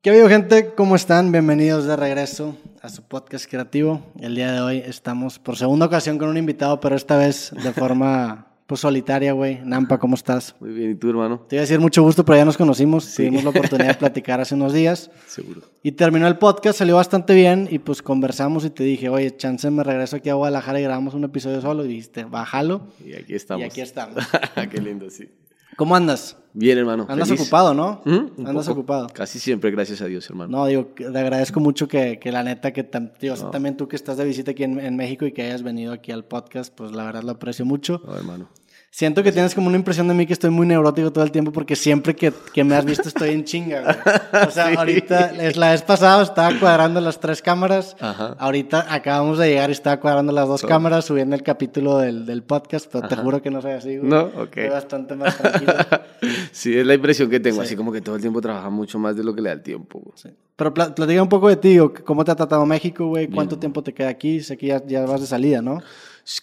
¿Qué habido gente? ¿Cómo están? Bienvenidos de regreso a su podcast creativo. El día de hoy estamos por segunda ocasión con un invitado, pero esta vez de forma pues solitaria, güey. Nampa, ¿cómo estás? Muy bien, ¿y tú, hermano? Te iba a decir mucho gusto, pero ya nos conocimos. Tuvimos la oportunidad de platicar hace unos días. Seguro. Y terminó el podcast, salió bastante bien y pues conversamos y te dije, oye, chance me regreso aquí a Guadalajara y grabamos un episodio solo. Y dijiste, bájalo. Y aquí estamos. Y aquí estamos. Qué lindo, sí. ¿Cómo andas? Bien, hermano. Andas feliz. ocupado, ¿no? ¿Mm? Andas poco. ocupado. Casi siempre, gracias a Dios, hermano. No, digo, te agradezco mucho que, que la neta, que tam- No. también tú que estás de visita aquí en, en México y que hayas venido aquí al podcast, pues la verdad lo aprecio mucho. No, hermano. Siento que tienes como una impresión de mí que estoy muy neurótico todo el tiempo porque siempre que, que me has visto estoy en chinga, güey. O sea, Sí. ahorita, la vez pasada estaba cuadrando las tres cámaras. Ajá. Ahorita acabamos de llegar y estaba cuadrando las dos Todo. cámaras, subiendo el capítulo del, del podcast, pero te Ajá. juro que no soy así, güey. No, ok. Soy bastante más tranquilo. Sí, es la impresión que tengo, Sí. así como que todo el tiempo trabaja mucho más de lo que le da el tiempo. güey. Sí. Pero pla- platica un poco de ti, ¿cómo te ha tratado México, güey? ¿Cuánto Bien. tiempo te queda aquí? Sé que ya, ya vas de salida, ¿no?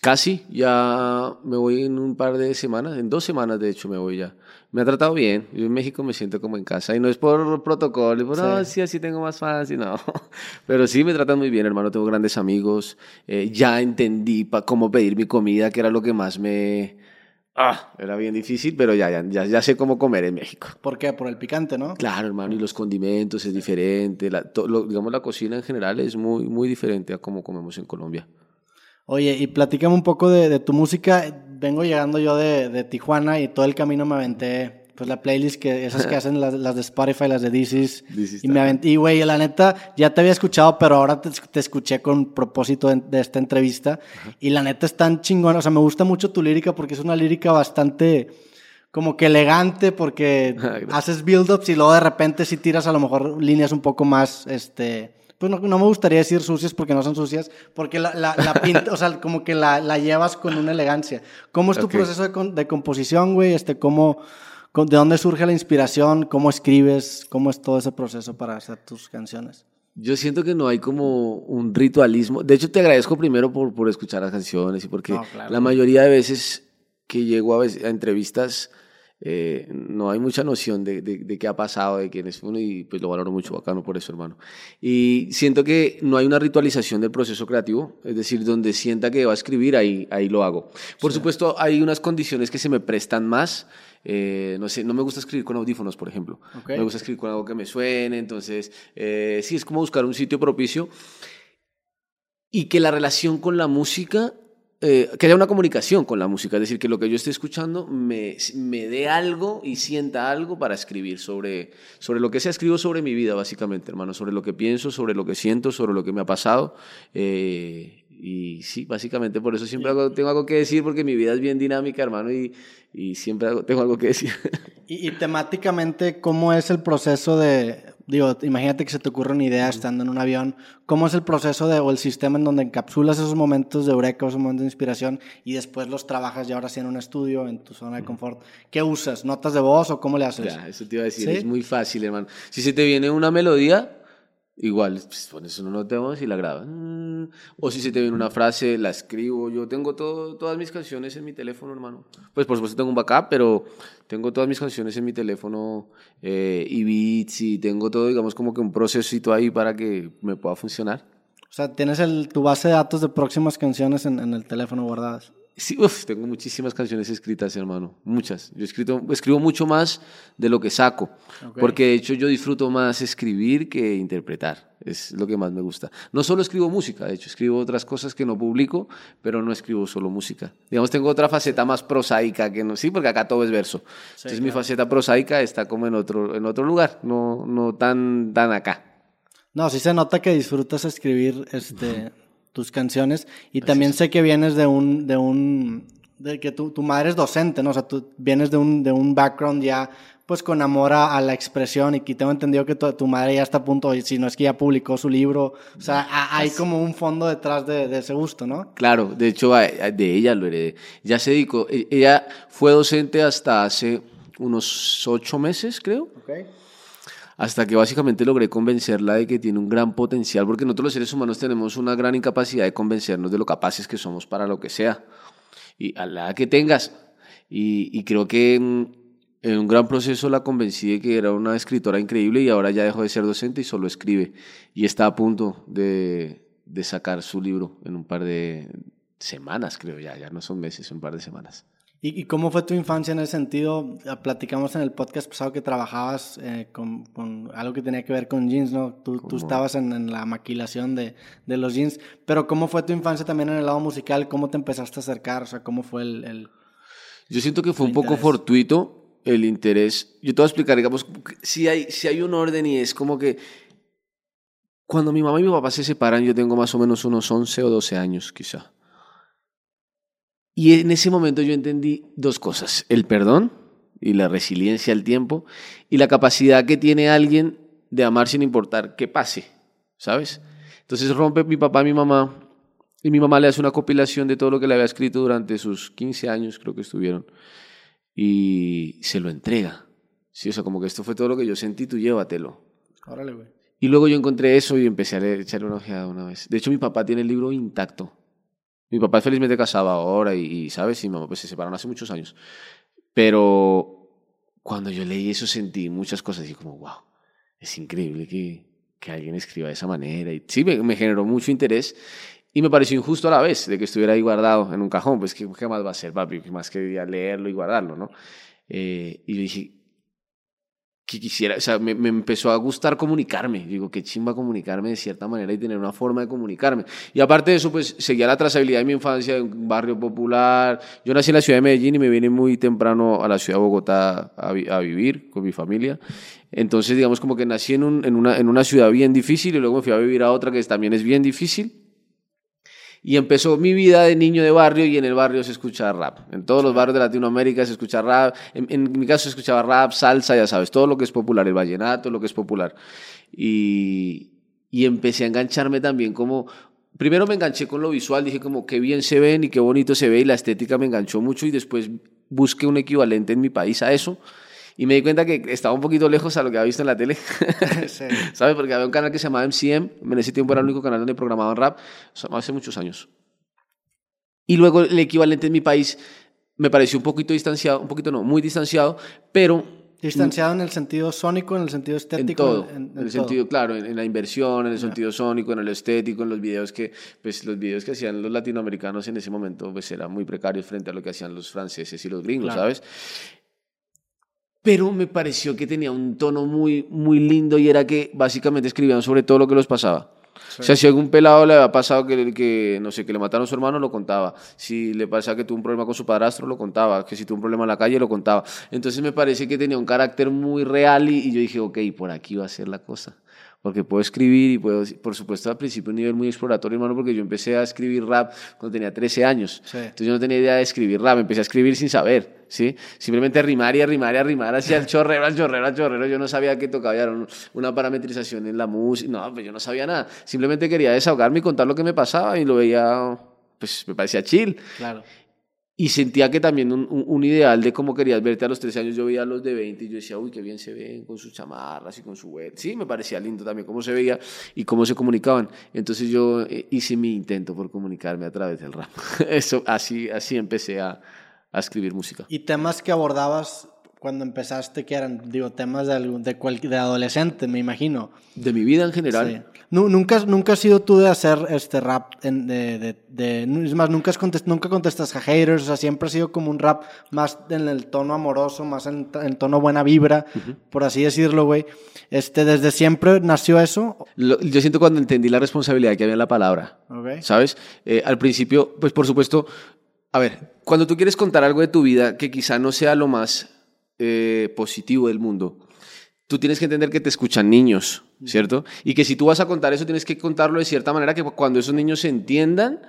Casi, ya me voy en un par de semanas, en dos semanas de hecho me voy ya. Me ha tratado bien, yo en México me siento como en casa y no es por protocolo, por, Sí. no, sí, así tengo más fans y no. Pero sí me tratan muy bien, hermano, tengo grandes amigos, eh, ya entendí pa cómo pedir mi comida, que era lo que más me... Ah, era bien difícil, pero ya, ya, ya, ya sé cómo comer en México. ¿Por qué? Por el picante, ¿no? Claro, hermano, y los condimentos es diferente, la, to- lo- digamos la cocina en general es muy, muy diferente a cómo comemos en Colombia. Oye, y platícame un poco de, de tu música. Vengo llegando yo de, de Tijuana y todo el camino me aventé, pues la playlist que esas que hacen las, las de Spotify, las de Is. Y me aventé, y güey, la neta, ya te había escuchado, pero ahora te, te escuché con propósito de, de esta entrevista. Y la neta es tan chingona, o sea, me gusta mucho tu lírica porque es una lírica bastante como que elegante porque haces build-ups y luego de repente si tiras a lo mejor líneas un poco más, este, pues no, no me gustaría decir sucias porque no son sucias, porque la, la, la pinta, o sea, como que la, la llevas con una elegancia. ¿Cómo es tu Ok. proceso de, de composición, güey? Este, ¿cómo, ¿De dónde surge la inspiración? ¿Cómo escribes? ¿Cómo es todo ese proceso para hacer tus canciones? Yo siento que no hay como un ritualismo. De hecho, te agradezco primero por, por escuchar las canciones y porque No, claro. la mayoría de veces que llego a, veces- a entrevistas eh, no hay mucha noción de, de, de qué ha pasado, de quién es uno y pues lo valoro mucho, bacano por eso, hermano. Y siento que no hay una ritualización del proceso creativo, es decir, donde sienta que va a escribir, ahí, ahí lo hago. Por supuesto, hay unas condiciones que se me prestan más. eh, no sé, no me gusta escribir con audífonos, por ejemplo. Ok. Me gusta escribir con algo que me suene, entonces, eh, sí, es como buscar un sitio propicio y que la relación con la música, eh, que haya una comunicación con la música, es decir, que lo que yo esté escuchando me, me dé algo y sienta algo para escribir sobre, sobre lo que sea, escribo sobre mi vida, básicamente, hermano, sobre lo que pienso, sobre lo que siento, sobre lo que me ha pasado. eh, y sí, básicamente por eso siempre hago- tengo algo que decir, porque mi vida es bien dinámica, hermano, y, y siempre hago- tengo algo que decir. Y, y temáticamente, ¿cómo es el proceso de, digo, imagínate que se te ocurre una idea estando en un avión, ¿cómo es el proceso de, o el sistema en donde encapsulas esos momentos de eureka, esos momentos de inspiración y después los trabajas ya ahora sí en un estudio, en tu zona de confort? ¿Qué usas? ¿Notas de voz o cómo le haces? Ya, eso te iba a decir, ¿Sí? es muy fácil, hermano. Si se te viene una melodía, igual, pues, pones de voz y la grabas. Mm, O si se te viene una frase, la escribo. Yo tengo todo, todas mis canciones en mi teléfono, hermano. Pues por supuesto tengo un backup, pero tengo todas mis canciones en mi teléfono eh, y beats y tengo todo, digamos, como que un procesito ahí para que me pueda funcionar. O sea, tienes el, tu base de datos de próximas canciones en, en el teléfono guardadas. Sí, uf, tengo muchísimas canciones escritas, hermano. Muchas. Yo he escrito, escribo mucho más de lo que saco. Ok. Porque de hecho yo disfruto más escribir que interpretar. Es lo que más me gusta. No solo escribo música, de hecho, escribo otras cosas que no publico, pero no escribo solo música. Digamos, tengo otra faceta más prosaica que no. Sí, porque acá todo es verso. Entonces mi faceta prosaica está como en otro, en otro lugar, no, no tan, tan acá. No, sí se nota que disfrutas escribir este, tus canciones y también sé que vienes de un, de un, de que tu, tu madre es docente, ¿no? O sea, tú vienes de un, de un background ya, pues con amor a, a la expresión y que tengo entendido que tu, tu madre ya está a punto, si no es que ya publicó su libro, o sea, a- hay como un fondo detrás de, de ese gusto, ¿no? Claro, de hecho de ella lo heredé. Ya se dedicó, e- ella fue docente hasta hace unos ocho meses, creo. Okay. Hasta que básicamente logré convencerla de que tiene un gran potencial, porque nosotros los seres humanos tenemos una gran incapacidad de convencernos de lo capaces que somos para lo que sea, y a la edad que tengas. Y, creo que en un gran proceso la convencí de que era una escritora increíble y ahora ya dejó de ser docente y solo escribe. Y está a punto de, de sacar su libro en un par de semanas, creo ya, ya no son meses, un par de semanas. ¿Y, cómo fue tu infancia en ese sentido? Platicamos en el podcast pasado que trabajabas eh, con, con, algo que tenía que ver con jeans, ¿no? Tú, tú estabas en, en, la maquilación de, de, los jeans, pero ¿cómo fue tu infancia también en el lado musical? ¿Cómo te empezaste a acercar? O sea, ¿cómo fue el...? el Yo siento que fue un poco fortuito el interés. Yo te voy a explicar, digamos, si hay, si hay un orden y es como que cuando mi mamá y mi papá se separan, yo tengo más o menos unos 11 o 12 años, quizá. Y en ese momento yo entendí dos cosas, el perdón y la resiliencia al tiempo y la capacidad que tiene alguien de amar sin importar qué pase, ¿sabes? Entonces rompe mi papá mi mamá y mi mamá le hace una compilación de todo lo que le había escrito durante sus 15 años, creo que estuvieron, y se lo entrega. Sí, o sea, como que esto fue todo lo que yo sentí, tú llévatelo. Órale, güey. Y luego yo encontré eso y empecé a echarle una ojeada una vez. De hecho, mi papá tiene el libro intacto. Mi papá es felizmente casado ahora y, ¿sabes? Y mamá pues, se separaron hace muchos años. Pero cuando yo leí eso sentí muchas cosas y como, wow, es increíble que, que alguien escriba de esa manera. Y sí, me, generó mucho interés y me pareció injusto a la vez de que estuviera ahí guardado en un cajón. Pues, ¿qué, qué más va a ser, papi? ¿Qué más quería leerlo y guardarlo, no? Eh, y dije, que quisiera, o sea, me, me, empezó a gustar comunicarme. Digo, qué chimba comunicarme de cierta manera y tener una forma de comunicarme. Y aparte de eso, pues seguía la trazabilidad de mi infancia, de un barrio popular. Yo nací en la ciudad de Medellín y me vine muy temprano a la ciudad de Bogotá a, a vivir con mi familia. Entonces, digamos, como que nací en, un, en, una, en una ciudad bien difícil y luego me fui a vivir a otra que también es bien difícil. Y empezó mi vida de niño de barrio y en el barrio se escucha rap. En todos los barrios de Latinoamérica se escucha rap. En, mi caso se escuchaba rap, salsa, ya sabes, todo lo que es popular, el vallenato, lo que es popular. Y, y empecé a engancharme también como... Primero me enganché con lo visual, dije como qué bien se ven y qué bonito se ve y la estética me enganchó mucho y después busqué un equivalente en mi país a eso y me di cuenta que estaba un poquito lejos a lo que había visto en la tele. ¿Sabes? Porque había un canal que se llamaba MCM. En ese tiempo era el único canal donde programaban rap. Hace muchos años. Y luego el equivalente en mi país me pareció un poquito distanciado, un poquito no, muy distanciado, pero Distanciado en el sentido sónico, en el sentido estético. En todo. En, el sentido, claro, en, la inversión, en el sentido sónico, en el estético, en los videos que, pues, los videos que hacían los latinoamericanos en ese momento, pues, eran muy precarios frente a lo que hacían los franceses y los gringos, ¿sabes? Pero me pareció que tenía un tono muy, muy lindo y era que básicamente escribían sobre todo lo que los pasaba. O sea, si algún pelado le había pasado que, que, no sé, que le mataron a su hermano, lo contaba. Si le pasaba que tuvo un problema con su padrastro, lo contaba. Que si tuvo un problema en la calle, lo contaba. Entonces me parece que tenía un carácter muy real y, y yo dije, ok, por aquí va a ser la cosa porque puedo escribir y puedo, por supuesto, al principio un nivel muy exploratorio, hermano, porque yo empecé a escribir rap cuando tenía 13 años. Entonces yo no tenía idea de escribir rap, empecé a escribir sin saber, ¿sí? Simplemente rimar y arrimar y arrimar hacia el chorrero, al chorrero, al chorrero. Yo no sabía que tocaba una parametrización en la música, no, pues yo no sabía nada. Simplemente quería desahogarme y contar lo que me pasaba y lo veía, pues me parecía chill. Claro. Y sentía que también un, un, ideal de cómo querías verte a los 13 años, yo veía a los de 20 y yo decía, uy, qué bien se ven con sus chamarras y con su web. Sí, me parecía lindo también cómo se veía y cómo se comunicaban. Entonces yo eh, hice mi intento por comunicarme a través del rap. Eso, así, así empecé a, a escribir música. ¿Y temas que abordabas cuando empezaste, que eran, digo, temas de, de, de adolescente, me imagino. De mi vida en general. Sí. Nunca, nunca has sido tú de hacer este rap, en, de, de, de, es más, nunca, contest, nunca contestas a haters, o sea, siempre ha sido como un rap más en el tono amoroso, más en el tono buena vibra, uh -huh. por así decirlo, güey. Este, ¿Desde siempre nació eso? Lo, yo siento cuando entendí la responsabilidad que había en la palabra, okay. ¿sabes? Eh, al principio, pues por supuesto, a ver, cuando tú quieres contar algo de tu vida que quizá no sea lo más eh, positivo del mundo, tú tienes que entender que te escuchan niños, ¿cierto? Y que si tú vas a contar eso, tienes que contarlo de cierta manera que cuando esos niños se entiendan,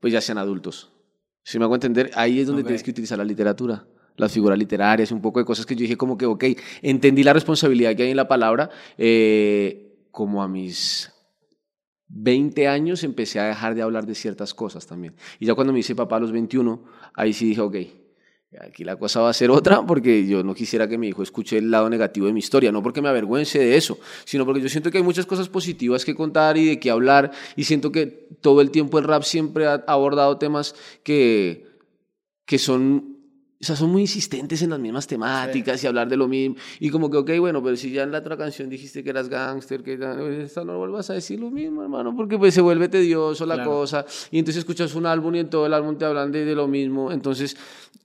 pues ya sean adultos. Si me hago entender, ahí es donde okay. tienes que utilizar la literatura, las figuras literarias, un poco de cosas que yo dije como que, ok, entendí la responsabilidad que hay en la palabra, eh, como a mis 20 años empecé a dejar de hablar de ciertas cosas también. Y ya cuando me hice papá a los 21, ahí sí dije, ok, Aquí la cosa va a ser otra porque yo no quisiera que mi hijo escuche el lado negativo de mi historia, no porque me avergüence de eso, sino porque yo siento que hay muchas cosas positivas que contar y de qué hablar y siento que todo el tiempo el rap siempre ha abordado temas que, que son o sea, son muy insistentes en las mismas temáticas y hablar de lo mismo. Y como que, ok, bueno, pero si ya en la otra canción dijiste que eras gángster, que esta no vuelvas a decir lo mismo, hermano, porque pues se vuelve tedioso la cosa. Y entonces escuchas un álbum y en todo el álbum te hablan de, de lo mismo. Entonces,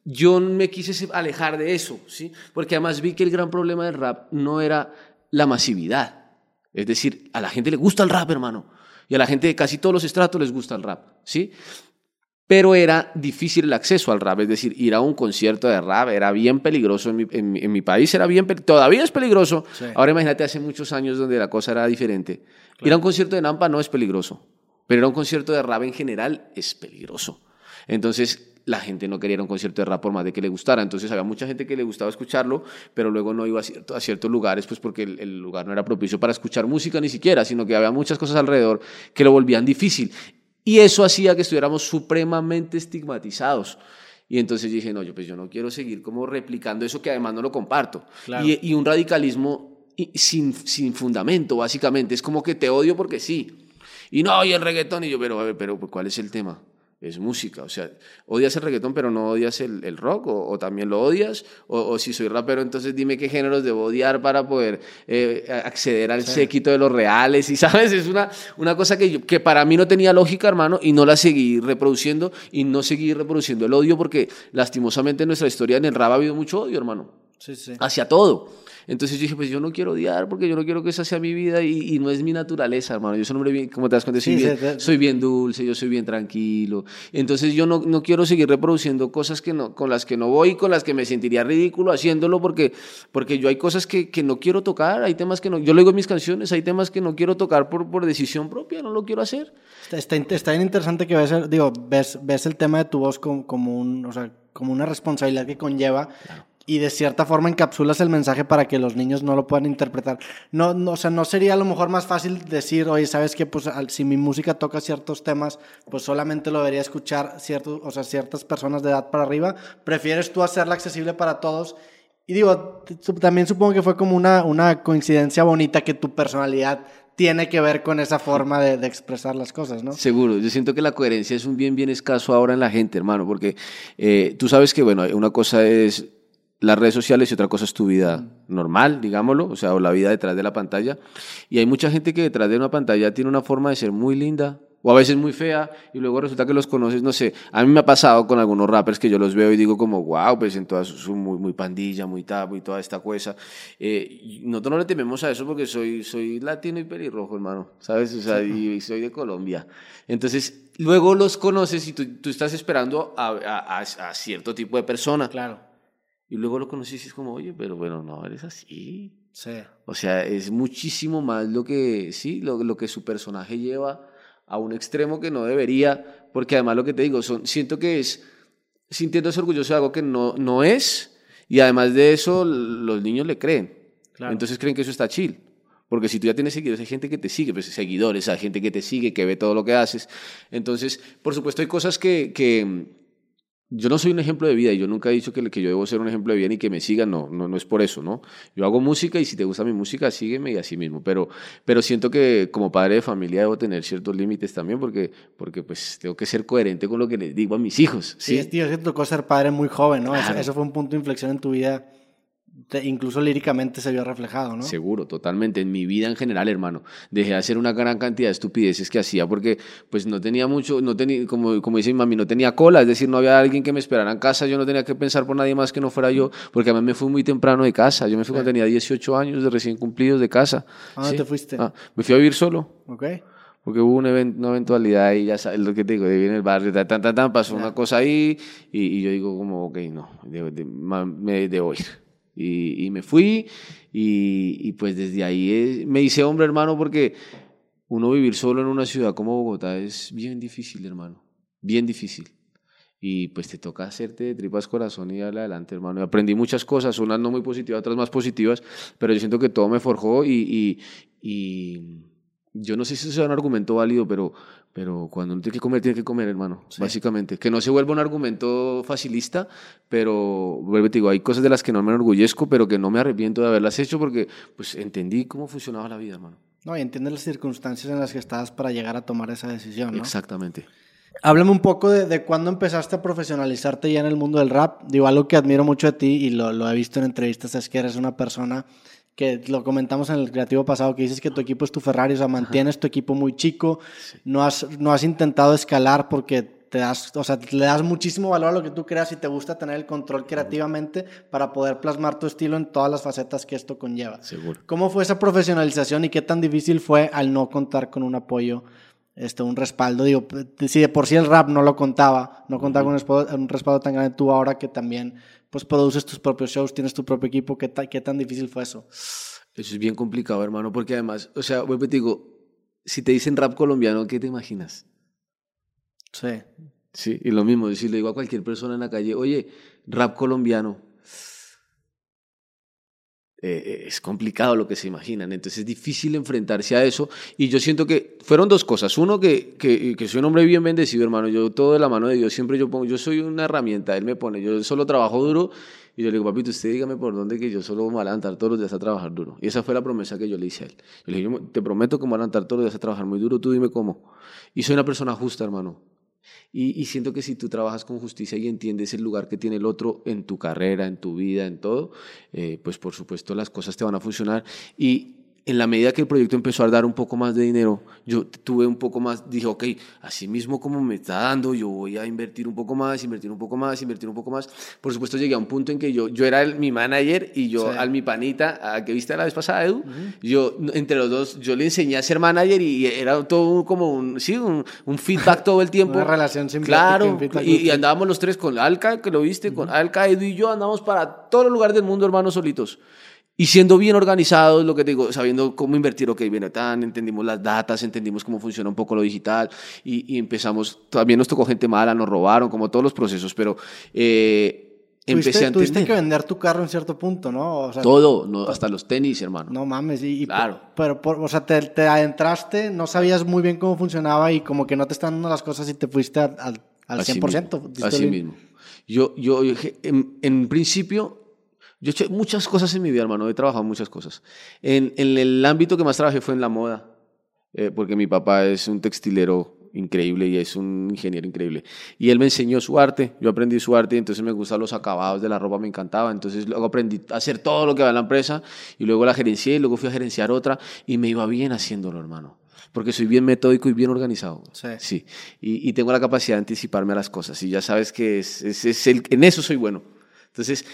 yo me quise alejar de eso, ¿sí? Porque además vi que el gran problema del rap no era la masividad. Es decir, a la gente le gusta el rap, hermano. Y a la gente de casi todos los estratos les gusta el rap, ¿sí? Pero era difícil el acceso al rap, es decir, ir a un concierto de rap era bien peligroso en mi, en, mi país, era bien, todavía es peligroso. Ahora imagínate hace muchos años donde la cosa era diferente. Ir a un concierto de Nampa no es peligroso, pero ir a un concierto de rap en general es peligroso. Entonces, la gente no quería ir a un concierto de rap por más de que le gustara. Entonces había mucha gente que le gustaba escucharlo, pero luego no iba a, a ciertos lugares, pues porque el, el, lugar no era propicio para escuchar música ni siquiera, sino que había muchas cosas alrededor que lo volvían difícil. Y eso hacía que estuviéramos supremamente estigmatizados. Y entonces dije, no, yo pues yo no quiero seguir como replicando eso que además no lo comparto. Y, y, un radicalismo sin, sin fundamento, básicamente. Es como que te odio porque sí. Y no, y el reggaetón. Y yo, pero, pero, ¿cuál es el tema? Es música. O sea, odias el reggaetón, pero no odias el, el rock, o, también lo odias. O, si soy rapero, entonces dime qué géneros debo odiar para poder eh, acceder al séquito de los reales. Y sabes, es una, una cosa que, que para mí no tenía lógica, hermano, y no la seguí reproduciendo, y no seguí reproduciendo el odio, porque lastimosamente en nuestra historia en el rap ha habido mucho odio, hermano. Sí, sí. Hacia todo. Entonces yo dije, pues yo no quiero odiar porque yo no quiero que esa sea mi vida y, no es mi naturaleza, hermano. Yo soy un hombre bien, como te das cuenta, soy, bien, soy bien dulce, yo soy bien tranquilo. Entonces yo no, no quiero seguir reproduciendo cosas que no, con las que no voy, con las que me sentiría ridículo haciéndolo porque, porque yo hay cosas que, que no quiero tocar, hay temas que no, yo lo digo en mis canciones, hay temas que no quiero tocar por, por decisión propia, no lo quiero hacer. Está, está, bien interesante que ves, digo, ves, ves el tema de tu voz como, como un, o sea, como una responsabilidad que conlleva y de cierta forma encapsulas el mensaje para que los niños no lo puedan interpretar. No, no, o sea, no sería a lo mejor más fácil decir, oye, ¿sabes qué? Pues si mi música toca ciertos temas, pues solamente lo debería escuchar ciertos, o sea, ciertas personas de edad para arriba. ¿Prefieres tú hacerla accesible para todos? Y digo, también supongo que fue como una, una coincidencia bonita que tu personalidad tiene que ver con esa forma de, de, expresar las cosas, ¿no? Seguro, yo siento que la coherencia es un bien, bien escaso ahora en la gente, hermano, porque eh, tú sabes que, bueno, una cosa es las redes sociales y otra cosa es tu vida normal, digámoslo, o sea, o la vida detrás de la pantalla. Y hay mucha gente que detrás de una pantalla tiene una forma de ser muy linda o a veces muy fea y luego resulta que los conoces, no sé, a mí me ha pasado con algunos rappers que yo los veo y digo como, wow, pues en todas son muy, muy pandilla, muy tapo y toda esta cosa. Eh, nosotros no le tememos a eso porque soy, soy latino y pelirrojo, hermano, ¿sabes? O sea, y, soy de Colombia. Entonces, luego los conoces y tú, tú estás esperando a, a, a cierto tipo de persona. Claro y luego lo conoces y es como, oye, pero bueno, no, eres así. Sí. O sea, es muchísimo más lo que, sí, lo, lo que su personaje lleva a un extremo que no debería, porque además lo que te digo, son, siento que es sintiéndose orgulloso de algo que no, no es, y además de eso, los niños le creen. Claro. Entonces creen que eso está chill. Porque si tú ya tienes seguidores, hay gente que te sigue, pues seguidores, hay gente que te sigue, que ve todo lo que haces. Entonces, por supuesto, hay cosas que, que, yo no soy un ejemplo de vida y yo nunca he dicho que, que yo debo ser un ejemplo de vida y que me sigan, no, no, no es por eso, ¿no? Yo hago música y si te gusta mi música, sígueme y así mismo, pero, pero siento que como padre de familia debo tener ciertos límites también porque, porque pues tengo que ser coherente con lo que les digo a mis hijos. Sí, sí tío, es que tocó ser padre muy joven, ¿no? Eso, eso, fue un punto de inflexión en tu vida incluso líricamente se vio reflejado, ¿no? Seguro, totalmente. En mi vida en general, hermano, dejé de hacer una gran cantidad de estupideces que hacía porque pues no tenía mucho, no tenía, como, como dice mi mami, no tenía cola, es decir, no había alguien que me esperara en casa, yo no tenía que pensar por nadie más que no fuera yo, porque además me fui muy temprano de casa, yo me fui cuando tenía 18 años de recién cumplidos de casa. ¿A dónde te fuiste? Ah, me fui a vivir solo. Ok porque hubo una, eventualidad y ya sabes lo que te digo, de en el barrio, tan, tan, tan, pasó una cosa ahí y, yo digo como, ok, no, me debo ir. Y, me fui y, pues desde ahí me hice hombre, hermano, porque uno vivir solo en una ciudad como Bogotá es bien difícil, hermano, bien difícil. Y pues te toca hacerte de tripas corazón y darle adelante, hermano. Y aprendí muchas cosas, unas no muy positivas, otras más positivas, pero yo siento que todo me forjó y, y yo no sé si eso sea un argumento válido, pero, pero cuando uno tiene que comer, tiene que comer, hermano, básicamente. Que no se vuelva un argumento facilista, pero, vuelve, te digo, hay cosas de las que no me enorgullezco, pero que no me arrepiento de haberlas hecho porque, pues, entendí cómo funcionaba la vida, hermano. No, y entiendes las circunstancias en las que estabas para llegar a tomar esa decisión, ¿no? Exactamente. Háblame un poco de, de cuándo empezaste a profesionalizarte ya en el mundo del rap. Digo, algo que admiro mucho de ti y lo, lo he visto en entrevistas es que eres una persona que lo comentamos en el creativo pasado, que dices que tu equipo es tu Ferrari, o sea, mantienes tu equipo muy chico, no, has, no has intentado escalar porque te das, o sea, le das muchísimo valor a lo que tú creas y te gusta tener el control creativamente para poder plasmar tu estilo en todas las facetas que esto conlleva. Seguro. ¿Cómo fue esa profesionalización y qué tan difícil fue al no contar con un apoyo, este, un respaldo? Digo, si de por sí el rap no lo contaba, no contaba con un respaldo, un respaldo tan grande, tú ahora que también pues produces tus propios shows, tienes tu propio equipo, ¿qué, ta- qué tan difícil fue eso? Eso es bien complicado, hermano, porque además, o sea, vuelvo te digo, si te dicen rap colombiano, ¿qué te imaginas? Sí. Sí, y lo mismo, si le digo a cualquier persona en la calle, oye, rap colombiano, eh, es complicado lo que se imaginan, entonces es difícil enfrentarse a eso, y yo siento que fueron dos cosas, uno que, que, que soy un hombre bien bendecido, hermano, yo todo de la mano de Dios, siempre yo pongo, yo soy una herramienta, Él me pone, yo solo trabajo duro, y yo le digo, papito, usted dígame por dónde que yo solo me voy a levantar todos los días a trabajar duro, y esa fue la promesa que yo le hice a él, yo le dije, te prometo que me voy a levantar todos los días a trabajar muy duro, tú dime cómo, y soy una persona justa, hermano, y, siento que si tú trabajas con justicia y entiendes el lugar que tiene el otro en tu carrera, en tu vida, en todo, eh, pues por supuesto las cosas te van a funcionar. Y en la medida que el proyecto empezó a dar un poco más de dinero, yo tuve un poco más, dije, ok, así mismo como me está dando, yo voy a invertir un poco más, invertir un poco más, invertir un poco más. Por supuesto llegué a un punto en que yo, yo era el, mi manager y yo Sí. al mi panita, a que viste la vez pasada, Edu, yo entre los dos, yo le enseñé a ser manager y era todo como un, sí, un, un feedback todo el tiempo. Una relación simbiótica, Claro, y, y andábamos los tres con Alca, que lo viste, con Alca, Edu y yo, andamos para todos los lugares del mundo, hermanos, solitos. Y siendo bien organizados, lo que te digo, sabiendo cómo invertir, ok, viene tan, entendimos las datas, entendimos cómo funciona un poco lo digital y, y empezamos, también nos tocó gente mala, nos robaron, como todos los procesos, pero eh, empecé Tuviste, a tuviste entender que vender tu carro en cierto punto, ¿no? O sea, todo, no, hasta los tenis, hermano. No mames, y, y Claro. pero, por- o sea, te, te adentraste, no sabías muy bien cómo funcionaba y como que no te están dando las cosas y te fuiste al, al, al Así 100%. mismo, Así mismo. Yo, yo, yo, en, en principio, yo he hecho muchas cosas en mi vida, hermano. He trabajado muchas cosas. En, en el ámbito que más trabajé fue en la moda, eh, porque mi papá es un textilero increíble y es un ingeniero increíble. Y él me enseñó su arte, yo aprendí su arte y entonces me gustan los acabados de la ropa, me encantaba. Entonces luego aprendí a hacer todo lo que va en la empresa y luego la gerencié y luego fui a gerenciar otra y me iba bien haciéndolo, hermano. Porque soy bien metódico y bien organizado. Sí. Sí, y, y tengo la capacidad de anticiparme a las cosas. Y ya sabes que es, es- es el, en eso soy bueno. Entonces,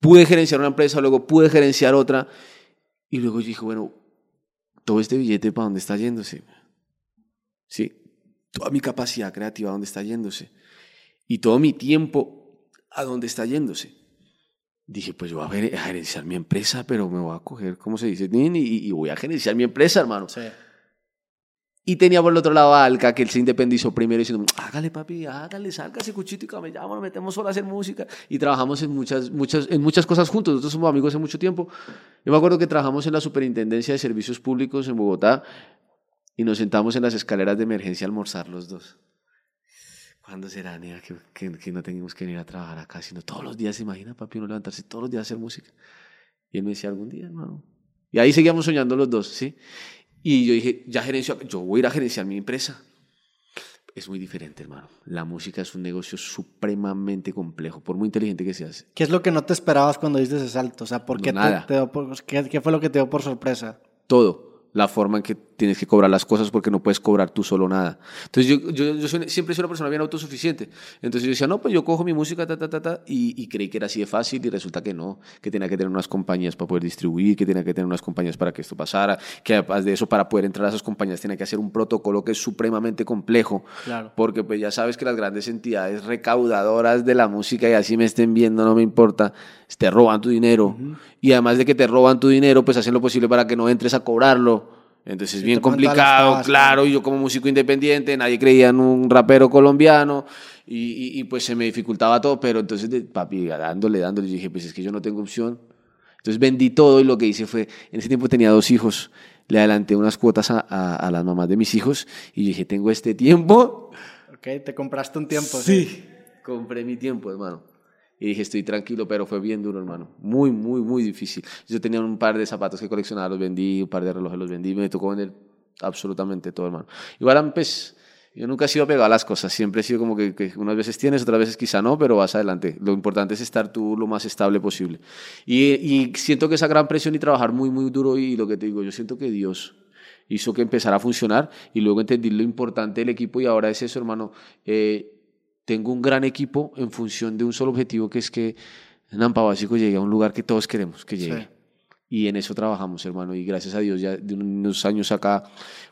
pude gerenciar una empresa, luego pude gerenciar otra. Y luego yo dije, bueno, todo este billete, ¿para dónde está yéndose? Sí, toda mi capacidad creativa, ¿a dónde está yéndose? Y todo mi tiempo, ¿a dónde está yéndose? Dije, pues yo voy a ger- a gerenciar mi empresa, pero me voy a coger, ¿cómo se dice? Y, y voy a gerenciar mi empresa, hermano. Sí. Y tenía por el otro lado a Alca, que él se independizó primero diciendo, hágale papi, hágale, salga ese cuchito y camellamos, nos metemos solo a hacer música. Y trabajamos en muchas, muchas, en muchas cosas juntos. Nosotros somos amigos hace mucho tiempo. Yo me acuerdo que trabajamos en la Superintendencia de Servicios Públicos en Bogotá y nos sentamos en las escaleras de emergencia a almorzar los dos. ¿Cuándo será, nea, que, que, que no tengamos que venir a trabajar acá? Sino todos los días, se imagina, papi, uno levantarse todos los días a hacer música. Y él me decía, algún día, hermano. Y ahí seguíamos soñando los dos, ¿sí? Y yo dije, ya gerencio, yo voy a ir a gerenciar mi empresa. Es muy diferente, hermano. La música es un negocio supremamente complejo, por muy inteligente que seas. ¿Qué es lo que no te esperabas cuando diste ese salto? O sea, ¿por No, qué, te- nada. te dio por- qué, qué fue lo que te dio por sorpresa? Todo. La forma en que tienes que cobrar las cosas porque no puedes cobrar tú solo nada. Entonces yo, yo, yo soy- siempre soy una persona bien autosuficiente. Entonces yo decía, no, pues yo cojo mi música, ta, ta, ta, ta, y, y creí que era así de fácil y resulta que no, que tenía que tener unas compañías para poder distribuir, que tenía que tener unas compañías para que esto pasara, que además de eso para poder entrar a esas compañías tenía que hacer un protocolo que es supremamente complejo. Claro. Porque pues ya sabes que las grandes entidades recaudadoras de la música y así me estén viendo, no me importa, te roban tu dinero. Y además de que te roban tu dinero, pues hacen lo posible para que no entres a cobrarlo. Entonces es Sí, bien complicado, claro, y yo como músico independiente, nadie creía en un rapero colombiano y, y- y, pues se me dificultaba todo, pero entonces de- papi, dándole, dándole, yo dije, pues es que yo no tengo opción. Entonces vendí todo y lo que hice fue, en ese tiempo tenía dos hijos, le adelanté unas cuotas a, a- a las mamás de mis hijos y yo dije, tengo este tiempo, Ok, te compraste un tiempo. Sí. Compré mi tiempo, hermano. Y dije, estoy tranquilo, pero fue bien duro, hermano. Muy, muy, muy difícil. Yo tenía un par de zapatos que coleccionaba, los vendí, un par de relojes los vendí, me tocó vender absolutamente todo, hermano. Igual, pues, Yo nunca he sido pegado a las cosas, siempre he sido como que, que, unas veces tienes, otras veces quizá no, pero vas adelante. Lo importante es estar tú lo más estable posible. Y, y siento que esa gran presión y trabajar muy, muy duro y lo que te digo, yo siento que Dios hizo que empezara a funcionar y luego entendí lo importante del equipo y ahora es eso, hermano. Eh, tengo un gran equipo en función de un solo objetivo que es que Nampa Básico llegue a un lugar que todos queremos que llegue. Y en eso trabajamos, hermano. Y gracias a Dios, ya de unos años acá,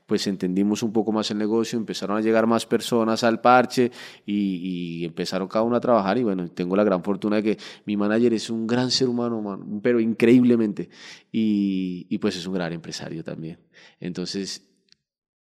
pues entendimos un poco más el negocio, empezaron a llegar más personas al parche y, empezaron cada uno a trabajar. Y bueno, tengo la gran fortuna de que mi manager es un gran ser humano, pero increíblemente. Y, y pues es un gran empresario también. Entonces,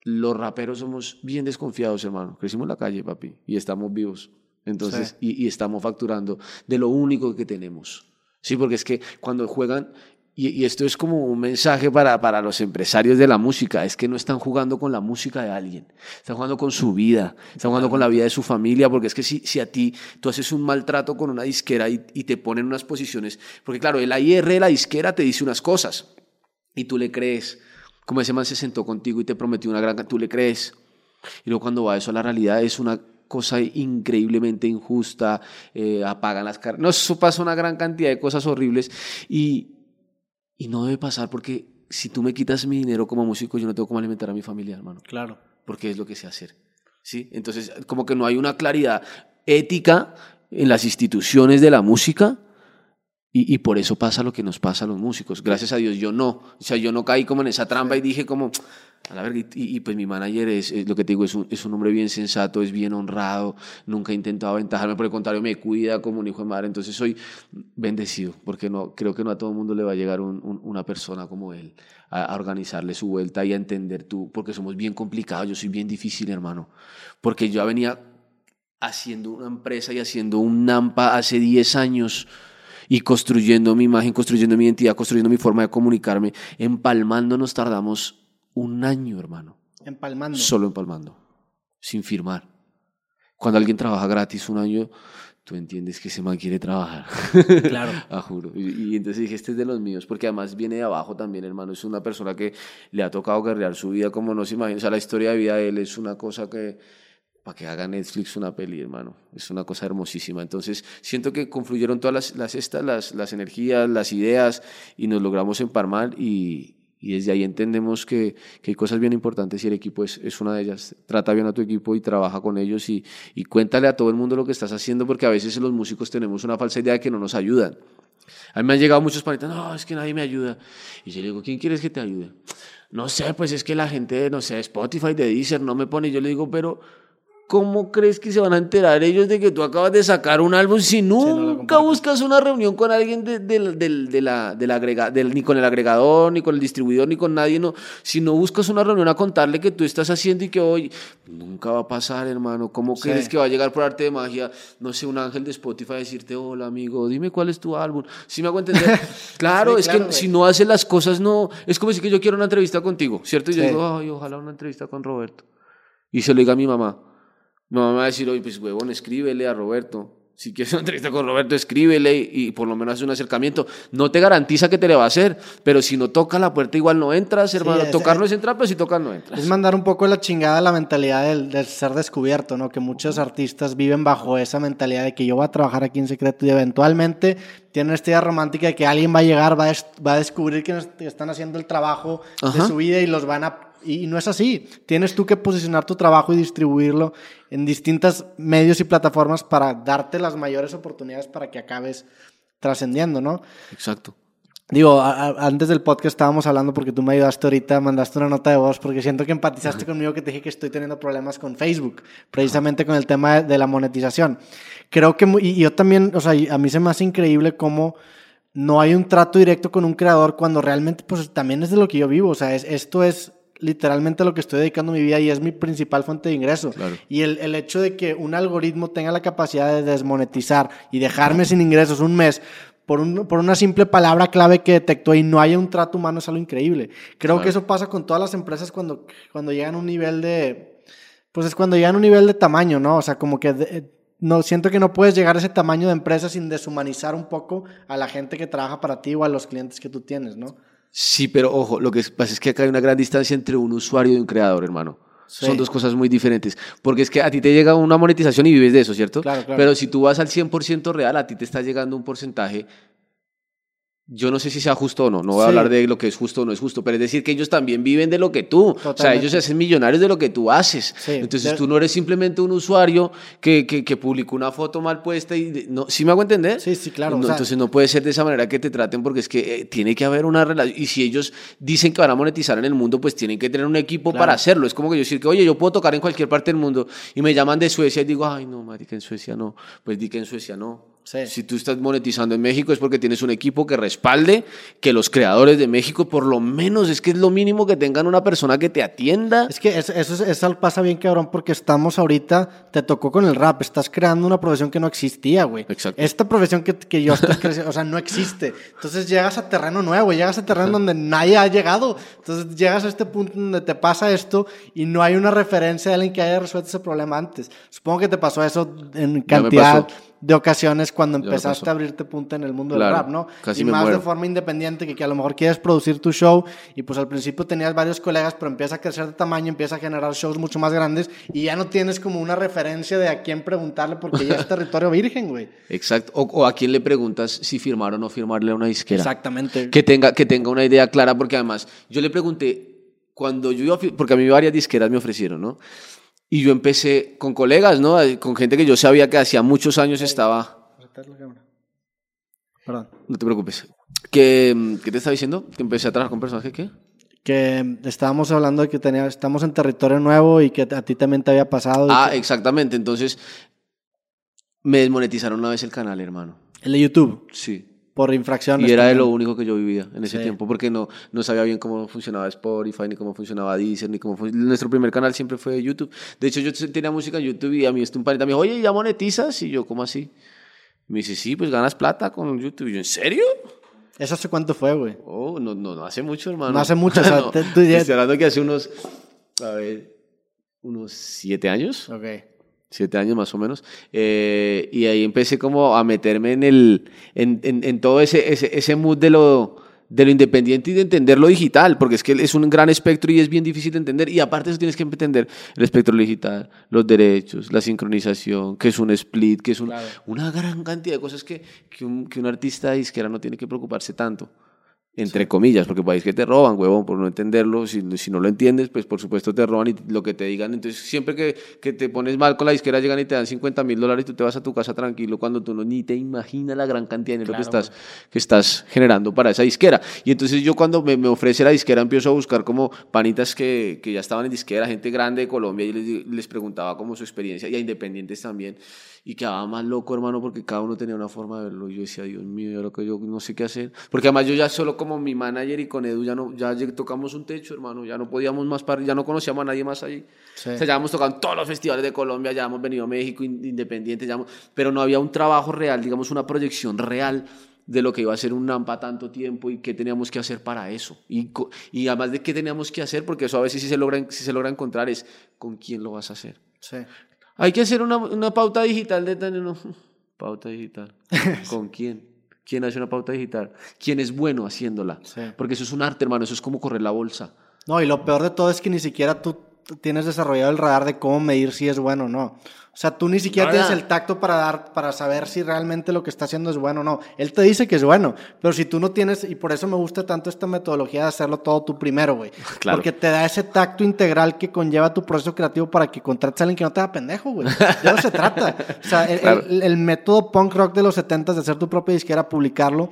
los raperos somos bien desconfiados, hermano. Crecimos en la calle, papi, y estamos vivos. Entonces, y, y, estamos facturando de lo único que tenemos. Sí, porque es que cuando juegan, y, esto es como un mensaje para, para los empresarios de la música, es que no están jugando con la música de alguien, están jugando con su vida, están jugando con la vida de su familia, porque es que si, si a ti tú haces un maltrato con una disquera y, y te ponen unas posiciones, porque claro, el AIR de la disquera te dice unas cosas y tú le crees, como ese man se sentó contigo y te prometió una gran, tú le crees, y luego cuando va eso a la realidad es una cosa increíblemente injusta, eh, apagan las cargas, no, eso pasa una gran cantidad de cosas horribles y y no debe pasar porque si tú me quitas mi dinero como músico, yo no tengo cómo alimentar a mi familia, hermano. Claro. Porque es lo que sé hacer. ¿Sí? Entonces, como que no hay una claridad ética en las instituciones de la música y, y, por eso pasa lo que nos pasa a los músicos. Gracias a Dios yo no. O sea, yo no caí como en esa trampa y dije como, a la verga, y, pues mi manager es, lo que te digo, es un, es un, hombre bien sensato, es bien honrado, nunca ha intentado aventajarme, por el contrario, me cuida como un hijo de madre. Entonces soy bendecido, porque no, creo que no a todo el mundo le va a llegar un, una persona como él a, a, organizarle su vuelta y a entender tú, porque somos bien complicados, yo soy bien difícil, hermano. Porque yo venía haciendo una empresa y haciendo un NAMPA hace 10 años y construyendo mi imagen, construyendo mi identidad, construyendo mi forma de comunicarme. Empalmando nos tardamos un año, hermano. Empalmando. Solo empalmando, sin firmar. Cuando alguien trabaja gratis un año, tú entiendes que ese man quiere trabajar. Claro. ah, juro. Y, y, entonces dije, este es de los míos, porque además viene de abajo también, hermano. Es una persona que le ha tocado guerrear su vida como no se imagina. O sea, la historia de vida de él es una cosa que para que haga Netflix una peli, hermano. Es una cosa hermosísima. Entonces, siento que confluyeron todas las, las estas, las, las energías, las ideas, y nos logramos emparmar y, y desde ahí entendemos que, que, hay cosas bien importantes y el equipo es, es, una de ellas. Trata bien a tu equipo y trabaja con ellos y, y cuéntale a todo el mundo lo que estás haciendo porque a veces los músicos tenemos una falsa idea de que no nos ayudan. A mí me han llegado muchos panitas, no, es que nadie me ayuda. Y yo le digo, ¿quién quieres que te ayude? No sé, pues es que la gente, no sé, Spotify, de Deezer, no me pone. Yo le digo, pero ¿Cómo crees que se van a enterar ellos de que tú acabas de sacar un álbum si nunca no buscas una reunión con alguien de, de, de, de la, del agrega, ni con el agregador, ni con el distribuidor, ni con nadie? No, si no buscas una reunión a contarle que tú estás haciendo y que hoy nunca va a pasar, hermano. ¿Cómo sí. crees que va a llegar por arte de magia, no sé, un ángel de Spotify a decirte, hola amigo, dime cuál es tu álbum? ¿Sí me hago entender? claro, sí, es claro, que wey. si no haces las cosas, no. Es como decir que yo quiero una entrevista contigo, ¿cierto? Y yo digo, ay, ojalá una entrevista con Roberto. Y se lo diga a mi mamá. Mi mamá va a decir, oye, pues huevón, escríbele a Roberto. Si quieres una entrevista con Roberto, escríbele y, y por lo menos hace un acercamiento. No te garantiza que te le va a hacer, pero si no toca la puerta, igual no entras, hermano. Sí, tocar no es entrar, pero si tocas no entras. Es mandar un poco la chingada la mentalidad del, del, ser descubierto, ¿no? Que muchos artistas viven bajo esa mentalidad de que yo voy a trabajar aquí en secreto y eventualmente tienen esta idea romántica de que alguien va a llegar, va a, va a descubrir que están haciendo el trabajo Ajá. de su vida y los van a y no es así. Tienes tú que posicionar tu trabajo y distribuirlo en distintos medios y plataformas para darte las mayores oportunidades para que acabes trascendiendo, ¿no? Exacto. Digo, a, a, antes del podcast estábamos hablando porque tú me ayudaste ahorita, mandaste una nota de voz porque siento que empatizaste conmigo que te dije que estoy teniendo problemas con Facebook, precisamente con el tema de, de la monetización. Creo que, y yo también, o sea, a mí se me hace increíble cómo no hay un trato directo con un creador cuando realmente, pues también es de lo que yo vivo, o sea, es, esto es literalmente lo que estoy dedicando mi vida y es mi principal fuente de ingreso. Claro. Y el, el, hecho de que un algoritmo tenga la capacidad de desmonetizar y dejarme sin ingresos un mes por, un, por una simple palabra clave que detectó y no haya un trato humano es algo increíble. Creo claro. que eso pasa con todas las empresas cuando, cuando llegan a un nivel de... Pues es cuando llegan a un nivel de tamaño, ¿no? O sea, como que... De, no siento que no puedes llegar a ese tamaño de empresa sin deshumanizar un poco a la gente que trabaja para ti o a los clientes que tú tienes, ¿no? Sí, pero ojo, lo que pasa es que acá hay una gran distancia entre un usuario y un creador, hermano. Son dos cosas muy diferentes. Porque es que a ti te llega una monetización y vives de eso, ¿cierto? Claro, claro. Pero si tú vas al 100% real, a ti te está llegando un porcentaje yo no sé si sea justo o no, no voy a hablar de lo que es justo o no es justo, pero es decir que ellos también viven de lo que tú, o sea, ellos se hacen millonarios de lo que tú haces. Sí. Entonces De- tú no eres simplemente un usuario que, que, que publicó una foto mal puesta y... no, ¿Sí me hago entender? Sí, sí, claro, No, o sea- entonces no puede ser de esa manera que te traten porque es que eh, tiene que haber una relación. Y si ellos dicen que van a monetizar en el mundo, pues tienen que tener un equipo Claro. para hacerlo. Es como que yo decir que, oye, yo puedo tocar en cualquier parte del mundo y me llaman de Suecia y digo, ay, no, marica, en Suecia no. Pues di que en Suecia no. Sí. Si tú estás monetizando en México es porque tienes un equipo que respalde, que los creadores de México, por lo menos, es que es lo mínimo que tengan una persona que te atienda. Es que eso, eso, eso pasa bien, cabrón, porque estamos ahorita, te tocó con el rap, estás creando una profesión que no existía, güey. Exacto. Esta profesión que, que yo estoy creciendo, o sea, no existe. Entonces llegas a terreno nuevo, llegas a terreno donde nadie ha llegado. Entonces llegas a este punto donde te pasa esto y no hay una referencia de alguien que haya resuelto ese problema antes. Supongo que te pasó eso en cantidad. De ocasiones cuando empezaste a abrirte punta en el mundo Claro, del rap, ¿no? casi y me más muero. de forma independiente, que, que a lo mejor quieres producir tu show y pues al principio tenías varios colegas, pero empieza a crecer de tamaño, empieza a generar shows mucho más grandes y ya no tienes como una referencia de a quién preguntarle porque ya es territorio virgen, güey. Exacto. O, o a quién le preguntas si firmar o no firmarle a una disquera. Exactamente. que tenga, que tenga una idea clara, porque además yo le pregunté, cuando yo iba, a porque a mí varias disqueras me ofrecieron, ¿no? Y yo empecé con colegas, ¿no? Con gente que yo sabía que hacía muchos años estaba... Perdón. No te preocupes. Mm, ¿Qué te estaba diciendo? Que empecé a trabajar con personas que qué? Que estábamos hablando de que tenía, estamos en territorio nuevo y que a ti también te había pasado. Ah, que- exactamente. Entonces, me desmonetizaron una vez el canal, hermano. el de YouTube, Sí. Por infracciones. Y era de lo único que yo vivía en ese Sí. tiempo, porque no, no sabía bien cómo funcionaba Spotify, ni cómo funcionaba Deezer, ni cómo fun- Nuestro primer canal siempre fue YouTube. De hecho, yo tenía música en YouTube y a mí este un panita me dijo, oye, ¿ya monetizas? Y yo, ¿cómo así? Me dice, sí, pues ganas plata con YouTube. Y yo, ¿en serio? ¿Eso hace cuánto fue, güey? Oh, no, no, no hace mucho, hermano. No hace mucho, o sea, No, te- tú ya- Estoy hablando que hace unos, a ver, unos siete años. Ok. Siete años más o menos, eh, y ahí empecé como a meterme en, el, en, en, en todo ese, ese, ese mood de lo, de lo independiente y de entender lo digital, porque es que es un gran espectro y es bien difícil de entender, y aparte eso tienes que entender el espectro digital, los derechos, la sincronización, que es un split, que es un- Claro. una gran cantidad de cosas que, que, un, que un artista disquera no tiene que preocuparse tanto. Entre comillas, porque país que te roban, huevón, por no entenderlo. Si, si no lo entiendes, pues por supuesto te roban y lo que te digan. Entonces, siempre que, que te pones mal con la disquera, llegan y te dan 50 mil dólares y tú te vas a tu casa tranquilo cuando tú no ni te imaginas la gran cantidad de dinero que, estás, que estás generando para esa disquera. Y entonces, yo cuando me, me ofrece la disquera, empiezo a buscar como panitas que, que ya estaban en disquera, gente grande de Colombia, y les, les preguntaba como su experiencia, y a independientes también. Y quedaba más loco, hermano, porque cada uno tenía una forma de verlo. Y yo decía, Dios mío, que yo no sé qué hacer. Porque además yo ya solo como mi manager y con Edu ya, no, ya tocamos un techo, hermano. Ya no podíamos más, para, ya no conocíamos a nadie más allí. Sí. O sea, ya hemos tocado en todos los festivales de Colombia, ya hemos venido a México, in- independientes, ya hemos- pero no había un trabajo real, digamos, una proyección real de lo que iba a ser un NAMPA tanto tiempo y qué teníamos que hacer para eso. Y, y además de qué teníamos que hacer, porque eso a veces sí se logra, sí se logra encontrar, es con quién lo vas a hacer. Sí. Hay que hacer una, una pauta digital de tan- no, Pauta digital. ¿Con quién? ¿Quién hace una pauta digital? ¿Quién es bueno haciéndola? Sí. Porque eso es un arte, hermano. Eso es como correr la bolsa. No, y lo peor de todo es que ni siquiera tú tienes desarrollado el radar de cómo medir si es bueno o no. O sea, tú ni siquiera tienes el tacto para dar, para saber si realmente lo que está haciendo es bueno o no. Él te dice que es bueno, pero si tú no tienes, y por eso me gusta tanto esta metodología de hacerlo todo tú primero, güey. Claro. Porque te da ese tacto integral que conlleva tu proceso creativo para que contrates a alguien que no te da pendejo, güey. De eso se trata. O sea, el, Claro. el- el método punk rock de los 70 de hacer tu propia disquera, publicarlo,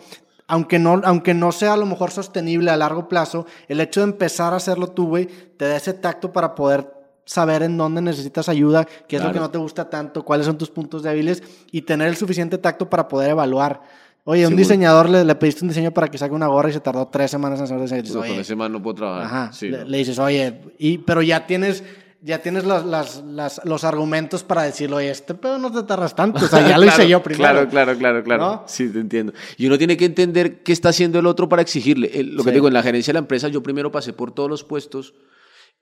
aunque no, aunque no sea a lo mejor sostenible a largo plazo, el hecho de empezar a hacerlo tú, güey, te da ese tacto para poder saber en dónde necesitas ayuda, qué es lo Claro. que no te gusta tanto, cuáles son tus puntos débiles y tener el suficiente tacto para poder evaluar. Oye, a un Seguro. diseñador le, le pediste un diseño para que saque una gorra y se tardó tres semanas en hacer ese diseño. No, con ese man no puedo trabajar. Ajá. Sí, le, no. le dices, oye, y, pero ya tienes, ya tienes las, las, las- los argumentos para decirle, oye, este pedo no te tardas tanto. O sea, ya lo hice yo primero. Claro, claro, claro, claro. ¿No? Sí, te entiendo. Y uno tiene que entender qué está haciendo el otro para exigirle. El- lo que Sí. digo, en la gerencia de la empresa, yo primero pasé por todos los puestos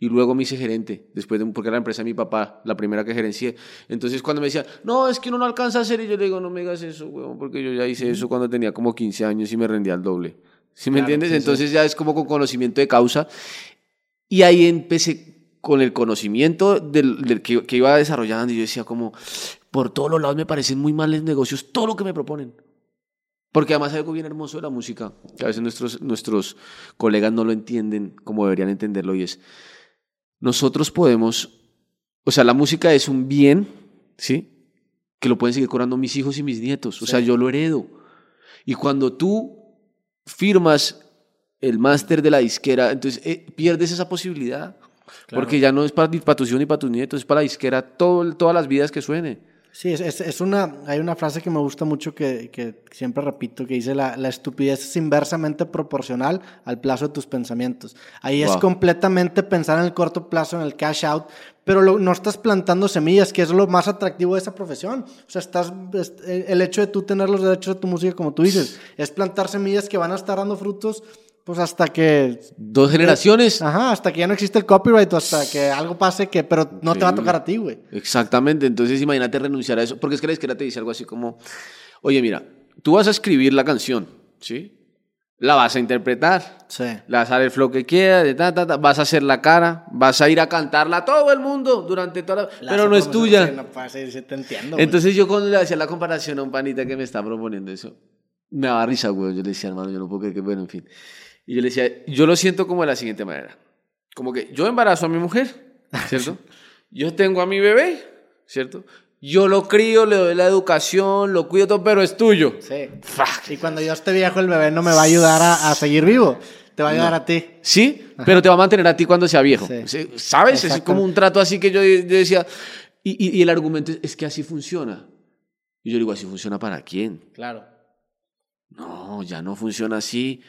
y luego me hice gerente, después de, porque era la empresa de mi papá, la primera que gerencié. Entonces, cuando me decían, no, es que uno no alcanza a hacer, y yo le digo, no me digas eso, huevón, porque yo ya hice eso cuando tenía como 15 años y me rendía al doble. ¿Sí me Claro, entiendes? sí, sí. Entonces ya es como con conocimiento de causa. Y ahí empecé con el conocimiento del, del que, que iba desarrollando, y yo decía como, por todos los lados me parecen muy males negocios todo lo que me proponen. Porque además hay algo bien hermoso de la música, que a veces nuestros, nuestros colegas no lo entienden como deberían entenderlo, y es, nosotros podemos, o sea, la música es un bien, ¿sí? Que lo pueden seguir cobrando mis hijos y mis nietos, o sea, yo lo heredo. Y cuando tú firmas el máster de la disquera, entonces eh, pierdes esa posibilidad. Porque ya no es para, para tus hijos ni para tus nietos, es para la disquera todo, todas las vidas que suene. Sí, es, es, es, una, hay una frase que me gusta mucho que, que siempre repito, que dice la, la, estupidez es inversamente proporcional al plazo de tus pensamientos. Ahí wow. es completamente pensar en el corto plazo, en el cash out, pero lo, no estás plantando semillas, que es lo más atractivo de esa profesión. O sea, estás, el hecho de tú tener los derechos de tu música, como tú dices, es plantar semillas que van a estar dando frutos pues hasta que... Dos generaciones. Ajá, hasta que ya no existe el copyright o hasta que algo pase que... Pero no te va a tocar a ti, güey. Exactamente. Entonces imagínate renunciar a eso. Porque es que la izquierda te dice algo así como... Oye, mira, tú vas a escribir la canción, ¿sí? La vas a interpretar. Sí. La vas a dar el flow que quieras, de ta, ta, ta, vas a hacer la cara, vas a ir a cantarla a todo el mundo durante toda la... la pero no es tuya. No pasa, te entiendo, Entonces yo cuando le hacía la comparación a un panita que me está proponiendo eso, me daba risa, güey. Yo le decía, hermano, yo no puedo creer que... Bueno, en fin. Y yo le decía, yo lo siento como de la siguiente manera. Como que yo embarazo a mi mujer, ¿cierto? yo tengo a mi bebé, ¿cierto? Yo lo crío, le doy la educación, lo cuido todo, pero es tuyo. Sí. Fuck. Y cuando yo esté viejo, el bebé no me va a ayudar a, a seguir vivo. Te va a ayudar no. a ti. Sí, Ajá. pero te va a mantener a ti cuando sea viejo. Sí. ¿Sabes? Es como un trato así que yo, yo decía. Y, y, y, el argumento es, es que así funciona. Y yo digo, ¿así funciona para quién? Claro. No, ya no funciona así.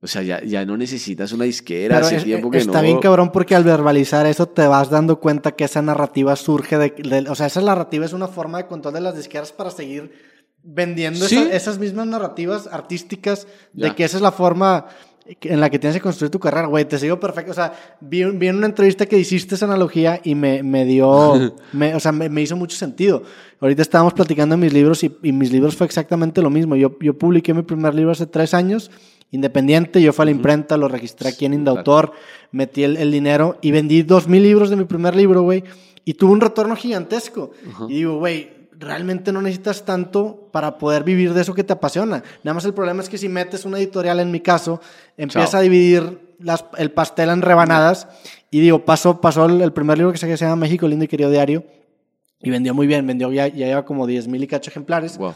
O sea, ya, ya no necesitas una disquera Pero hace es, tiempo que está no. bien cabrón porque al verbalizar eso te vas dando cuenta que esa narrativa surge de, de, O sea, esa narrativa es una forma de control de las disqueras para seguir vendiendo ¿Sí? esa, esas mismas narrativas artísticas ya. de que esa es la forma en la que tienes que construir tu carrera, güey, te sigo perfecto. O sea, vi, vi, en una entrevista que hiciste esa analogía y me, me dio, me, o sea, me, me, hizo mucho sentido. Ahorita estábamos platicando en mis libros y, y mis libros fue exactamente lo mismo. Yo, yo publiqué mi primer libro hace tres años independiente, yo fui a la imprenta, lo registré aquí en Indautor, metí el, el dinero y vendí dos mil libros de mi primer libro, güey, y tuve un retorno gigantesco. -huh. Y digo, güey, realmente no necesitas tanto para poder vivir de eso que te apasiona. Nada más el problema es que si metes una editorial, en mi caso, empieza Chao. a dividir las, el pastel en rebanadas y digo, pasó, pasó el, el primer libro que se llama México, lindo y querido diario, y vendió muy bien, vendió ya, ya lleva como 10 mil y cacho ejemplares. Wow.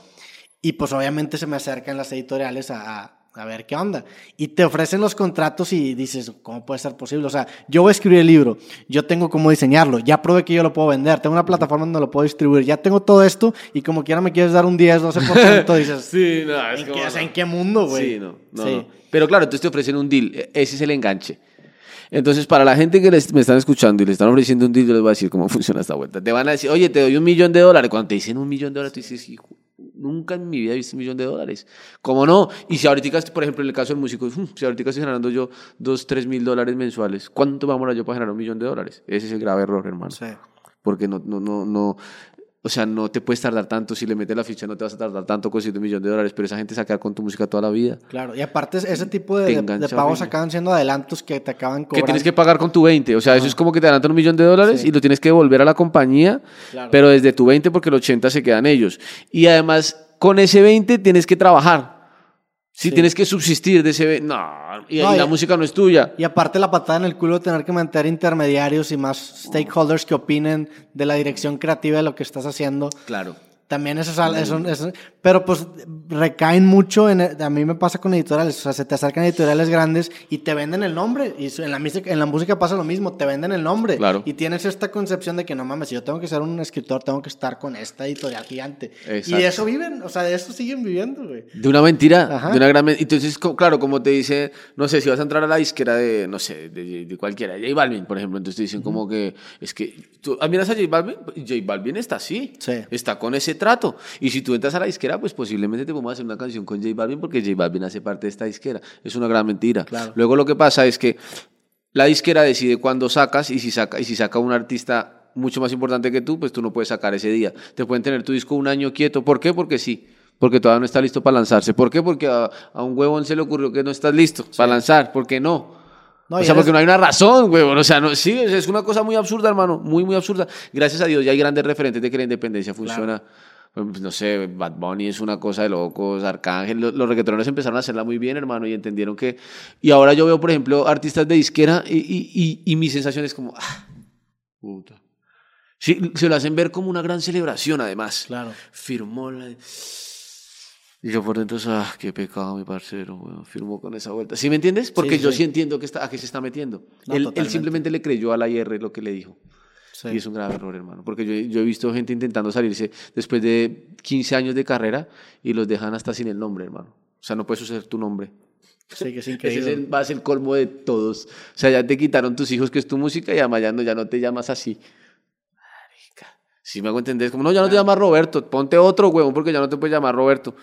Y pues obviamente se me acercan las editoriales a, a a ver qué onda. Y te ofrecen los contratos y dices, ¿cómo puede ser posible? O sea, yo voy a escribir el libro, yo tengo cómo diseñarlo, ya probé que yo lo puedo vender, tengo una plataforma donde lo puedo distribuir, ya tengo todo esto y como quiera me quieres dar un 10, 12%, dices, sí, no, es ¿en, como, qué, no. ¿en qué mundo, güey? Sí, no, no, sí. no. Pero claro, entonces te ofrecen un deal, e-, ese es el enganche. Entonces, para la gente que les, me están escuchando y le están ofreciendo un deal, yo les voy a decir cómo funciona esta vuelta. Te van a decir, oye, te doy un millón de dólares. Cuando te dicen un millón de dólares, tú dices, hijo, nunca en mi vida he visto un millón de dólares. ¿Cómo no? Y si ahorita, por ejemplo, en el caso del músico, si ahorita estoy generando yo dos, tres mil dólares mensuales, ¿cuánto vamos a yo para generar un millón de dólares? Ese es el grave error, hermano. Sí. Porque no, no, no, no, o sea, no te puedes tardar tanto, si le metes la ficha no te vas a tardar tanto consiguiendo un millón de dólares, pero esa gente se con tu música toda la vida. Claro, y aparte ese tipo de, de, de pagos acaban siendo adelantos que te acaban cobrando. Que tienes que pagar con tu 20, o sea, eso es como que te adelantan un millón de dólares sí. y lo tienes que devolver a la compañía, claro. pero desde tu 20 porque el 80 se quedan ellos. Y además, con ese 20 tienes que trabajar. Si sí. tienes que subsistir de ese... No, y, no, y la música no es tuya. Y aparte la patada en el culo de tener que mantener intermediarios y más stakeholders que opinen de la dirección creativa de lo que estás haciendo. Claro. También eso es, eso, eso, pero pues recaen mucho en, a mí me pasa con editoriales, o sea, se te acercan editoriales grandes y te venden el nombre, y en la, música, en la música pasa lo mismo, te venden el nombre, claro. y tienes esta concepción de que no mames, si yo tengo que ser un escritor, tengo que estar con esta editorial gigante, Exacto. y de eso viven, o sea, de eso siguen viviendo, güey. De una mentira, Ajá. de una gran mentira, entonces, claro, como te dice, no sé, si vas a entrar a la disquera de, no sé, de, de cualquiera, J Balvin, por ejemplo, entonces te dicen uh -huh. como que, es que, tú admiras a J Balvin, J Balvin está así, sí. está con ese trato, y si tú entras a la disquera, pues posiblemente te podemos hacer una canción con J Balvin porque J Balvin hace parte de esta disquera. Es una gran mentira. Claro. Luego lo que pasa es que la disquera decide cuándo sacas y si saca, y si saca un artista mucho más importante que tú, pues tú no puedes sacar ese día. Te pueden tener tu disco un año quieto. ¿Por qué? Porque sí. Porque todavía no está listo para lanzarse. ¿Por qué? Porque a, a un huevón se le ocurrió que no estás listo sí. para lanzar. ¿Por qué no? No, o sea, eres- porque no hay una razón, güey. O sea, no, sí, es una cosa muy absurda, hermano. Muy, muy absurda. Gracias a Dios ya hay grandes referentes de que la independencia funciona. No sé, Bad Bunny es una cosa de locos, Arcángel, los, los reggaetoneros empezaron a hacerla muy bien, hermano, y entendieron que... Y ahora yo veo, por ejemplo, artistas de disquera y, y, y, y mi sensación es como... Ah, puta. Sí, se lo hacen ver como una gran celebración, además. Claro. Firmó la... Y yo por dentro, ah, qué pecado, mi parcero, weón, firmó con esa vuelta. ¿Sí me entiendes? Porque Sí, yo sí. sí entiendo que está, a qué se está metiendo. No, él, él simplemente le creyó a la IR lo que le dijo. Sí. Y es un grave error, hermano. Porque yo, yo he visto gente intentando salirse después de 15 años de carrera y los dejan hasta sin el nombre, hermano. O sea, no puedes usar tu nombre. Sí, que es Ese increíble. es el, va a ser el colmo de todos. O sea, ya te quitaron tus hijos, que es tu música, y además ya no, ya no te llamas así. Marica. Si me hago entender, es como, no, ya no te llamas Roberto, ponte otro huevón porque ya no te puedes llamar Roberto.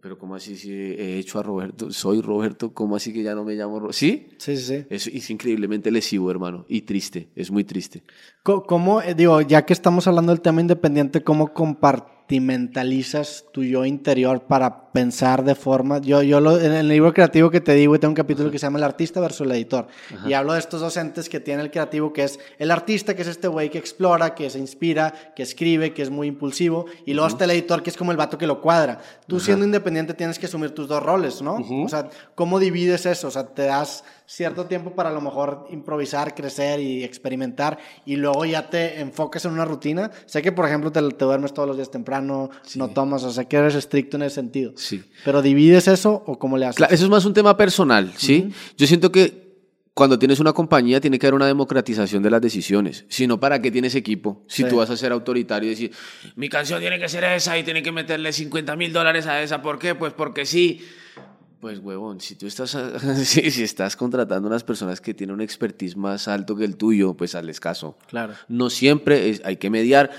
Pero ¿cómo así si he hecho a Roberto? Soy Roberto, ¿cómo así que ya no me llamo Roberto? ¿Sí? Sí, sí, sí. Es, es increíblemente lesivo, hermano, y triste, es muy triste. ¿Cómo, eh, digo, ya que estamos hablando del tema independiente, cómo compartimentalizas tu yo interior para pensar de forma... Yo, yo lo- en el libro creativo que te digo, tengo un capítulo que se llama El artista versus el editor. Y hablo de estos dos entes que tiene el creativo, que es el artista, que es este güey que explora, que se inspira, que escribe, que es muy impulsivo. Y luego está el editor, que es como el vato que lo cuadra. Tú siendo independiente tienes que asumir tus dos roles, ¿no? O sea, ¿cómo divides eso? O sea, te das cierto tiempo para a lo mejor improvisar, crecer y experimentar y luego ya te enfocas en una rutina. Sé que, por ejemplo, te, te duermes todos los días temprano, no tomas, o sea, que eres estricto en ese sentido. Sí. Pero ¿divides eso o cómo le haces? Claro, eso es más un tema personal, ¿sí? Yo siento que cuando tienes una compañía tiene que haber una democratización de las decisiones. Si no, ¿para qué tienes equipo? Si Sí. tú vas a ser autoritario y decir, mi canción tiene que ser esa y tiene que meterle 50 mil dólares a esa, ¿por qué? Pues porque sí. Pues, huevón, si tú estás, si, si estás contratando unas personas que tienen un expertise más alto que el tuyo, pues hazles caso. Claro. No siempre es- hay que mediar.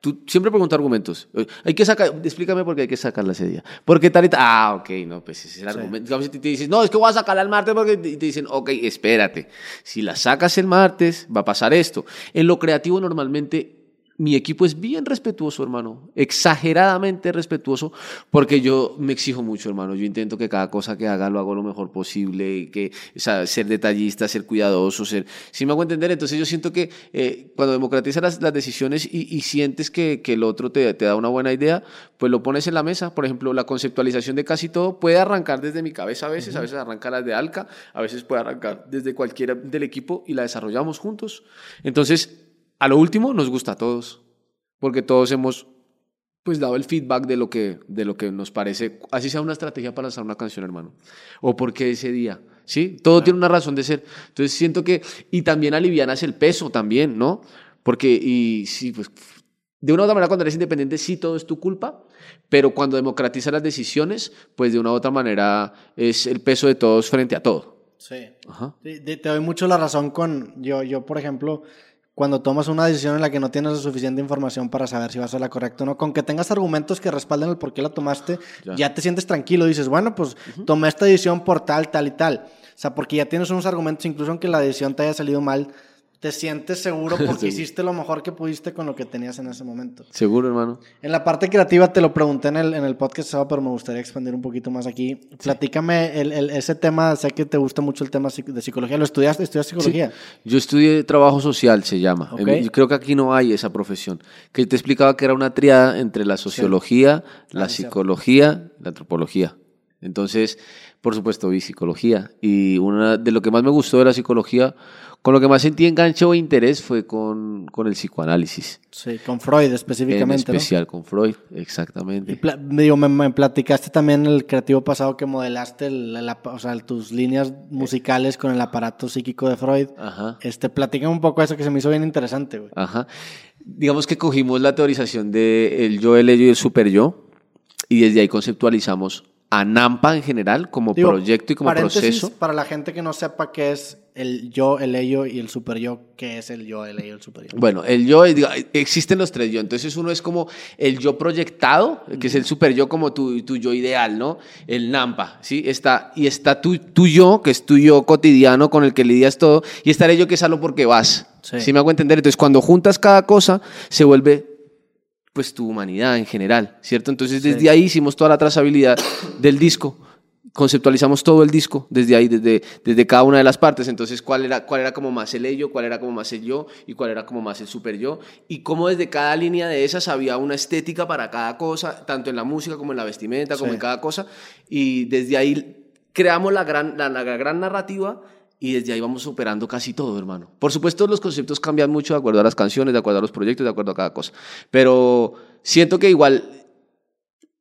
Tú siempre pregunta argumentos. Hay que sacar, explícame por qué hay que sacarla ese día. ¿Por qué tal y tal? Ah, ok, no, pues ese es el argumento. Digamos, te, te dices, no, es que voy a sacarla el martes porque te, te dicen, ok, espérate. Si la sacas el martes, va a pasar esto. En lo creativo, normalmente, mi equipo es bien respetuoso, hermano. Exageradamente respetuoso, porque yo me exijo mucho, hermano. Yo intento que cada cosa que haga lo hago lo mejor posible, y que, o sea, ser detallista, ser cuidadoso, ser... Si me hago entender, entonces yo siento que eh, cuando democratizas las, las decisiones y, y sientes que, que el otro te, te da una buena idea, pues lo pones en la mesa. Por ejemplo, la conceptualización de casi todo puede arrancar desde mi cabeza a veces, a veces arranca las de Alca, a veces puede arrancar desde cualquiera del equipo y la desarrollamos juntos. Entonces, a lo último nos gusta a todos, porque todos hemos pues dado el feedback de lo que de lo que nos parece, así sea una estrategia para lanzar una canción, hermano, o porque ese día, ¿sí? Todo tiene una razón de ser. Entonces siento que y también alivianas el peso también, ¿no? Porque y sí, pues de una u otra manera cuando eres independiente sí todo es tu culpa, pero cuando democratizas las decisiones, pues de una u otra manera es el peso de todos frente a todo. Sí. Ajá. Te te doy mucho la razón con yo, yo, por ejemplo, cuando tomas una decisión en la que no tienes la suficiente información para saber si va a ser la correcta o no, con que tengas argumentos que respalden el por qué la tomaste, Ya. ya, te sientes tranquilo. Dices, bueno, pues tomé esta decisión por tal, tal y tal. O sea, porque ya tienes unos argumentos, incluso aunque la decisión te haya salido mal, te sientes seguro porque Sí. hiciste lo mejor que pudiste con lo que tenías en ese momento. Seguro, hermano. En la parte creativa te lo pregunté en el, en el podcast, pero me gustaría expandir un poquito más aquí. Platícame el, el- ese tema, sé que te gusta mucho el tema de psicología. ¿Lo estudiaste? ¿Estudias psicología? Yo estudié trabajo social, se llama. Ok. En- Yo creo que aquí no hay esa profesión. Que te explicaba que era una triada entre la sociología, la Ah, sí. psicología, la antropología. Entonces, por supuesto, vi psicología. Y una de lo que más me gustó de la psicología, con lo que más sentí enganche o interés fue con, con el psicoanálisis. Sí, con Freud En específicamente. ¿no? especial con Freud, Y exactamente. pla- digo, me, me platicaste también el creativo pasado que modelaste el- o sea, tus líneas musicales con el aparato psíquico de Freud. Ajá. Este, platícame un poco eso que se me hizo bien interesante, güey. Ajá. Digamos que cogimos la teorización de el yo, el ello y el super yo, y desde ahí conceptualizamos a NAMPA en general como Digo, proyecto y como proceso. Para la gente que no sepa qué es el yo, el ello y el super yo, ¿qué es el yo, el ello y el super yo? Bueno, el yo, diga, existen los tres yo. Entonces uno es como el yo proyectado, que es el super yo como tu, tu yo ideal, ¿no? El NAMPA, ¿sí? Está, y está tu, tu yo, que es tu yo cotidiano con el que lidias todo, y está el ello que es algo porque vas. Sí. ¿Sí me hago entender? Entonces cuando juntas cada cosa, se vuelve pues tu humanidad en general, ¿cierto? Entonces desde Sí. ahí hicimos toda la trazabilidad del disco. conceptualizamos todo el disco desde ahí, desde, desde cada una de las partes. Entonces, ¿cuál era, cuál era como más el ello, cuál era como más el yo y cuál era como más el super yo. Y cómo desde cada línea de esas había una estética para cada cosa, tanto en la música como en la vestimenta, como en cada cosa. Y desde ahí creamos la gran, la, la gran narrativa y desde ahí vamos superando casi todo, hermano. Por supuesto, los conceptos cambian mucho de acuerdo a las canciones, de acuerdo a los proyectos, de acuerdo a cada cosa. Pero siento que igual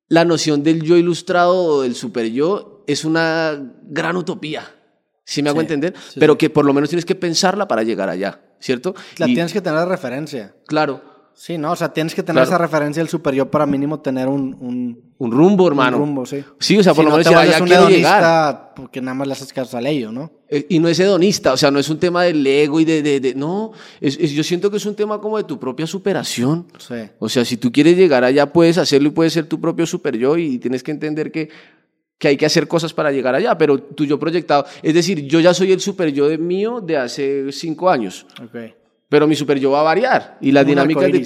la noción del yo ilustrado o del super yo es una gran utopía. ¿Sí me hago entender? Pero que por lo menos tienes que pensarla para llegar allá, ¿cierto? La tienes que tener referencia. Claro. Sí, ¿no? O sea, tienes que tener esa referencia del superior para mínimo tener un... Un, rumbo, hermano. Un rumbo, sí. Sí, o sea, por lo menos ya, quiero llegar. Porque nada más le haces caso al ello, ¿no? Eh, y no es hedonista, o sea, no es un tema del ego y de... de, de no, es, yo siento que es un tema como de tu propia superación. Sí. O sea, si tú quieres llegar allá, puedes hacerlo y puedes ser tu propio super yo y tienes que entender que que hay que hacer cosas para llegar allá, pero tú yo proyectado, es decir, yo ya soy el super yo de mío de hace cinco años. Okay. Pero mi super yo va a variar. Y las dinámicas de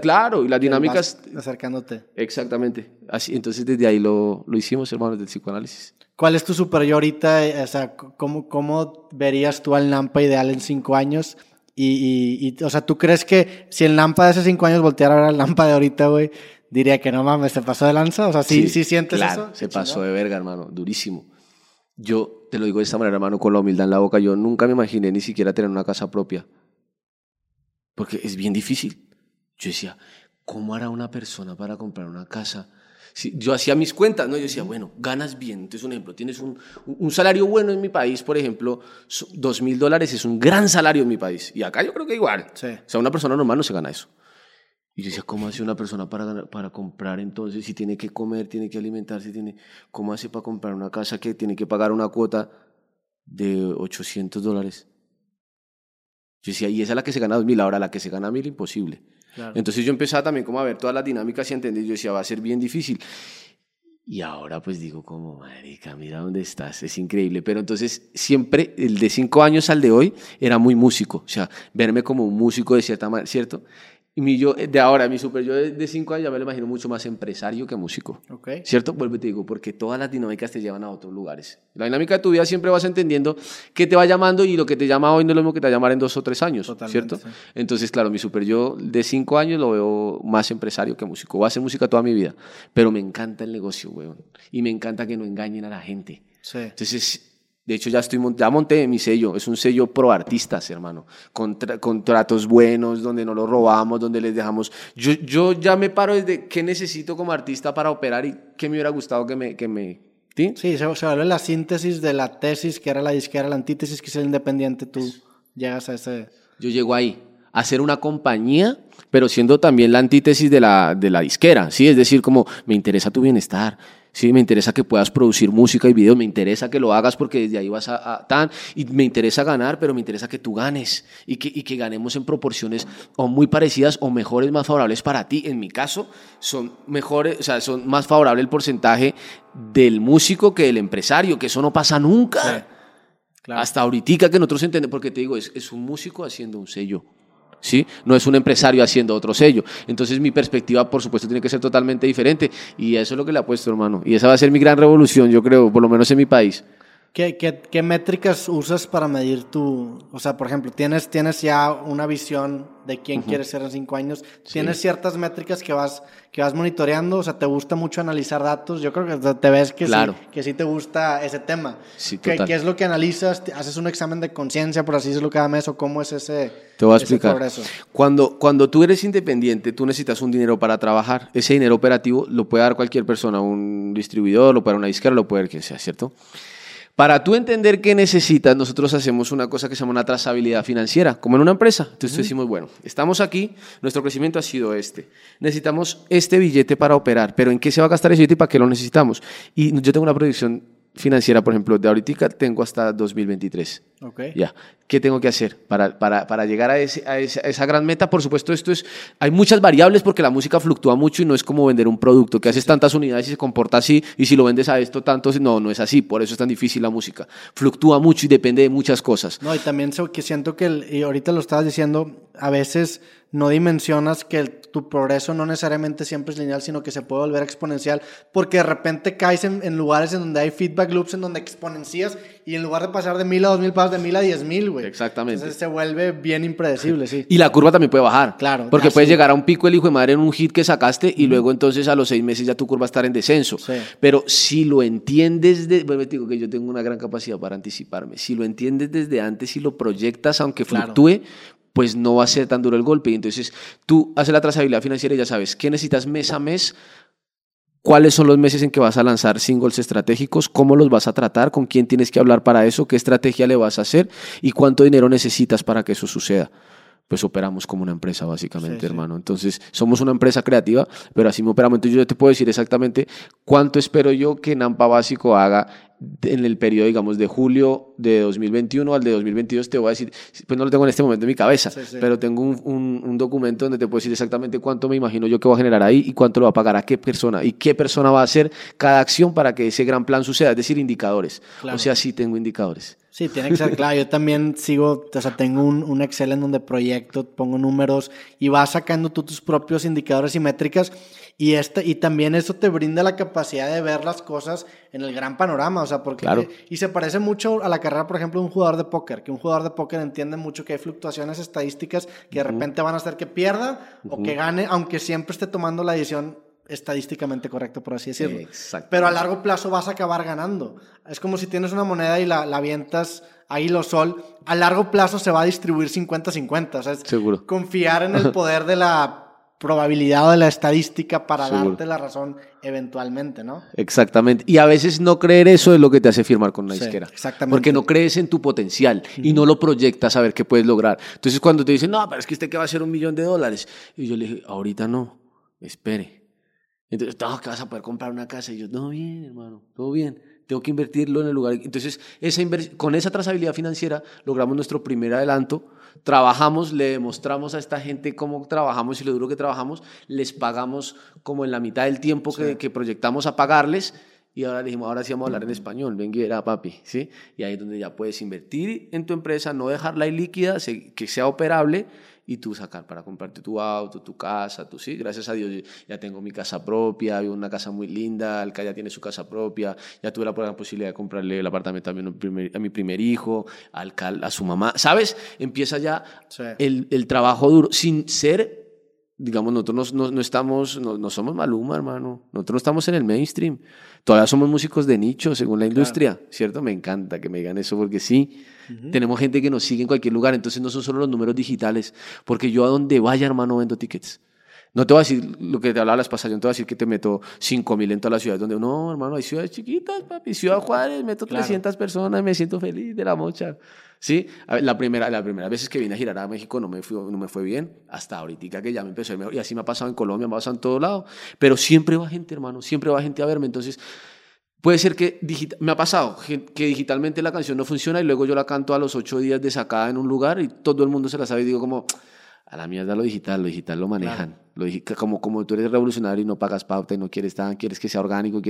claro, y las dinámicas. Acercándote. Exactamente. Así, entonces desde ahí lo, lo hicimos, hermanos, del psicoanálisis. ¿Cuál es tu super yo ahorita? O sea, ¿cómo, cómo verías tú al Nampa ideal en cinco años? Y, y, o sea, ¿tú crees que si el Nampa de hace cinco años volteara a ver al Nampa de ahorita, güey, diría que no mames, se pasó de lanza? O sea, ¿sí, sí, sientes claro, se pasó de verga, hermano, durísimo. Yo te lo digo de esta manera, hermano, con la humildad en la boca. Yo nunca me imaginé ni siquiera tener una casa propia porque es bien difícil. Yo decía, ¿cómo hará una persona para comprar una casa? Si, yo hacía mis cuentas, ¿no? Yo decía, bueno, ganas bien. Entonces, un ejemplo, tienes un, un salario bueno en mi país, por ejemplo, dos mil dólares es un gran salario en mi país. Y acá yo creo que igual. Sí. O sea, una persona normal no se gana eso. Y yo decía, ¿cómo hace una persona para, para comprar entonces? Si tiene que comer, tiene que alimentarse, tiene, ¿cómo hace para comprar una casa que tiene que pagar una cuota de 800 dólares? Yo decía, y esa es la que se gana 2.000, ahora la que se gana 1.000, imposible. Entonces yo empezaba también como a ver todas las dinámicas y entender, yo decía, va a ser bien difícil. Y ahora pues digo como, marica, mira dónde estás, es increíble. Pero entonces siempre, el de cinco años al de hoy, era muy músico. O sea, verme como un músico de cierta manera, ¿cierto? Y mi yo de ahora, mi super yo de, cinco años, ya me lo imagino mucho más empresario que músico. Okay. ¿Cierto? Vuelvo y te digo, porque todas las dinámicas te llevan a otros lugares. La dinámica de tu vida siempre vas entendiendo qué te va llamando y lo que te llama hoy no es lo mismo que te va a llamar en dos o tres años. ¿Cierto? Entonces, claro, mi super yo de cinco años lo veo más empresario que músico. Voy a hacer música toda mi vida. Pero me encanta el negocio, weón. Y me encanta que no engañen a la gente. Sí. Entonces, de hecho, ya, estoy, ya monté mi sello. Es un sello pro artistas, hermano. Con contratos buenos, donde no los robamos, donde les dejamos. Yo, yo ya me paro desde qué necesito como artista para operar y qué me hubiera gustado que me. Que me ¿sí? sí, se, se vuelve la síntesis de la tesis, que era la disquera, la antítesis, que es el independiente. Tú llegas a ese. Yo llego ahí. A hacer una compañía, pero siendo también la antítesis de la, de la disquera. ¿sí? Es decir, como me interesa tu bienestar Sí, me interesa que puedas producir música y videos, me interesa que lo hagas porque desde ahí vas a, tan, y me interesa ganar, pero me interesa que tú ganes y que, y que ganemos en proporciones o muy parecidas o mejores, más favorables para ti. En mi caso, son mejores, o sea, son más favorable el porcentaje del músico que del empresario, que eso no pasa nunca. Hasta ahorita que nosotros entendemos, porque te digo, es, es un músico haciendo un sello. ¿Sí? No es un empresario haciendo otro sello. Entonces mi perspectiva, por supuesto, tiene que ser totalmente diferente y eso es lo que le apuesto, hermano. Y esa va a ser mi gran revolución, yo creo, por lo menos en mi país. ¿Qué, qué, qué métricas usas para medir tu, o sea, por ejemplo, tienes, tienes ya una visión de quién quieres ser en cinco años, tienes ciertas métricas que vas, que vas monitoreando, o sea, te gusta mucho analizar datos, yo creo que te ves que, sí, que sí te gusta ese tema. Sí, ¿Qué, ¿Qué, es lo que analizas? ¿Haces un examen de conciencia, por así decirlo, cada mes o cómo es ese, te voy a explicar. Cuando, cuando tú eres independiente, tú necesitas un dinero para trabajar. Ese dinero operativo lo puede dar cualquier persona, un distribuidor, lo puede dar una disquera, lo puede dar quien sea, ¿cierto? Para tú entender qué necesitas, nosotros hacemos una cosa que se llama una trazabilidad financiera, como en una empresa. Entonces decimos, bueno, estamos aquí, nuestro crecimiento ha sido este. Necesitamos este billete para operar, pero ¿en qué se va a gastar ese billete y para qué lo necesitamos? Y yo tengo una proyección financiera, por ejemplo, de ahorita tengo hasta 2023. Okay. Ya. ¿Qué tengo que hacer para, para, para llegar a, ese, a, esa, gran meta? Por supuesto, esto es, hay muchas variables porque la música fluctúa mucho y no es como vender un producto, que haces tantas unidades y se comporta así, y si lo vendes a esto tanto, no, no es así, por eso es tan difícil la música. Fluctúa mucho y depende de muchas cosas. No, y también que siento que, y ahorita lo estabas diciendo, a veces no dimensionas que tu progreso no necesariamente siempre es lineal, sino que se puede volver exponencial, porque de repente caes en, lugares en donde hay feedback loops, en donde exponencias, y en lugar de pasar de mil a dos mil, pasas de mil a diez mil, güey. Exactamente. Entonces se vuelve bien impredecible, sí. Y la curva también puede bajar. Claro. Porque puedes llegar a un pico el hijo de madre en un hit que sacaste, y luego entonces a los seis meses ya tu curva va a estar en descenso. Sí. Pero si lo entiendes, de, bueno, digo que yo tengo una gran capacidad para anticiparme, si lo entiendes desde antes y lo proyectas, aunque fluctúe, pues no va a ser tan duro el golpe. Y entonces tú haces la trazabilidad financiera y ya sabes qué necesitas mes a mes, cuáles son los meses en que vas a lanzar singles estratégicos, cómo los vas a tratar, con quién tienes que hablar para eso, qué estrategia le vas a hacer y cuánto dinero necesitas para que eso suceda pues operamos como una empresa básicamente, hermano. Entonces, somos una empresa creativa, pero así me operamos. Entonces, yo te puedo decir exactamente cuánto espero yo que Nampa Básico haga en el periodo, digamos, de julio de 2021 al de 2022, te voy a decir, pues no lo tengo en este momento en mi cabeza, pero tengo un, un, documento donde te puedo decir exactamente cuánto me imagino yo que va a generar ahí y cuánto lo va a pagar a qué persona y qué persona va a hacer cada acción para que ese gran plan suceda, es decir, indicadores. O sea, sí tengo indicadores. Sí, tiene que ser claro. Yo también sigo, o sea, tengo un, un, Excel en donde proyecto, pongo números y vas sacando tú tus propios indicadores y métricas. Y, este, y también eso te brinda la capacidad de ver las cosas en el gran panorama. O sea, porque. Y se parece mucho a la carrera, por ejemplo, de un jugador de póker, que un jugador de póker entiende mucho que hay fluctuaciones estadísticas que de repente van a hacer que pierda o que gane, aunque siempre esté tomando la decisión estadísticamente correcto, por así decirlo. Pero a largo plazo vas a acabar ganando. Es como si tienes una moneda y la, la avientas ahí lo sol, a largo plazo se va a distribuir 50-50. O sea, Seguro. confiar en el poder de la probabilidad o de la estadística para darte la razón eventualmente, ¿no? Exactamente. Y a veces no creer eso es lo que te hace firmar con una disquera. Exactamente. Porque no crees en tu potencial y no lo proyectas a ver qué puedes lograr. Entonces cuando te dicen, no, pero es que usted que va a ser un millón de dólares. Y yo le dije, ahorita no, espere entonces, no, que vas a poder comprar una casa. Y yo, no, bien, hermano, todo bien. Tengo que invertirlo en el lugar. Entonces, esa con esa trazabilidad financiera logramos nuestro primer adelanto. Trabajamos, le demostramos a esta gente cómo trabajamos y lo duro que trabajamos. Les pagamos como en la mitad del tiempo que, que proyectamos a pagarles. Y ahora dijimos, ahora sí vamos a hablar en español, venga, papi, ¿sí? Y ahí es donde ya puedes invertir en tu empresa, no dejarla líquida, que sea operable y tú sacar para comprarte tu auto, tu casa, tú sí, gracias a Dios ya tengo mi casa propia, hay una casa muy linda, Alca ya tiene su casa propia, ya tuve la posibilidad de comprarle el apartamento también a mi primer hijo, Alca a su mamá, ¿sabes? Empieza ya el, el trabajo duro, sin ser digamos, nosotros no, no, estamos, no, no, somos Maluma, hermano. Nosotros no estamos en el mainstream. Todavía somos músicos de nicho, según la industria, ¿cierto? Me encanta que me digan eso porque sí, tenemos gente que nos sigue en cualquier lugar, entonces no son solo los números digitales, porque yo a donde vaya, hermano, vendo tickets. No te voy a decir lo que te hablaba las pasadas, no te voy a decir que te meto 5 mil en todas las ciudades donde, no, hermano, hay ciudades chiquitas, papi, Ciudad Juárez, meto 300 personas, me siento feliz de la mocha. Sí, la primera, la primera vez que vine a girar a México no me, fue, no me fue bien, hasta ahorita que ya me empezó a ir mejor, y así me ha pasado en Colombia, me ha pasado en todo lado, pero siempre va gente, hermano, siempre va gente a verme, entonces Puede ser que me ha pasado que digitalmente la canción no funciona y luego yo la canto a los ocho días de sacada en un lugar y todo el mundo se la sabe y digo como, a la mierda lo digital, lo digital lo manejan. Lo, como, como tú eres revolucionario y no pagas pauta y no quieres tan, quieres que sea orgánico.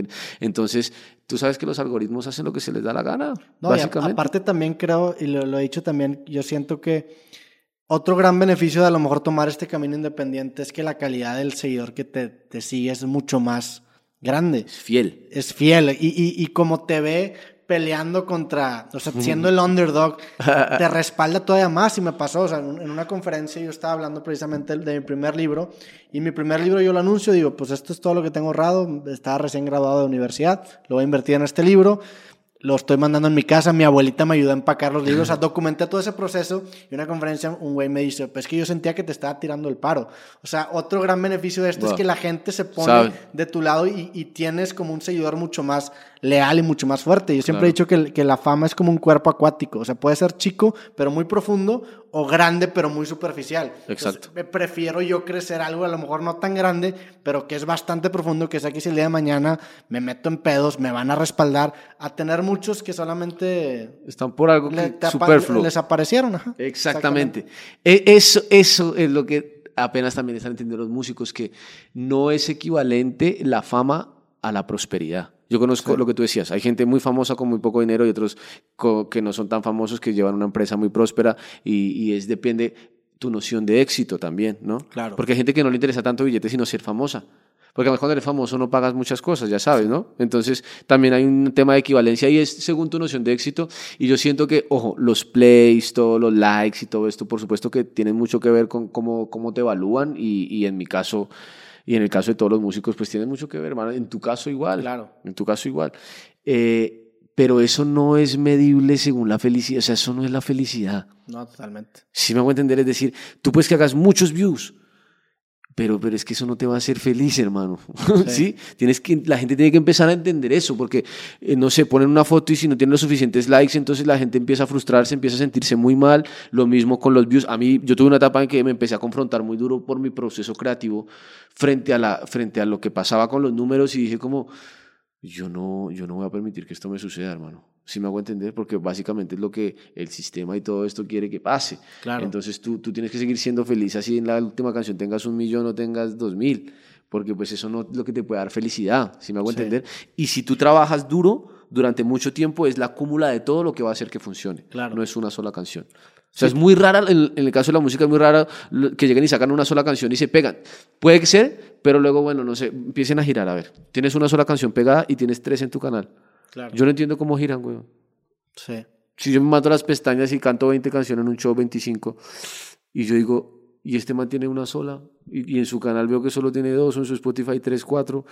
entonces, tú sabes que los algoritmos hacen lo que se les da la gana. No, básicamente. aparte también creo, y lo, lo he dicho también, yo siento que otro gran beneficio de a lo mejor tomar este camino independiente es que la calidad del seguidor que te, te sigue es mucho más grande. Es fiel. Es fiel. Y, y, y como te ve peleando contra, o sea, siendo el underdog, te respalda todavía más. Y me pasó, o sea, en una conferencia yo estaba hablando precisamente de mi primer libro. Y mi primer libro yo lo anuncio, digo, pues esto es todo lo que tengo ahorrado. Estaba recién graduado de universidad, lo voy a invertir en este libro lo estoy mandando en mi casa, mi abuelita me ayudó a empacar los libros, o sea, documenté todo ese proceso y una conferencia un güey me dice, pues es que yo sentía que te estaba tirando el paro. O sea, otro gran beneficio de esto es que la gente se pone de tu lado y, y, tienes como un seguidor mucho más leal y mucho más fuerte. Yo siempre he dicho que, que, la fama es como un cuerpo acuático, o sea, puede ser chico, pero muy profundo, o grande, pero muy superficial. Exacto. prefiero yo crecer algo a lo mejor no tan grande, pero que es bastante profundo, que sé que si el día de mañana me meto en pedos, me van a respaldar, a tener muchos que solamente... Están por algo que superfluo. Les aparecieron, Exactamente. E, eso, eso es lo que apenas también están entendiendo los músicos, que no es equivalente la fama a la prosperidad. Yo conozco lo que tú decías, hay gente muy famosa con muy poco dinero y otros que no son tan famosos que llevan una empresa muy próspera y, y es depende tu noción de éxito también, ¿no? Claro. Porque hay gente que no le interesa tanto billetes sino ser famosa. Porque además cuando eres famoso no pagas muchas cosas, ya sabes, ¿no? Entonces también hay un tema de equivalencia y es según tu noción de éxito. Y yo siento que, ojo, los plays, todos los likes y todo esto, por supuesto que tienen mucho que ver con cómo, cómo te evalúan y, y en mi caso, y en el caso de todos los músicos, pues tienen mucho que ver, hermano. En tu caso igual. Claro. En tu caso igual. Eh, pero eso no es medible según la felicidad. O sea, eso no es la felicidad. No, totalmente. Si me hago entender, es decir, tú puedes que hagas muchos views, pero, pero es que eso no te va a hacer feliz, hermano. ¿Sí? Tienes que, la gente tiene que empezar a entender eso, porque, eh, no sé, ponen una foto y si no tienen los suficientes likes, entonces la gente empieza a frustrarse, empieza a sentirse muy mal. Lo mismo con los views. A mí, yo tuve una etapa en que me empecé a confrontar muy duro por mi proceso creativo frente a, la, frente a lo que pasaba con los números y dije como, yo no, yo no voy a permitir que esto me suceda, hermano. Si me hago entender, porque básicamente es lo que el sistema y todo esto quiere que pase. Claro. Entonces tú, tú tienes que seguir siendo feliz, así en la última canción tengas un millón o tengas dos mil, porque pues eso no es lo que te puede dar felicidad, si me hago Sí. entender. Y si tú trabajas duro durante mucho tiempo, es la cúmula de todo lo que va a hacer que funcione. Claro. No es una sola canción. O sea, es muy rara, en, en el caso de la música es muy rara que lleguen y sacan una sola canción y se pegan. Puede que ser, pero luego, bueno, no sé, empiecen a girar. A ver, tienes una sola canción pegada y tienes tres en tu canal. Claro. Yo no entiendo cómo giran, güey. Sí. Si yo me mato las pestañas y canto 20 canciones en un show, 25, y yo digo, y este man tiene una sola, y, y en su canal veo que solo tiene dos, o en su Spotify tres, cuatro,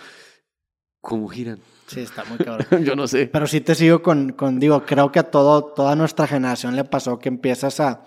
¿cómo giran? Sí, está muy cabrón. yo no sé. Pero sí te sigo con, con, digo, creo que a todo, toda nuestra generación le pasó que empiezas a,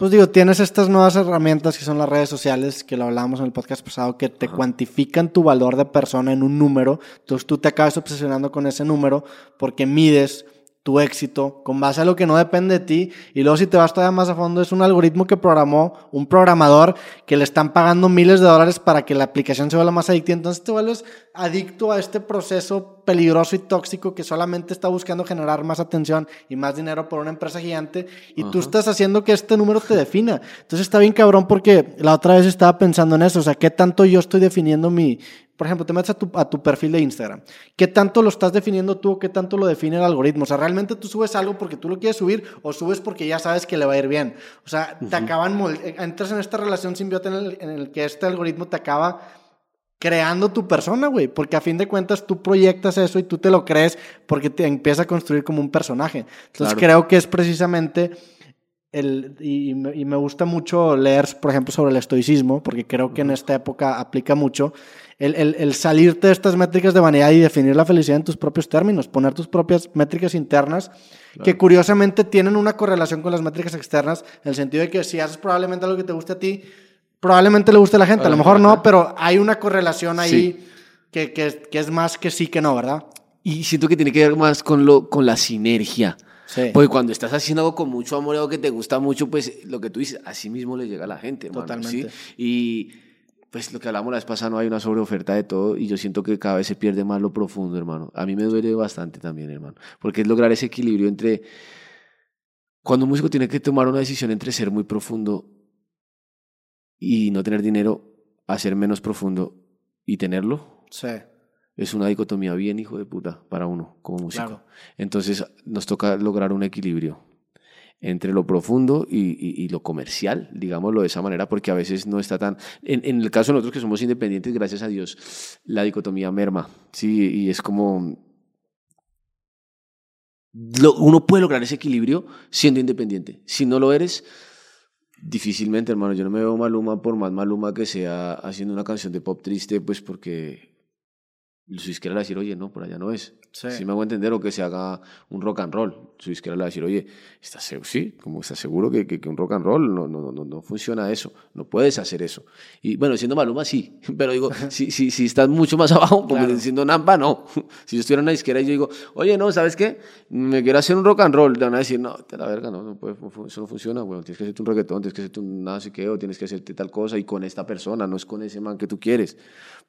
pues digo, tienes estas nuevas herramientas que son las redes sociales, que lo hablábamos en el podcast pasado, que te cuantifican tu valor de persona en un número, entonces tú te acabas obsesionando con ese número porque mides tu éxito con base a lo que no depende de ti y luego si te vas todavía más a fondo es un algoritmo que programó un programador que le están pagando miles de dólares para que la aplicación se vuelva más adictiva. Entonces te vuelves adicto a este proceso peligroso y tóxico que solamente está buscando generar más atención y más dinero por una empresa gigante y tú estás haciendo que este número te defina. Entonces está bien cabrón porque la otra vez estaba pensando en eso o sea qué tanto yo estoy definiendo mi por ejemplo, te metes a tu, a tu perfil de Instagram. ¿Qué tanto lo estás definiendo tú qué tanto lo define el algoritmo? O sea, ¿realmente tú subes algo porque tú lo quieres subir o subes porque ya sabes que le va a ir bien? O sea, te acaban, mol- entras en esta relación simbiótica en el, en el que este algoritmo te acaba creando tu persona, güey, porque a fin de cuentas tú proyectas eso y tú te lo crees porque te empieza a construir como un personaje. Entonces Claro. creo que es precisamente el, y, y me gusta mucho leer, por ejemplo, sobre el estoicismo, porque creo que en esta época aplica mucho, el, el, el salirte de estas métricas de vanidad y definir la felicidad en tus propios términos, poner tus propias métricas internas, que curiosamente tienen una correlación con las métricas externas, en el sentido de que si haces probablemente algo que te guste a ti, probablemente le guste a la gente, a lo mejor no, pero hay una correlación ahí Sí. que, que, que es más que sí que no, ¿verdad? Y siento que tiene que ver más con, lo, con la sinergia. Sí. Porque cuando estás haciendo algo con mucho amor, algo que te gusta mucho, pues lo que tú dices, así mismo le llega a la gente, hermano. Totalmente. ¿sí? Y pues lo que hablamos la vez pasada, no hay una sobreoferta de todo y yo siento que cada vez se pierde más lo profundo, hermano. A mí me duele bastante también, hermano. Porque es lograr ese equilibrio entre... Cuando un músico tiene que tomar una decisión entre ser muy profundo y no tener dinero, a ser menos profundo y tenerlo, Sí, es una dicotomía bien hijo de puta para uno como músico. Claro. Entonces nos toca lograr un equilibrio entre lo profundo y, y- lo comercial, digámoslo de esa manera, porque a veces no está tan... En, en el caso de nosotros que somos independientes, gracias a Dios, la dicotomía merma, ¿sí? Y es como... lo- uno puede lograr ese equilibrio siendo independiente. Si no lo eres, difícilmente, hermano. Yo no me veo Maluma por más Maluma que sea haciendo una canción de pop triste, pues porque su disquera le va a decir, oye, no, por allá no es. Sí. Si me hago entender, o que se haga un rock and roll. Su disquera le va a decir, oye, ¿estás seguro? Sí, como estás seguro que, que, que un rock and roll no, no, no, no funciona eso, no puedes hacer eso. Y bueno, siendo Maluma, sí, pero digo, si, si, si estás mucho más abajo, como Claro. siendo Nampa, no. Si yo estuviera en una disquera y yo digo, oye, no, ¿sabes qué? Me quiero hacer un rock and roll, le van a decir, no, te la verga, no, no puede, eso no funciona, bueno, tienes que hacerte un reggaetón, tienes que hacerte un nada sé qué, o tienes que hacerte tal cosa, y con esta persona, no es con ese man que tú quieres.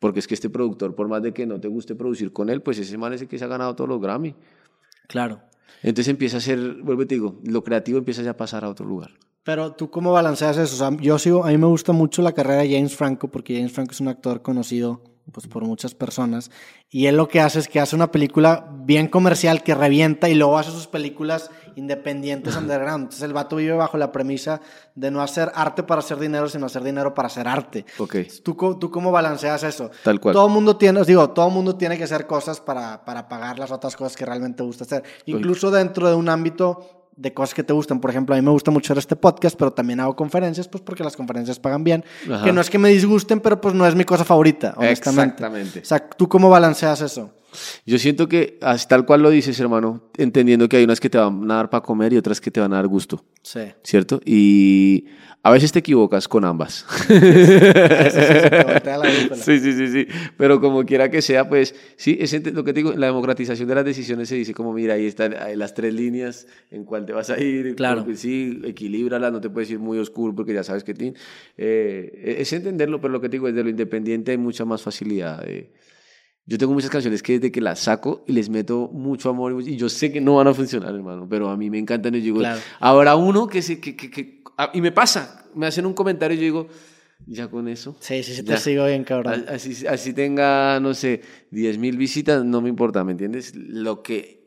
Porque es que este productor, por más de que no te guste producir con él, pues ese man es el que se ha ganado todos los Grammy. claro. Entonces empieza a ser, vuelvo y te digo, lo creativo empieza ya a pasar a otro lugar. Pero tú cómo balanceas eso? O sea, yo sigo, a mí me gusta mucho la carrera de James Franco porque James Franco es un actor conocido pues por muchas personas. Y él lo que hace es que hace una película bien comercial que revienta y luego hace sus películas independientes underground. Entonces el vato vive bajo la premisa de no hacer arte para hacer dinero, sino hacer dinero para hacer arte. Ok. ¿Tú, ¿Tú cómo balanceas eso? Tal cual. Todo mundo tiene, os digo, todo mundo tiene que hacer cosas para, para pagar las otras cosas que realmente te gusta hacer. Incluso dentro de un ámbito de cosas que te gustan. Por ejemplo, a mí me gusta mucho hacer este podcast, pero también hago conferencias, pues porque las conferencias pagan bien. Ajá. Que no es que me disgusten, pero pues no es mi cosa favorita, honestamente. Exactamente. O sea, ¿tú cómo balanceas eso? Yo siento que, así tal cual lo dices, hermano, entendiendo que hay unas que te van a dar para comer y otras que te van a dar gusto, Sí. ¿cierto? Y a veces te equivocas con ambas. Sí, sí, sí, sí. Pero como quiera que sea, pues sí, es lo que te digo, la democratización de las decisiones se dice como, mira, ahí están las tres líneas en cuál te vas a ir. Claro. sí, equilíbralas, no te puedes ir muy oscuro porque ya sabes que. Eh, es entenderlo, pero lo que te digo, desde lo independiente hay mucha más facilidad. de- Yo tengo muchas canciones que desde que las saco y les meto mucho amor y yo sé que no van a funcionar, hermano, pero a mí me encantan y yo digo, Claro. habrá uno que se... Que, que, que- ah, y me pasa, me hacen un comentario y yo digo, ya con eso. Sí, sí, sí, te sigo bien, cabrón. Así, así tenga, no sé, 10 mil visitas, no me importa, ¿me entiendes? Lo que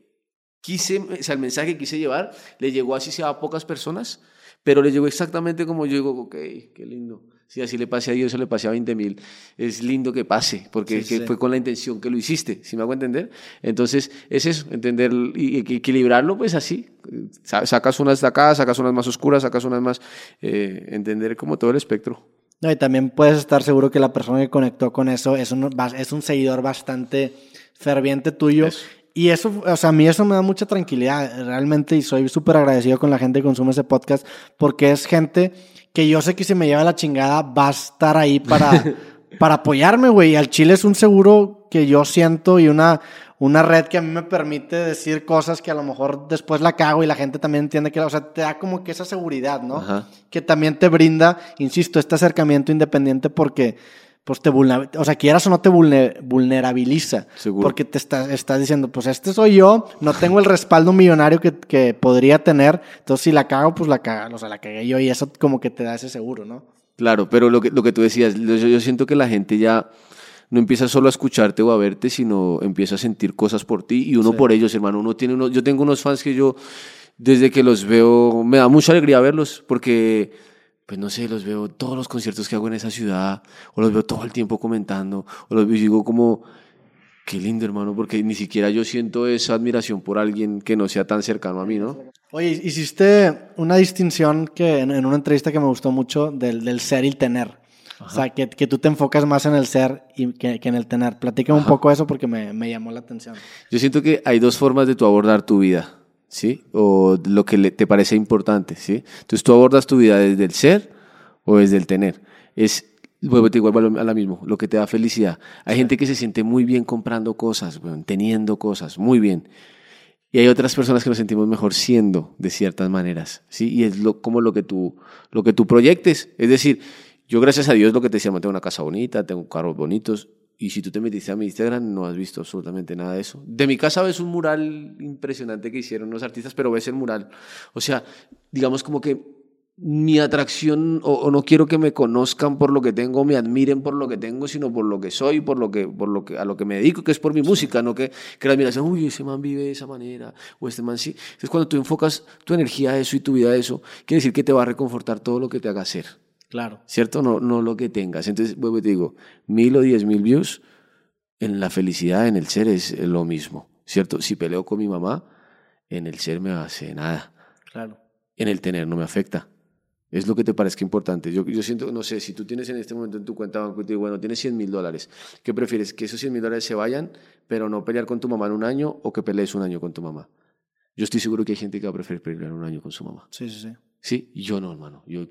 quise, o sea, el mensaje que quise llevar, le llegó así sea a pocas personas, pero le llegó exactamente como yo digo, ok, qué lindo. Si así le pase a Dios o le pase a 20 mil, es lindo que pase, porque Sí, que sí. fue con la intención que lo hiciste, ¿sí me hago entender? Entonces, es eso, entender y, equilibrarlo, pues así. Sa- Sacas unas de acá, sacas unas más oscuras, sacas unas más, eh, entender como todo el espectro. No, y también puedes estar seguro que la persona que conectó con eso es un, es un seguidor bastante ferviente tuyo. Eso. Y eso, o sea, a mí eso me da mucha tranquilidad, realmente, y soy súper agradecido con la gente que consume ese podcast, porque es gente que yo sé que si me lleva la chingada va a estar ahí para, para apoyarme, güey. Y al chile es un seguro que yo siento y una, una red que a mí me permite decir cosas que a lo mejor después la cago y la gente también entiende que, o sea, te da como que esa seguridad, ¿no? Ajá. que también te brinda, insisto, este acercamiento independiente porque, pues te vulne- o sea, quieras o no te vulne- vulnerabiliza. Seguro. Porque te está- estás diciendo, pues este soy yo, no tengo el respaldo millonario que, que podría tener, entonces si la cago, pues la cago, o sea, la cagué yo y eso como que te da ese seguro, ¿no? Claro, pero lo que, lo que tú decías, yo, yo siento que la gente ya no empieza solo a escucharte o a verte, sino empieza a sentir cosas por ti y uno Sí. por ellos, hermano. Uno tiene uno, yo tengo unos fans que yo, desde que los veo, me da mucha alegría verlos porque, pues no sé, los veo todos los conciertos que hago en esa ciudad, o los veo todo el tiempo comentando, o los veo y digo como, qué lindo, hermano, porque ni siquiera yo siento esa admiración por alguien que no sea tan cercano a mí, ¿no? Oye, hiciste una distinción que en, en una entrevista que me gustó mucho del, del ser y el tener. O sea, que, que tú te enfocas más en el ser y que, que en el tener. Platícame un poco eso porque me, me llamó la atención. Yo siento que hay dos formas de tú abordar tu vida, ¿sí? O lo que te parece importante, ¿sí? Entonces tú abordas tu vida desde el ser o desde el tener. Es, vuelvo vuelvo a lo- mismo, lo que te da felicidad. Hay gente que se siente muy bien comprando cosas, teniendo cosas, muy bien. Y hay otras personas que nos sentimos mejor siendo de ciertas maneras, ¿sí? Y es lo, como lo que, tú, lo que tú proyectes. Es decir, yo gracias a Dios lo que te decía, tengo una casa bonita, tengo carros bonitos, y si tú te metiste a mi Instagram no has visto absolutamente nada de eso. De mi casa ves un mural impresionante que hicieron los artistas, pero ves el mural. O sea, digamos como que mi atracción, o, o no quiero que me conozcan por lo que tengo, me admiren por lo que tengo, sino por lo que soy, por lo que, por lo que, a lo que me dedico, que es por mi música, no que, que la admiración, uy, ese man vive de esa manera, o este man sí. Entonces cuando tú enfocas tu energía a eso y tu vida a eso, quiere decir que te va a reconfortar todo lo que te haga hacer. Claro. ¿cierto? No, no lo que tengas. Entonces, vuelvo y te digo, mil o diez mil views en la felicidad, en el ser es lo mismo, ¿cierto? Si peleo con mi mamá, en el ser me hace nada, Claro. en el tener no me afecta. Es lo que te parezca importante. Yo, yo siento, no sé, si tú tienes en este momento en tu cuenta banco y te digo, bueno, tienes 100 mil dólares, ¿qué prefieres? ¿Que esos 100 mil dólares se vayan, pero no pelear con tu mamá en un año o que pelees un año con tu mamá? Yo estoy seguro que hay gente que va a preferir pelear un año con su mamá. Sí, sí, sí. Sí, yo no, hermano. Yo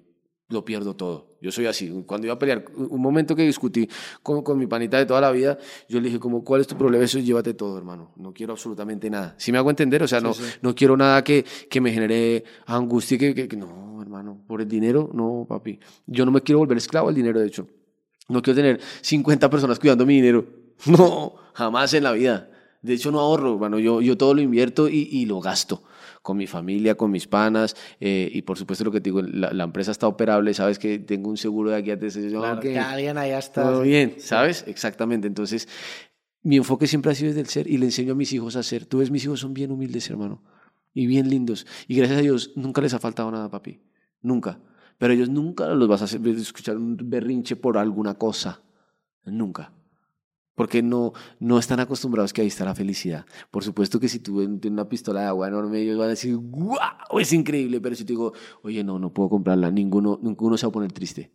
lo pierdo todo. Yo soy así. Cuando iba a pelear, un momento que discutí con, con mi panita de toda la vida, yo le dije como, ¿cuál es tu problema? Eso llévate todo, hermano. No quiero absolutamente nada. ¿Sí me hago entender? O sea, no, sí. no quiero nada que, que me genere angustia. Que, que- que- no, hermano. Por el dinero, no, papi. Yo no me quiero volver esclavo del dinero, de hecho. No quiero tener 50 personas cuidando mi dinero. No, jamás en la vida. De hecho, no ahorro, hermano. Yo, yo todo lo invierto y, y lo gasto. Con mi familia, con mis panas, eh, y por supuesto lo que te digo, la, empresa está operable, sabes que tengo un seguro de aquí a claro, que alguien allá está. Todo bien, ¿sabes? Exactamente. Entonces, mi enfoque siempre ha sido desde el ser y le enseño a mis hijos a ser. Tú ves, mis hijos son bien humildes, hermano, y bien lindos. Y gracias a Dios, nunca les ha faltado nada, papi. Nunca. Pero ellos nunca los vas a hacer, escuchar un berrinche por alguna cosa. Nunca porque no, no están acostumbrados que ahí está la felicidad. Por supuesto que si tú tienes una pistola de agua enorme, ellos van a decir, ¡guau! Es increíble, pero si te digo, oye, no, no puedo comprarla, ninguno, ninguno se va a poner triste.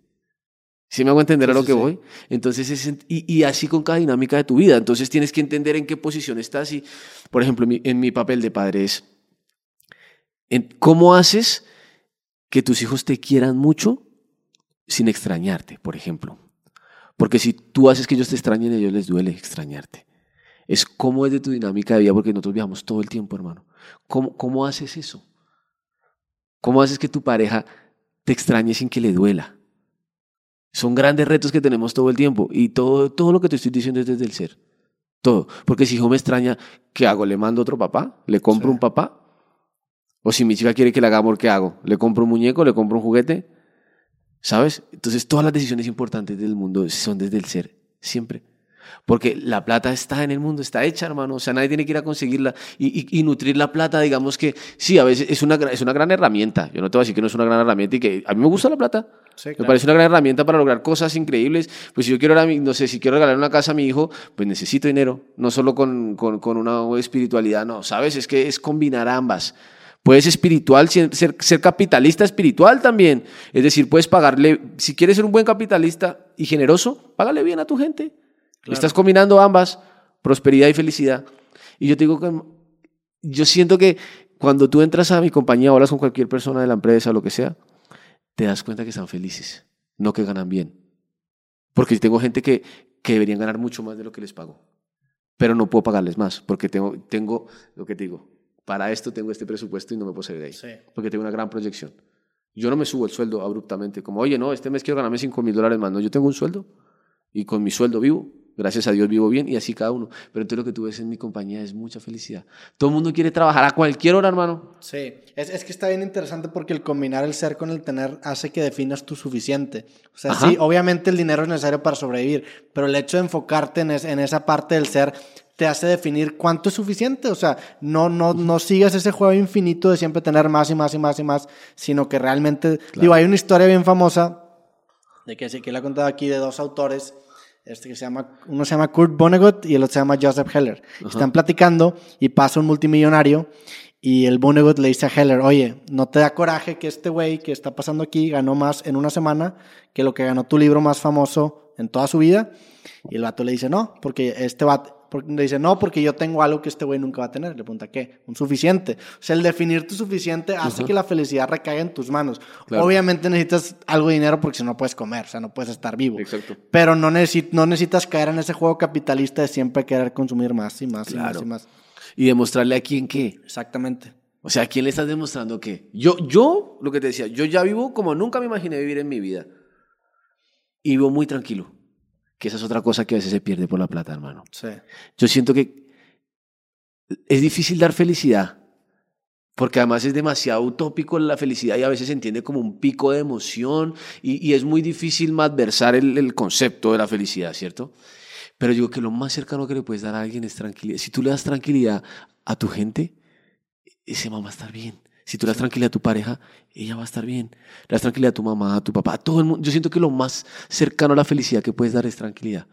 ¿Sí me hago entender a lo que voy? Entonces, es, y, y, así con cada dinámica de tu vida. Entonces tienes que entender en qué posición estás. Y, por ejemplo, en mi, en mi papel de padre es, en, ¿cómo haces que tus hijos te quieran mucho sin extrañarte, por ejemplo? Porque si tú haces que ellos te extrañen, a ellos les duele extrañarte. Es como es de tu dinámica de vida, porque nosotros viajamos todo el tiempo, hermano. ¿Cómo, cómo haces eso? ¿Cómo haces que tu pareja te extrañe sin que le duela? Son grandes retos que tenemos todo el tiempo y todo, todo lo que te estoy diciendo es desde el ser. Todo. Porque si hijo me extraña, ¿qué hago? ¿Le mando otro papá? ¿Le compro un papá? O si mi chica quiere que le haga amor, ¿qué hago? ¿Le compro un muñeco? ¿Le compro un juguete? ¿Sabes? Entonces todas las decisiones importantes del mundo son desde el ser, siempre. Porque la plata está en el mundo, está hecha, hermano. O sea, nadie tiene que ir a conseguirla. Y, y, nutrir la plata, digamos que sí, a veces es una, es una gran herramienta. Yo no te voy a decir que no es una gran herramienta y que a mí me gusta la plata. Me parece una gran herramienta para lograr cosas increíbles. Pues si yo quiero, no sé, si quiero regalar una casa a mi hijo, pues necesito dinero. No solo con, con, con una espiritualidad, no. ¿Sabes? Es que es combinar ambas. Puedes espiritual, ser, ser, capitalista espiritual también. Es decir, puedes pagarle, si quieres ser un buen capitalista y generoso, págale bien a tu gente. Estás combinando ambas, prosperidad y felicidad. Y yo te digo que yo siento que cuando tú entras a mi compañía, hablas con cualquier persona de la empresa o lo que sea, te das cuenta que están felices, no que ganan bien. Porque tengo gente que, que deberían ganar mucho más de lo que les pago, pero no puedo pagarles más, porque tengo, tengo lo que te digo, para esto tengo este presupuesto y no me puedo salir de ahí. Porque tengo una gran proyección. Yo no me subo el sueldo abruptamente, como, oye, no, este mes quiero ganarme 5 mil dólares más. No, yo tengo un sueldo y con mi sueldo vivo. Gracias a Dios vivo bien y así cada uno. Pero entonces lo que tú ves en mi compañía es mucha felicidad. Todo el mundo quiere trabajar a cualquier hora, hermano. Sí, es, es que está bien interesante porque el combinar el ser con el tener hace que definas tu suficiente. O sea, sí, obviamente el dinero es necesario para sobrevivir, pero el hecho de enfocarte en, en esa parte del ser te hace definir cuánto es suficiente. O sea, no, no, no sigas ese juego infinito de siempre tener más y más y más y más, sino que realmente, digo, hay una historia bien famosa de que sí que le he contado aquí de dos autores, este que se llama, uno se llama Kurt Vonnegut y el otro se llama Joseph Heller. Están platicando y pasa un multimillonario y el Vonnegut le dice a Heller, oye, ¿no te da coraje que este güey que está pasando aquí ganó más en una semana que lo que ganó tu libro más famoso en toda su vida? Y el vato le dice, no, porque este vato, porque le dice, no, porque yo tengo algo que este güey nunca va a tener. Le pregunta, ¿qué? Un suficiente. O sea, el definir tu suficiente hace que la felicidad recaiga en tus manos. Obviamente necesitas algo de dinero porque si no puedes comer, o sea, no puedes estar vivo. Exacto. Pero no, no necesitas caer en ese juego capitalista de siempre querer consumir más y más y más y más. Y demostrarle a quién qué. Exactamente. O sea, ¿a quién le estás demostrando qué? Yo, yo, lo que te decía, yo ya vivo como nunca me imaginé vivir en mi vida. Y vivo muy tranquilo. Que esa es otra cosa que a veces se pierde por la plata, hermano. Sí. Yo siento que es difícil dar felicidad, porque además es demasiado utópico la felicidad y a veces se entiende como un pico de emoción y, es muy difícil malversar el, el, concepto de la felicidad, ¿cierto? Pero digo que lo más cercano que le puedes dar a alguien es tranquilidad. Si tú le das tranquilidad a tu gente, ese mamá va a estar bien. Si tú le das tranquilidad a tu pareja, ella va a estar bien. Le das tranquilidad a tu mamá, a tu papá, a todo el mundo. Yo siento que lo más cercano a la felicidad que puedes dar es tranquilidad.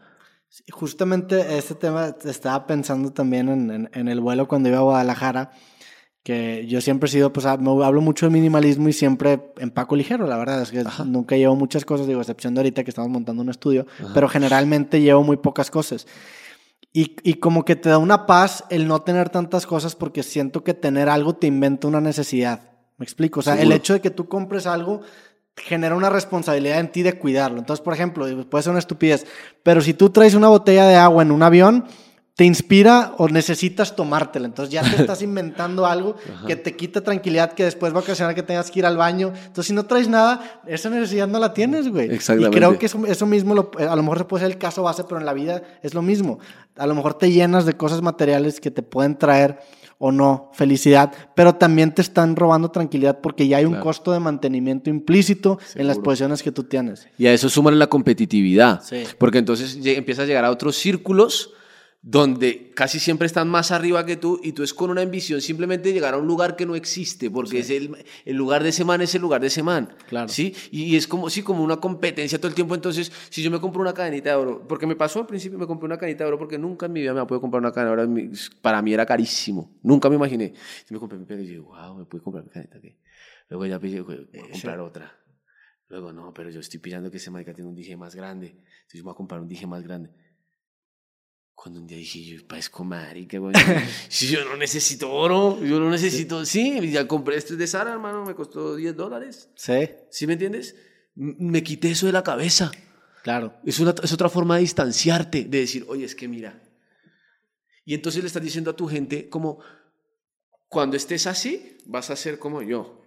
justamente este tema estaba pensando también en, en, el vuelo cuando iba a Guadalajara, que yo siempre he sido, pues hablo mucho de minimalismo y siempre empaco ligero, la verdad es que nunca llevo muchas cosas, digo, excepción de ahorita que estamos montando un estudio, pero generalmente llevo muy pocas cosas. Y, y, como que te da una paz el no tener tantas cosas porque siento que tener algo te inventa una necesidad. ¿Me explico? O sea, el hecho de que tú compres algo genera una responsabilidad en ti de cuidarlo. Entonces, por ejemplo, puede ser una estupidez, pero si tú traes una botella de agua en un avión, te inspira o necesitas tomártela. Entonces ya te estás inventando algo que te quita tranquilidad, que después va a ocasionar que tengas que ir al baño. Entonces, si no traes nada, esa necesidad no la tienes, güey. Exactamente. Y creo que eso, eso mismo, lo- a lo mejor se puede ser el caso base, pero en la vida es lo mismo. A lo mejor te llenas de cosas materiales que te pueden traer o no felicidad, pero también te están robando tranquilidad porque ya hay un Claro. costo de mantenimiento implícito en las posiciones que tú tienes. Y a eso suman la competitividad. Sí. Porque entonces empiezas a llegar a otros círculos donde casi siempre están más arriba que tú y tú es con una ambición simplemente llegar a un lugar que no existe, porque es el, el lugar de ese man es el lugar de ese man. Claro. ¿sí? Y, y es como, sí, como una competencia todo el tiempo. Entonces, si yo me compro una cadenita de oro, porque me pasó al principio, me compré una cadenita de oro porque nunca en mi vida me puedo comprar una cadena de oro. Para mí era carísimo. Nunca me imaginé. Y me compré mi y yo, wow, me pude comprar mi cadenita. ¿qué? Luego ya pillé, voy a comprar otra. Luego, no, pero yo estoy pillando que ese marica tiene un dije más grande. Entonces yo me voy a comprar un dije más grande. Cuando un día dije, yo parezco marica, güey. Si yo no necesito oro, yo no necesito... Sí, ya compré este de Sara, hermano, me costó 10 dólares. Sí, ¿Sí me entiendes? Me quité eso de la cabeza. claro. Es, una, es otra forma de distanciarte, de decir, oye, es que mira. Y entonces le estás diciendo a tu gente como, cuando estés así, vas a ser como yo.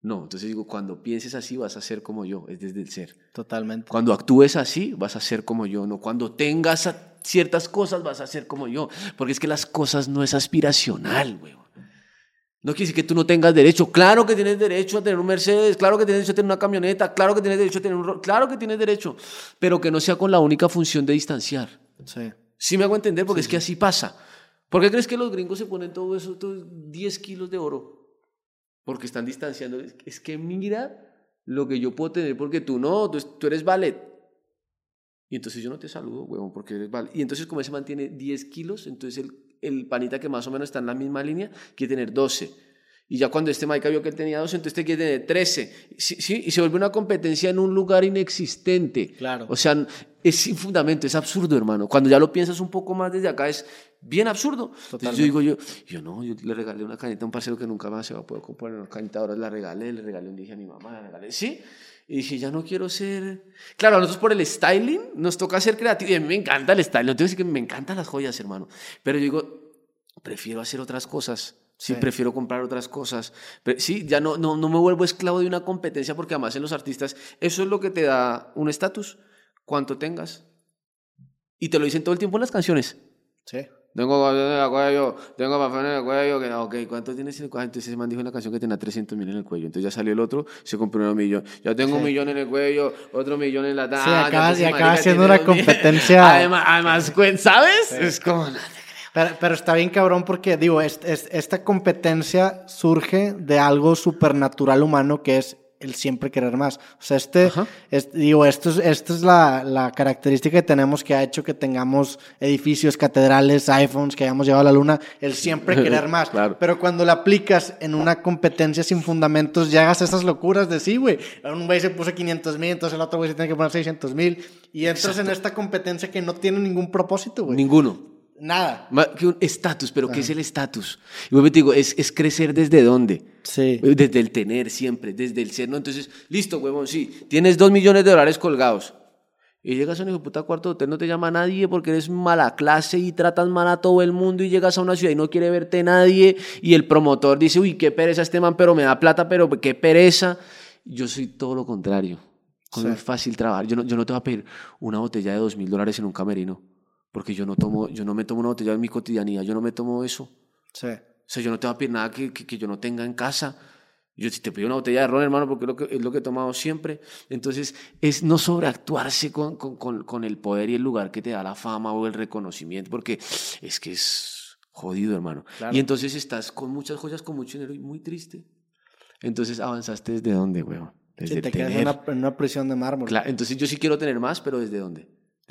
No, entonces digo, cuando pienses así, vas a ser como yo, es desde el ser. Totalmente. Cuando actúes así, vas a ser como yo. No, cuando tengas a- ciertas cosas, vas a ser como yo. Porque es que las cosas no es aspiracional, güey. No quiere decir que tú no tengas derecho. Claro que tienes derecho a tener un Mercedes, claro que tienes derecho a tener una camioneta, claro que tienes derecho a tener un... ro- Claro que tienes derecho, pero que no sea con la única función de distanciar. Sí. Sí me hago entender, porque es que así pasa. ¿Por qué crees que los gringos se ponen todo eso, todos 10 kilos de oro? Porque están distanciando. Es- Es que mira lo que yo puedo tener, porque tú no, tú, tú eres ballet. Y entonces yo no te saludo, huevón, porque eres ballet. Y entonces como ese mantiene 10 kilos, entonces el, el panita que más o menos está en la misma línea quiere tener 12. Y ya cuando este Maica vio que él tenía 12, entonces te quiere tener 13. Sí, sí, y se vuelve una competencia en un lugar inexistente. Claro. O sea, es sin fundamento, es absurdo, hermano. Cuando ya lo piensas un poco más desde acá, es bien absurdo. Entonces yo digo, yo, yo no, yo le regalé una canita a un parcero que nunca más se va a poder comprar una canita, ahora la regalé, le regalé un dije a mi mamá, la regalé, sí. Y dije, ya no quiero ser... Claro, a nosotros por el styling nos toca ser creativos. Y a mí me encanta el styling. No te voy a decir que me encantan las joyas, hermano. Pero yo digo, prefiero hacer otras cosas. Sí, Sí. prefiero comprar otras cosas. Pero, sí, ya no, no, no me vuelvo esclavo de una competencia porque además en los artistas eso es lo que te da un estatus, cuanto tengas. Y te lo dicen todo el tiempo en las canciones. Sí. Tengo en el cuello, tengo papeles en el cuello, que ok, ¿cuánto tienes en el cuello? Entonces ese man dijo en la canción que tenía 300 mil en el cuello. Entonces ya salió el otro, se compró un millón. Ya tengo un Sí. millón en el cuello, otro millón en la Sí, tanga. y entonces, acabas marica, siendo una competencia. Además, además, ¿sabes? Es como... Pero, pero está bien cabrón porque, digo, es- es- esta competencia surge de algo supernatural humano que es el siempre querer más. O sea, este, digo, esto es, esta es la, la característica que tenemos que ha hecho que tengamos edificios, catedrales, iPhones, que hayamos llegado a la luna, el siempre querer más. Claro. Pero cuando la aplicas en una competencia sin fundamentos, llegas a esas locuras de sí, güey. Un güey se puso 500 mil, entonces el otro güey se tiene que poner 600 mil. Y entras en esta competencia que no tiene ningún propósito, güey. Ninguno. Nada. Más que un estatus, pero ¿qué es el estatus? Y te digo, es, es crecer desde dónde? Sí. Desde el tener siempre, desde el ser, ¿no? Entonces, listo, huevón, sí, tienes dos millones de dólares colgados. Y llegas a un hijo puta cuarto de hotel, no te llama nadie porque eres mala clase y tratas mal a todo el mundo y llegas a una ciudad y no quiere verte nadie y el promotor dice, uy, qué pereza este man, pero me da plata, pero qué pereza. Yo soy todo lo contrario. Con Sí. es fácil trabajar. Yo no, yo no te voy a pedir una botella de dos mil dólares en un camerino porque yo no, tomo, yo no me tomo una botella en mi cotidianidad, yo no me tomo eso. Sí. O sea, yo no te voy a pedir nada que, que, que yo no tenga en casa. Yo si te pido una botella de ron, hermano, porque es lo que, es lo que he tomado siempre. Entonces, es no sobreactuarse con, con, con, con el poder y el lugar que te da la fama o el reconocimiento, porque es que es jodido, hermano. Claro. Y entonces estás con muchas joyas, con mucho dinero y muy triste. Entonces, ¿avanzaste desde dónde, weón? Desde Sí, te quedas en tener. una, en una prisión de mármol. Claro, entonces yo sí quiero tener más, pero ¿desde dónde?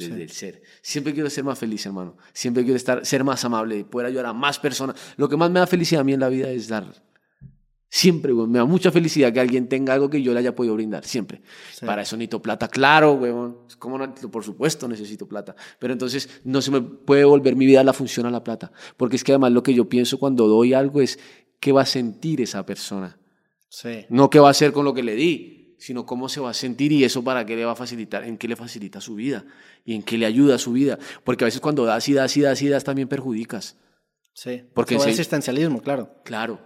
Desde Sí. el ser. Siempre quiero ser más feliz, hermano. Siempre quiero estar, ser más amable, poder ayudar a más personas. Lo que más me da felicidad a mí en la vida es dar. Siempre, güey. Me da mucha felicidad que alguien tenga algo que yo le haya podido brindar. Siempre. Sí. Para eso necesito plata. Claro, weón. ¿Cómo no? Por supuesto necesito plata. Pero entonces no se me puede volver mi vida la función a la plata. Porque es que además lo que yo pienso cuando doy algo es qué va a sentir esa persona. Sí. No qué va a hacer con lo que le di, sino cómo se va a sentir y eso para qué le va a facilitar, en qué le facilita su vida y en qué le ayuda a su vida. Porque a veces cuando das y das y das y das también perjudicas. Sí. Porque Sobre ense- existencialismo, claro. Claro.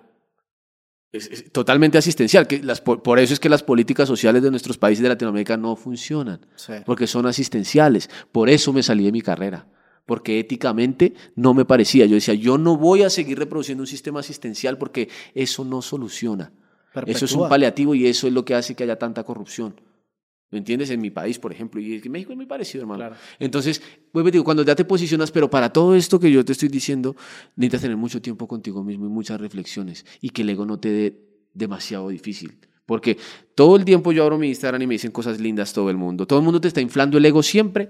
Es, es totalmente asistencial. Que las, por, por eso es que las políticas sociales de nuestros países de Latinoamérica no funcionan. Sí. Porque son asistenciales. Por eso me salí de mi carrera. Porque éticamente no me parecía. Yo decía, yo no voy a seguir reproduciendo un sistema asistencial porque eso no soluciona. Eso es un paliativo y eso es lo que hace que haya tanta corrupción. ¿Me entiendes? En mi país, por ejemplo. Y en México es muy parecido, hermano. Claro. Entonces, vuelvo digo, cuando ya te posicionas, pero para todo esto que yo te estoy diciendo, necesitas tener mucho tiempo contigo mismo y muchas reflexiones y que el ego no te dé demasiado difícil. Porque todo el tiempo yo abro mi Instagram y me dicen cosas lindas todo el mundo. Todo el mundo te está inflando el ego siempre.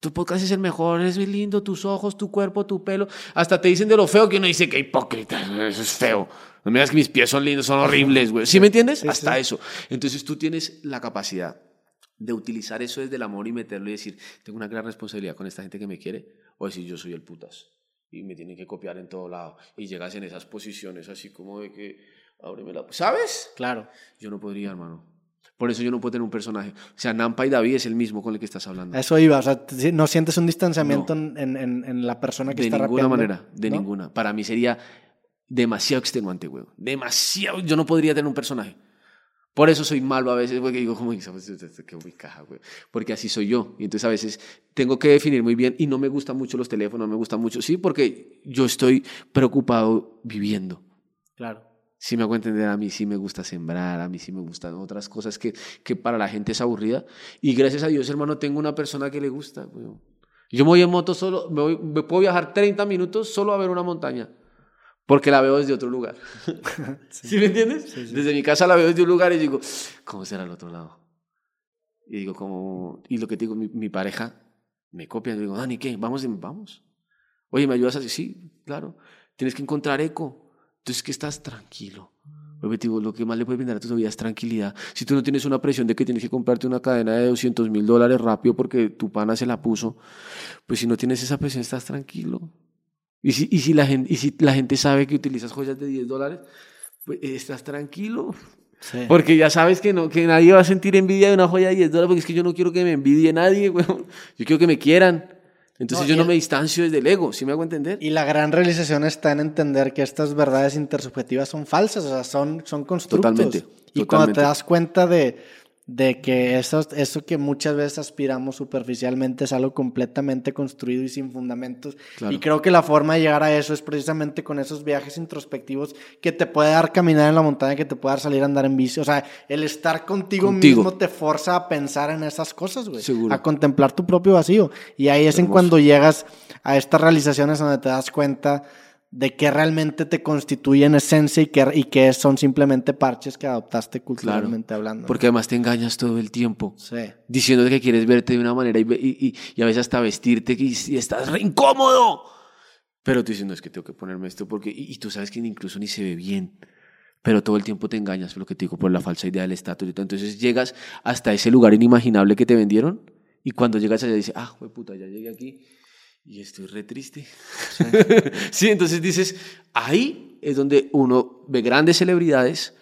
Tu podcast es el mejor, es muy lindo, tus ojos, tu cuerpo, tu pelo. Hasta te dicen de lo feo que uno dice que hipócrita, eso es feo. No me digas que mis pies son lindos, son horribles, güey. ¿Sí me entiendes? Sí, Hasta sí. eso. Entonces tú tienes la capacidad de utilizar eso desde el amor y meterlo y decir, tengo una gran responsabilidad con esta gente que me quiere, o decir, yo soy el putas y me tienen que copiar en todo lado. Y llegas en esas posiciones así como de que, ábreme la... ¿Sabes? Claro. Yo no podría, hermano. Por eso yo no puedo tener un personaje. O sea, Nampa y David es el mismo con el que estás hablando. Eso iba. O sea, no sientes un distanciamiento en, en- en- en la persona que de está ninguna rapeando, manera, de ¿no? ninguna. Para mí sería demasiado extenuante, güey. Demasiado. Yo no podría tener un personaje. Por eso soy malo a veces, porque digo, como, caja, güey. Porque así soy yo. Y entonces a veces tengo que definir muy bien y no me gustan mucho los teléfonos, no me gustan mucho. Sí, porque yo estoy preocupado viviendo. Claro. Sí me hago entender, a mí sí me gusta sembrar, a mí sí me gustan otras cosas que, que para la gente es aburrida. Y gracias a Dios, hermano, tengo una persona que le gusta. güey. Yo me voy en moto solo, me, voy- me puedo viajar 30 minutos solo a ver una montaña, porque la veo desde otro lugar. ¿Sí, me entiendes? Desde mi casa la veo desde un lugar y digo, ¿cómo será el otro lado? Y digo, como, y lo que te digo, mi, mi pareja me copia y digo, Dani, ¿qué? Vamos, vamos. Oye, ¿me ayudas así? Sí, claro. Tienes que encontrar eco. Entonces, que estás tranquilo. Digo, lo que más le puede brindar a tu vida es tranquilidad. Si tú no tienes una presión de que tienes que comprarte una cadena de 200 mil dólares rápido porque tu pana se la puso, pues si no tienes esa presión, estás tranquilo. Y si, y si, la, gente, y si la gente sabe que utilizas joyas de 10 dólares, pues eh, estás tranquilo. Sí. Porque ya sabes que, no, que nadie va a sentir envidia de una joya de 10 dólares, porque es que yo no quiero que me envidie nadie, weón. Yo quiero que me quieran. Entonces No, yo no el- me distancio desde el ego, ¿sí me hago entender? Y la gran realización está en entender que estas verdades intersubjetivas son falsas, o sea, son, son constructos. Totalmente, Y cuando totalmente. te das cuenta de, de que eso, eso que muchas veces aspiramos superficialmente es algo completamente construido y sin fundamentos. Claro. Y creo que la forma de llegar a eso es precisamente con esos viajes introspectivos que te puede dar caminar en la montaña, que te puede dar salir a andar en bici. O sea, el estar contigo, Contigo. mismo te forza a pensar en esas cosas, güey. Seguro. A contemplar tu propio vacío. Y ahí es en cuando llegas a estas realizaciones donde te das cuenta de que realmente te constituyen esencia y que, y que son simplemente parches que adoptaste culturalmente hablando. ¿no? Porque además te engañas todo el tiempo. Sí. Diciéndote que quieres verte de una manera y, y, y- a veces hasta vestirte y, y estás re incómodo. Pero tú dices, no, es que tengo que ponerme esto porque... Y, tú sabes que incluso ni se ve bien. Pero todo el tiempo te engañas, lo que te digo, por la falsa idea del estatus. y todo. Entonces llegas hasta ese lugar inimaginable que te vendieron y cuando llegas allá dices, ah, puta, ya llegué aquí y estoy re triste. Sí. entonces dices, ahí es donde uno ve grandes celebridades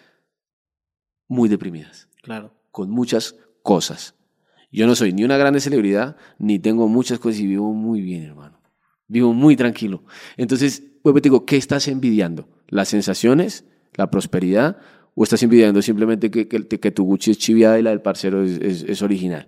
muy deprimidas Claro. con muchas cosas. Yo no soy ni una grande celebridad, ni tengo muchas cosas y vivo muy bien, hermano. Vivo muy tranquilo. Entonces, pues te digo, ¿qué estás envidiando? ¿Las sensaciones? ¿La prosperidad? ¿O estás envidiando simplemente que, que, que tu Gucci es chiviada y la del parcero es, es- es original?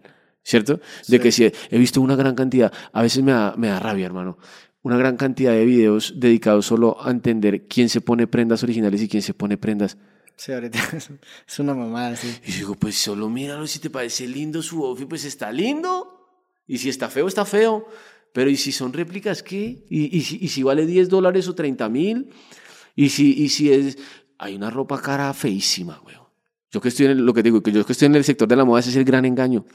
¿Cierto? De que si he visto una gran cantidad, a veces me da, me da rabia, hermano, una gran cantidad de videos dedicados solo a entender quién se pone prendas originales y quién se pone prendas Sí, ahorita es, una mamada, sí. y yo digo, pues solo míralo, si te parece lindo su outfit, pues está lindo. Y si está feo, está feo. Pero ¿y si son réplicas, qué? ¿Y, y, si, y si vale 10 dólares o 30 mil? ¿Y si, ¿Y si es...? Hay una ropa cara feísima, güey. Yo que estoy en el- lo que digo, que yo que estoy en el sector de la moda, ese es el gran engaño.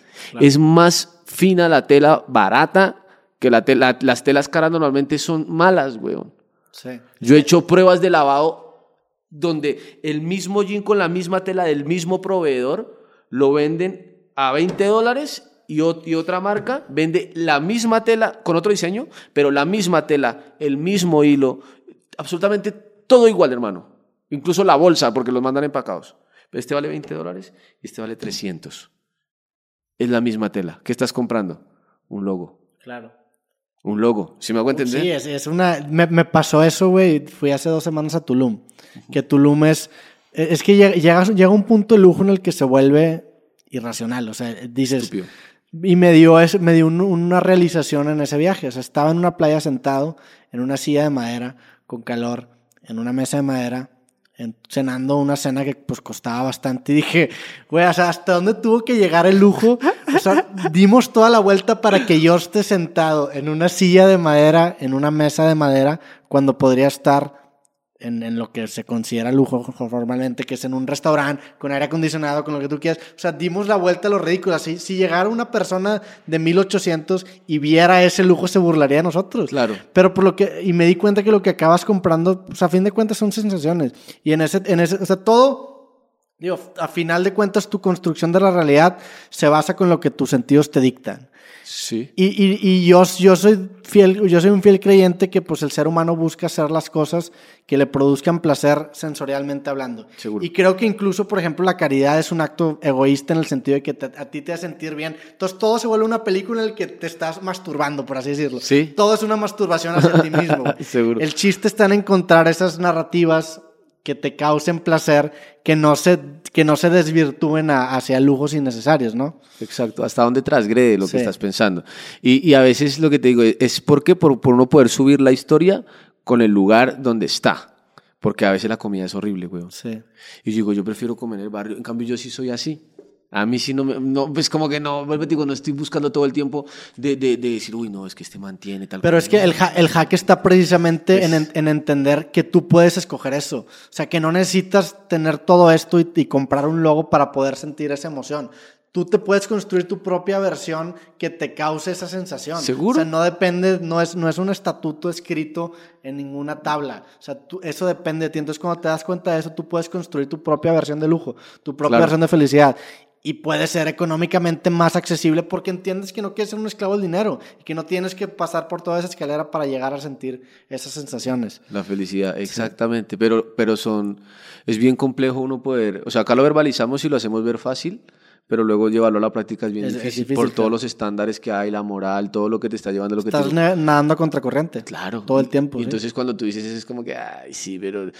Es más fina la tela barata que la tela, las telas caras normalmente son malas, güey. Sí. Yo he hecho pruebas de lavado donde el mismo jean con la misma tela del mismo proveedor lo venden a 20 dólares y, y otra marca vende la misma tela con otro diseño, pero la misma tela, el mismo hilo, absolutamente todo igual, hermano. Incluso la bolsa, porque los mandan empacados. Este vale 20 dólares y este vale 300. Es la misma tela. ¿Qué estás comprando? Un logo. Claro. Un logo. ¿Sí me hago entender? Sí, es, es una. Me, me, pasó eso, güey. Fui hace dos semanas a Tulum. Que Tulum es. Es que llega, llega un punto de lujo en el que se vuelve irracional. O sea, dices. Estúpido. Y me dio, me dio una realización en ese viaje. O sea, estaba en una playa sentado, en una silla de madera, con calor, en una mesa de madera, cenando una cena que pues costaba bastante. Y dije, güey, o sea, ¿hasta dónde tuvo que llegar el lujo? O sea, dimos toda la vuelta para que yo esté sentado en una silla de madera, en una mesa de madera, cuando podría estar en, en, lo que se considera lujo formalmente, que es en un restaurante con aire acondicionado, con lo que tú quieras. O sea, dimos la vuelta a lo ridículo. Si, si llegara una persona de 1800 y viera ese lujo, se burlaría de nosotros. Claro. Pero por lo que, y me di cuenta que lo que acabas comprando, pues a fin de cuentas son sensaciones. Y en ese, en ese, o sea, todo, digo, a final de cuentas tu construcción de la realidad se basa con lo que tus sentidos te dictan. Sí. Y, y, y, yo, yo, soy fiel, yo soy un fiel creyente que pues el ser humano busca hacer las cosas que le produzcan placer sensorialmente hablando. Seguro. Y creo que incluso, por ejemplo, la caridad es un acto egoísta en el sentido de que a ti te hace sentir bien. Entonces todo se vuelve una película en la que te estás masturbando, por así decirlo. Sí. Todo es una masturbación hacia ti mismo. Seguro. El chiste está en encontrar esas narrativas que te causen placer, que no se, que no se desvirtúen a, hacia lujos innecesarios, ¿no? Exacto, hasta dónde transgrede lo sí. que estás pensando. Y, y, a veces lo que te digo es, porque por, por uno poder subir la historia con el lugar donde está. Porque a veces la comida es horrible, güey. Sí. Y digo, yo prefiero comer en el barrio. En cambio, yo sí soy así. A mí sí no, me, no pues como que no, digo, no estoy buscando todo el tiempo de, de, de, decir, uy, no, es que este mantiene tal. Pero es que el, ha, el hack está precisamente pues, en, en, entender que tú puedes escoger eso. O sea, que no necesitas tener todo esto y, y, comprar un logo para poder sentir esa emoción. Tú te puedes construir tu propia versión que te cause esa sensación. ¿Seguro? O sea, no depende, no es, no es un estatuto escrito en ninguna tabla. O sea, tú, eso depende de ti. Entonces, cuando te das cuenta de eso, tú puedes construir tu propia versión de lujo, tu propia Claro. versión de felicidad y puede ser económicamente más accesible porque entiendes que no quieres ser un esclavo del dinero y que no tienes que pasar por toda esa escalera para llegar a sentir esas sensaciones. La felicidad, exactamente. Pero, pero son, es bien complejo uno poder, o sea, acá lo verbalizamos y lo hacemos ver fácil, pero luego llevarlo a la práctica es bien Es- es difícil, difícil, por claro. todos los estándares que hay, la moral, todo lo que te está llevando, lo que Estás te... na- nadando a contracorriente. Claro. Todo el tiempo. Y sí. entonces cuando tú dices eso es como que, ay, sí, pero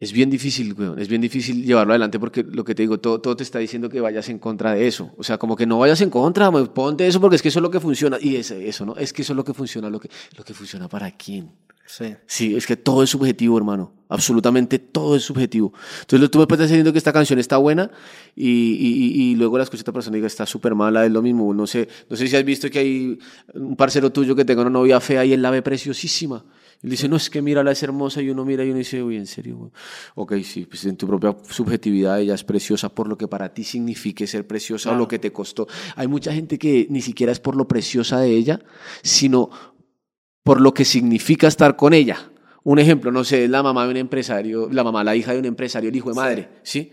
es bien difícil, weón. Es bien difícil llevarlo adelante porque lo que te digo, todo, todo te está diciendo que vayas en contra de eso. O sea, como que no vayas en contra, ponte eso porque es que eso es lo que funciona. Y es eso, ¿no? Es que eso es lo que funciona, lo que, lo que funciona para quién. Sí. Sí, es que todo es subjetivo, hermano. Absolutamente todo es subjetivo. Entonces tú me estar diciendo que esta canción está buena y, y, y luego la escucha otra persona y diga está súper mala, es lo mismo. No sé, no sé si has visto que hay un parcero tuyo que tenga una novia fea y él la ve preciosísima. Y él dice, no, es que mírala, es hermosa. Y uno mira y uno dice, uy, en serio. güey? Ok, sí, pues en tu propia subjetividad ella es preciosa por lo que para ti signifique ser preciosa o lo que te costó. Hay mucha gente que ni siquiera es por lo preciosa de ella, sino por lo que significa estar con ella. Un ejemplo, no sé, es la mamá de un empresario, la mamá, la hija de un empresario, el hijo de madre, ¿sí?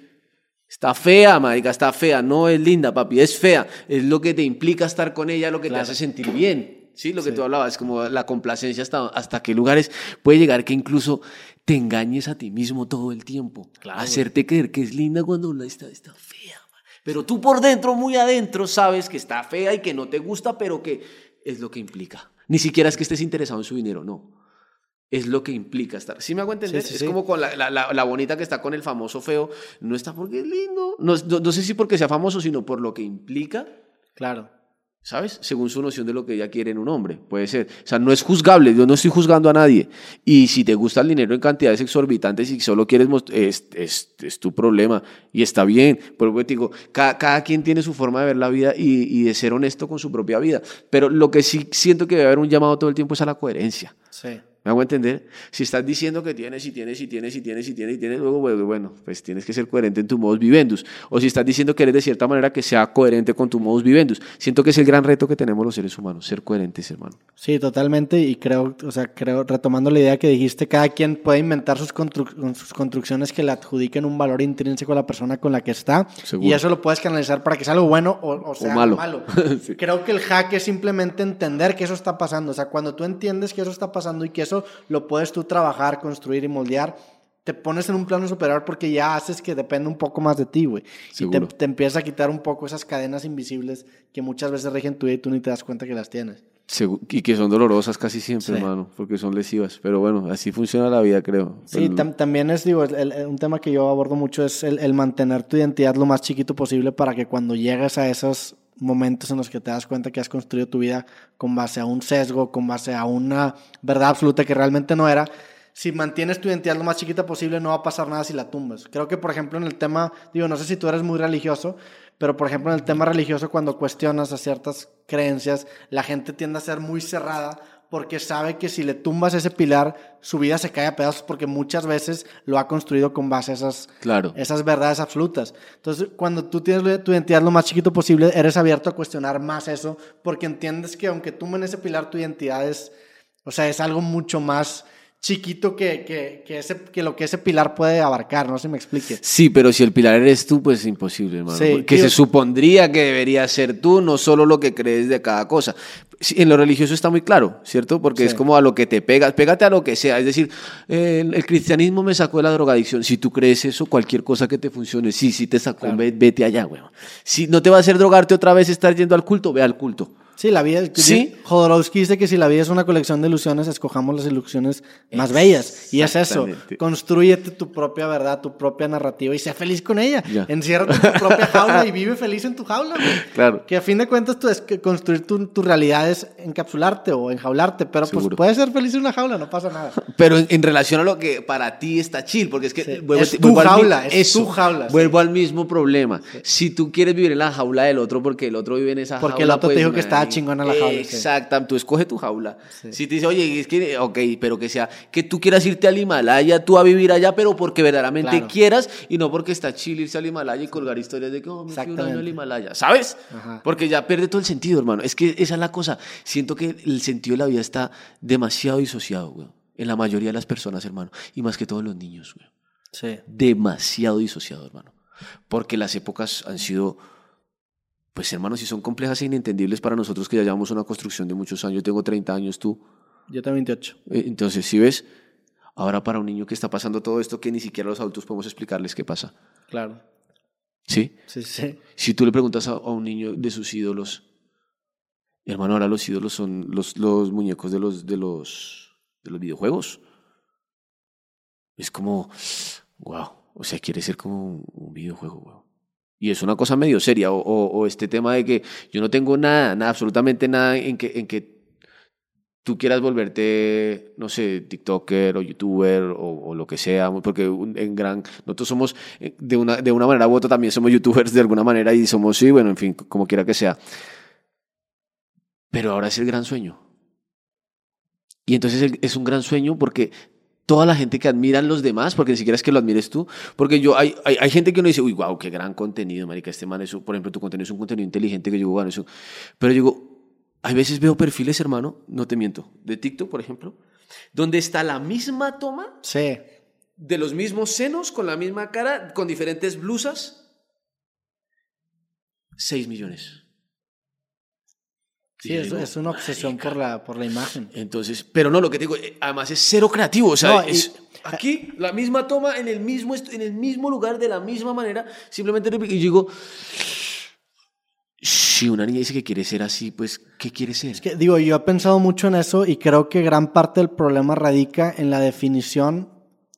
Está fea, marica, está fea, no es linda, papi, es fea. Es lo que te implica estar con ella, lo que Claro. te hace sentir bien, ¿sí? Lo que Sí. tú hablabas, como la complacencia hasta, hasta qué lugares puede llegar que incluso te engañes a ti mismo todo el tiempo. Claro, Hacerte creer que es linda cuando la está, está fea. ma. Pero tú por dentro, muy adentro, sabes que está fea y que no te gusta, pero que es lo que implica. Ni siquiera es que estés interesado en su dinero, no. Es lo que implica estar. ¿Sí me hago entender? Sí, sí, es sí. como con la, la- la- la bonita que está con el famoso feo. No está porque es lindo. No, no- no sé si porque sea famoso, sino por lo que implica, Claro. ¿Sabes? Según su noción de lo que ella quiere en un hombre. Puede ser. O sea, no es juzgable. Yo no estoy juzgando a nadie. Y si te gusta el dinero en cantidades exorbitantes y solo quieres es, es, es tu problema. Y está bien. Por te digo, cada, cada quien tiene su forma de ver la vida y, y de ser honesto con su propia vida. Pero lo que sí siento que debe haber un llamado todo el tiempo es a la coherencia. Sí. ¿Me hago entender? Si estás diciendo que tienes y tienes y tienes y tienes y tienes y tienes, luego, bueno, pues tienes que ser coherente en tu modus vivendus. O si estás diciendo que eres de cierta manera, que sea coherente con tu modus vivendus. Siento que es el gran reto que tenemos los seres humanos, ser coherentes, hermano. Sí, totalmente. Y creo, o sea, creo, retomando la idea que dijiste, cada quien puede inventar sus, constru- sus construcciones que le adjudiquen un valor intrínseco a la persona con la que está. Seguro. Y eso lo puedes canalizar para que sea algo bueno o, o sea malo. algo malo. Sí. Creo que el hack es simplemente entender que eso está pasando. O sea, cuando tú entiendes que eso está pasando y que eso lo puedes tú trabajar, construir y moldear, te pones en un plano superior porque ya haces que dependa un poco más de ti, güey. Y te, te empieza a quitar un poco esas cadenas invisibles que muchas veces rigen tu vida y tú ni te das cuenta que las tienes. Y que son dolorosas casi siempre, hermano, porque son lesivas. Pero bueno, así funciona la vida, creo. Sí, también es, digo, un tema que yo abordo mucho es el, el, mantener tu identidad lo más chiquito posible para que cuando llegues a esos momentos en los que te das cuenta que has construido tu vida con base a un sesgo, con base a una verdad absoluta que realmente no era, si mantienes tu identidad lo más chiquita posible, no va a pasar nada si la tumbas. Creo que, por ejemplo, en el tema, digo, no sé si tú eres muy religioso, pero por ejemplo, en el tema religioso, cuando cuestionas a ciertas creencias, la gente tiende a ser muy cerrada porque sabe que si le tumbas ese pilar, su vida se cae a pedazos porque muchas veces lo ha construido con base a esas, claro. esas verdades absolutas. Entonces, cuando tú tienes tu identidad lo más chiquito posible, eres abierto a cuestionar más eso porque entiendes que aunque tumben ese pilar, tu identidad es, o sea, es algo mucho más chiquito que, que, que, ese, que lo que ese pilar puede abarcar, no se me explique. Sí, pero si el pilar eres tú, pues es imposible, hermano. Sí, que se supondría que debería ser tú, no solo lo que crees de cada cosa. En lo religioso está muy claro, ¿cierto? Porque es como a lo que te pegas, pégate a lo que sea. Es decir, el, cristianismo me sacó de la drogadicción. Si tú crees eso, cualquier cosa que te funcione, sí, sí te sacó, vete allá, güey. Si no te va a hacer drogarte otra vez estar yendo al culto, ve al culto. Sí, la vida. Sí. Jodorowsky dice que si la vida es una colección de ilusiones, escojamos las ilusiones más bellas. Y es eso. Construyete tu propia verdad, tu propia narrativa y sé feliz con ella. Enciérrate en tu propia jaula y vive feliz en tu jaula. Claro. Que a fin de cuentas tú es que construir tu, tu, realidad es encapsularte o enjaularte, pero pues puedes ser feliz en una jaula, no pasa nada. Pero en, relación a lo que para ti está chill, porque es que es tu jaula, es tu jaula. Vuelvo al mismo problema. Si tú quieres vivir en la jaula del otro porque el otro vive en esa jaula. Porque el otro te pues, dijo que estaba chingona la jaula. Exacto, tú escoge tu jaula. Si te dice, oye, es que, ok, pero que sea que tú quieras irte al Himalaya, tú a vivir allá, pero porque verdaderamente quieras y no porque está chill irse al Himalaya y colgar historias de que, oh, me fui un año al Himalaya, ¿sabes? Porque ya pierde todo el sentido, hermano. Es que esa es la cosa. Siento que el sentido de la vida está demasiado disociado, güey. En la mayoría de las personas, hermano. Y más que todos los niños, güey. Sí. Demasiado disociado, hermano. Porque las épocas han sido pues hermanos, si son complejas e inentendibles para nosotros que ya llevamos una construcción de muchos años, yo tengo 30 años, tú. Yo tengo 28. Eh, entonces, si ves, ahora para un niño que está pasando todo esto que ni siquiera los adultos podemos explicarles qué pasa. Claro. ¿Sí? Sí, sí. Si tú le preguntas a, un niño de sus ídolos, hermano, ahora los ídolos son los, los muñecos de los, de, los, de los videojuegos. Es como, wow, o sea, quiere ser como un videojuego, wow. Y es una cosa medio seria, o, este tema de que yo no tengo nada, nada, absolutamente nada en que, en que tú quieras volverte, no sé, TikToker o YouTuber o, lo que sea, porque en gran, nosotros somos, eh, de una, de una manera u otra también somos YouTubers de alguna manera y somos, sí, bueno, en fin, como quiera que sea. Pero ahora es el gran sueño. Y entonces es un gran sueño porque toda la gente que admiran los demás, porque ni siquiera es que lo admires tú, porque yo, hay, hay, gente que uno dice, uy, wow, qué gran contenido, marica, este man, eso, por ejemplo, tu contenido es un contenido inteligente que yo bueno, eso, pero yo digo, hay veces veo perfiles, hermano, no te miento, de TikTok, por ejemplo, donde está la misma toma, sí. de los mismos senos, con la misma cara, con diferentes blusas, 6 millones. Sí, es, una obsesión por la, por la imagen. Entonces, pero no, lo que digo, eh, además es cero creativo, o sea, es aquí la misma toma en el mismo, en el mismo lugar, de la misma manera, simplemente, y digo, si una niña dice que quiere ser así, pues, ¿qué quiere ser? Es que, digo, yo he pensado mucho en eso y creo que gran parte del problema radica en la definición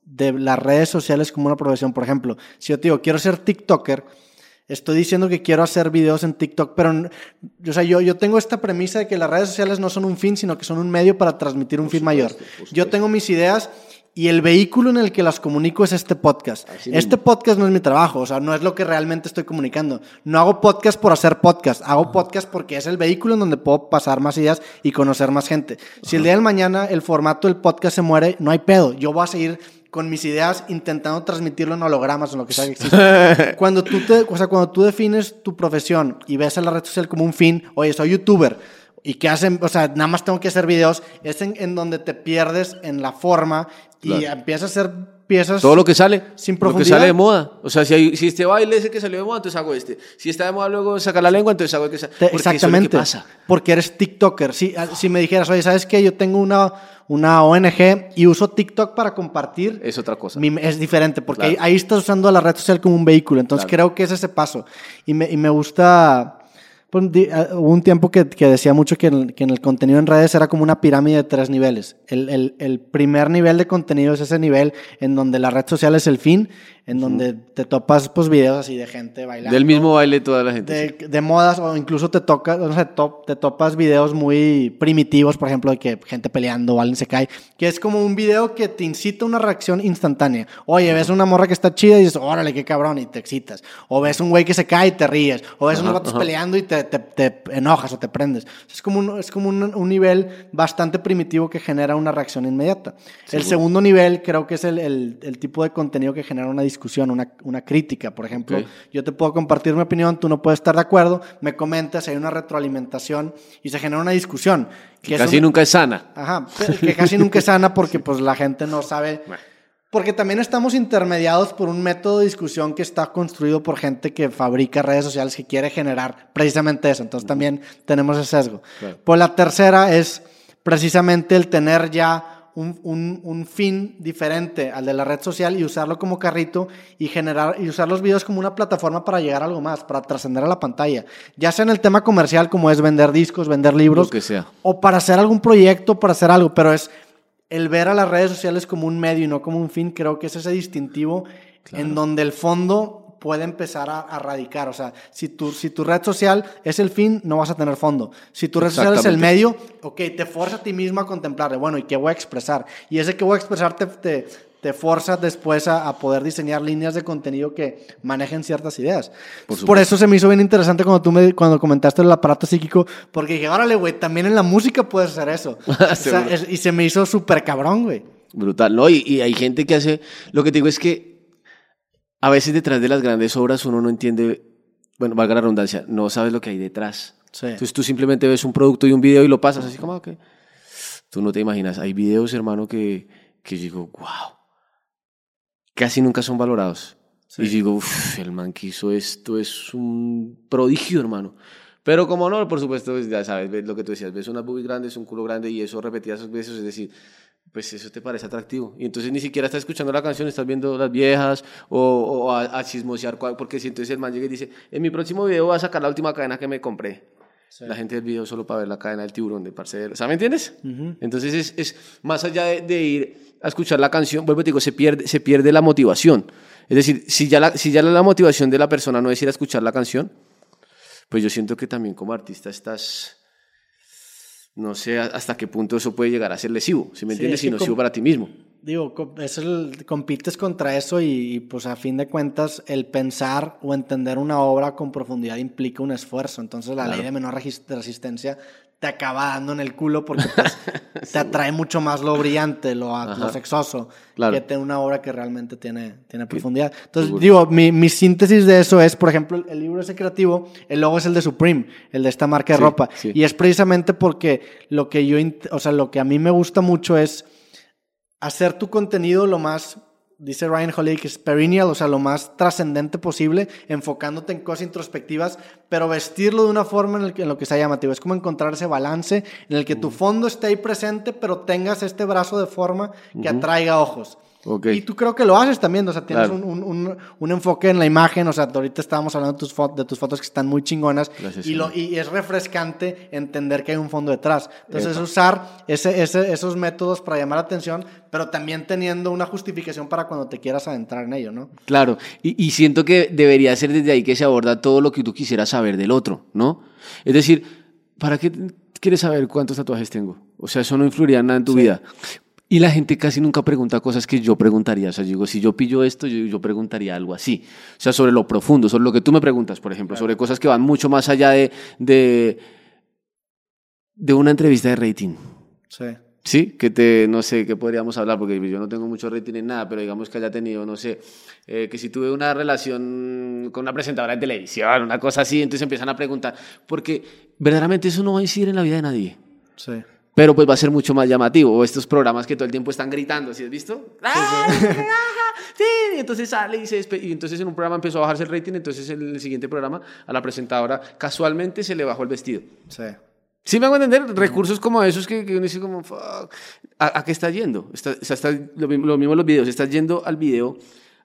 de las redes sociales como una profesión. Por ejemplo, si yo te digo, quiero ser TikToker, Estoy diciendo que quiero hacer videos en TikTok, pero o sea, yo, yo tengo esta premisa de que las redes sociales no son un fin, sino que son un medio para transmitir un fin mayor. Yo tengo mis ideas y el vehículo en el que las comunico es este podcast. este podcast no es mi trabajo, o sea, no es lo que realmente estoy comunicando. No hago podcast por hacer podcast, hago podcast porque es el vehículo en donde puedo pasar más ideas y conocer más gente. Si el día de mañana el formato del podcast se muere, no hay pedo. Yo voy a seguir con mis ideas intentando transmitirlo en hologramas o en lo que sea que existe. cuando, tú te, o sea, cuando tú defines tu profesión y ves a la red social como un fin, oye, soy youtuber, ¿Y qué hacen? O sea, nada más tengo que hacer videos. Es en, en donde te pierdes en la forma y Claro. empiezas a hacer piezas. Todo lo que sale. Sin Lo que profundidad. sale de moda. O sea, si, hay- si este baile es el que salió de moda, entonces hago este. Si está de moda luego sacar la lengua, entonces hago el que sa- Te- Porque eso es lo que exactamente. pasa. Porque eres TikToker. Si, ah, si me dijeras, oye, ¿sabes qué? Yo tengo una, una ONG y uso TikTok para compartir. Es otra cosa. Mi- es diferente, porque Claro. ahí, ahí estás usando la red social como un vehículo. Entonces Claro. creo que es ese paso. Y me, y me gusta. Pues, ah, hubo un tiempo que, decía mucho que, el- en el contenido en redes era como una pirámide de tres niveles. El, el- el primer nivel de contenido es ese nivel en donde la red social es el fin, en donde te topas pues videos así de gente bailando Del mismo baile toda la gente. de, de modas o incluso te toca, no sé, top- te topas videos muy primitivos, por ejemplo, de que gente peleando o alguien se cae, que es como un video que te incita a una reacción instantánea. Oye, ves una morra que está chida y dices, órale, qué cabrón, y te excitas. O ves un güey que se cae y te ríes. O ves unos vatos ajá. peleando y te, te- te enojas o te prendes. Es como, un, es como un, un nivel bastante primitivo que genera una reacción inmediata. El segundo nivel creo que es el, el- el tipo de contenido que genera una discusión, una, una crítica. Por ejemplo, Ok. yo te puedo compartir mi opinión, tú no puedes estar de acuerdo, me comentas, hay una retroalimentación y se genera una discusión. Que es Casi un- nunca es sana. Ajá, que casi nunca es sana porque pues la gente no sabe... Porque también estamos intermediados por un método de discusión que está construido por gente que fabrica redes sociales que quiere generar precisamente eso. Entonces también tenemos ese sesgo. Claro. Pues la tercera es precisamente el tener ya un, un- un fin diferente al de la red social y usarlo como carrito y generar y usar los videos como una plataforma para llegar a algo más, para trascender a la pantalla. Ya sea en el tema comercial como es vender discos, vender libros Lo que sea. o para hacer algún proyecto, para hacer algo, pero es el ver a las redes sociales como un medio y no como un fin, creo que es ese distintivo en donde el fondo puede empezar a, a radicar. O sea, si tu, si tu red social es el fin, no vas a tener fondo. Si tu red social es el medio, ok, te fuerza a ti mismo a contemplar, bueno, ¿y qué voy a expresar? Y ese que voy a expresar te, te, te forza después a, a poder diseñar líneas de contenido que manejen ciertas ideas. Por Por, eso se me hizo bien interesante cuando tú me, cuando comentaste el aparato psíquico, porque dije, órale, güey, también en la música puedes hacer eso. O sea, es- y se me hizo súper cabrón, güey. Brutal, ¿no? Y, y hay gente que hace. Lo que te digo es que a veces detrás de las grandes obras uno no entiende. Bueno, valga la redundancia, no sabes lo que hay detrás. Sí. Entonces tú simplemente ves un producto y un video y lo pasas así como, "Ah, ok. Tú no te imaginas. Hay videos, hermano, que, que yo digo, wow. Casi nunca son valorados. Sí. Y yo digo, uff, el man que hizo esto es un prodigio, hermano. Pero como no, por supuesto, pues, ya sabes, ves lo que tú decías, ves unas boobies grandes, un culo grande y eso repetidas veces, es decir, pues eso te parece atractivo. Y entonces ni siquiera estás escuchando la canción, estás viendo las viejas o, o a, a chismosear, porque si entonces el man llega y dice, en mi próximo video voy a sacar la última cadena que me compré. La gente del video solo para ver la cadena del tiburón de parcero. ¿sabes? ¿Me entiendes? Entonces es, es más allá de, de ir a escuchar la canción, vuelvo te digo, se pierde, se pierde la motivación. Es decir, si ya, la, si ya la motivación de la persona no es ir a escuchar la canción, pues yo siento que también como artista estás, no sé hasta qué punto eso puede llegar a ser lesivo, si me Sí, entiendes, es que y nocivo para ti mismo. Digo, es el- compites contra eso y, y, pues a fin de cuentas el pensar o entender una obra con profundidad implica un esfuerzo. Entonces la ley de menor resistencia te acaba dando en el culo porque pues, te atrae mucho más lo brillante, lo, lo sexoso, Claro. que tener una obra que realmente tiene, tiene profundidad. Entonces, seguro. digo, mi, mi síntesis de eso es, por ejemplo, el libro ese creativo, el logo es el de Supreme, el de esta marca de Sí, ropa. sí. Y es precisamente porque lo que yo, o sea, lo que a mí me gusta mucho es hacer tu contenido lo más, dice Ryan Holiday, que es perennial, o sea, lo más trascendente posible, enfocándote en cosas introspectivas, pero vestirlo de una forma en, el que- en lo que sea llamativo. Es como encontrar ese balance en el que tu fondo esté ahí presente, pero tengas este brazo de forma que atraiga ojos. Ok. Y tú creo que lo haces también, o sea, tienes Claro. un, un- un- enfoque en la imagen, o sea, ahorita estábamos hablando de tus, de tus fotos que están muy chingonas Gracias, y, lo, y es refrescante entender que hay un fondo detrás. Entonces, Epa. es usar ese, ese- esos métodos para llamar la atención, pero también teniendo una justificación para cuando te quieras adentrar en ello, ¿no? Claro, y, y siento que debería ser desde ahí que se aborda todo lo que tú quisieras saber del otro, ¿no? Es decir, ¿para qué quieres saber cuántos tatuajes tengo? O sea, eso no influiría nada en tu vida. Y la gente casi nunca pregunta cosas que yo preguntaría. O sea, yo digo, si yo pillo esto, yo, yo preguntaría algo así. O sea, sobre lo profundo, sobre lo que tú me preguntas, por ejemplo, sobre cosas que van mucho más allá de, de, de una entrevista de rating. Sí. Sí, que te, no sé, qué podríamos hablar, porque yo no tengo mucho rating en nada, pero digamos que haya tenido, no sé, eh, que si tuve una relación con una presentadora de televisión, una cosa así, entonces empiezan a preguntar, porque verdaderamente eso no va a incidir en la vida de nadie. Sí. Pero pues va a ser mucho más llamativo. O estos programas que todo el tiempo están gritando, ¿sí has visto? ¡Ah, sí, Y entonces sale y se despe- Y entonces en un programa empezó a bajarse el rating, entonces en el siguiente programa a la presentadora casualmente se le bajó el vestido. Sí. Sí me hago entender, recursos como esos que, que uno dice como, fuck, ¿a, a qué está yendo? Está, o sea, está- lo, mismo, lo mismo los videos, ¿estás yendo al video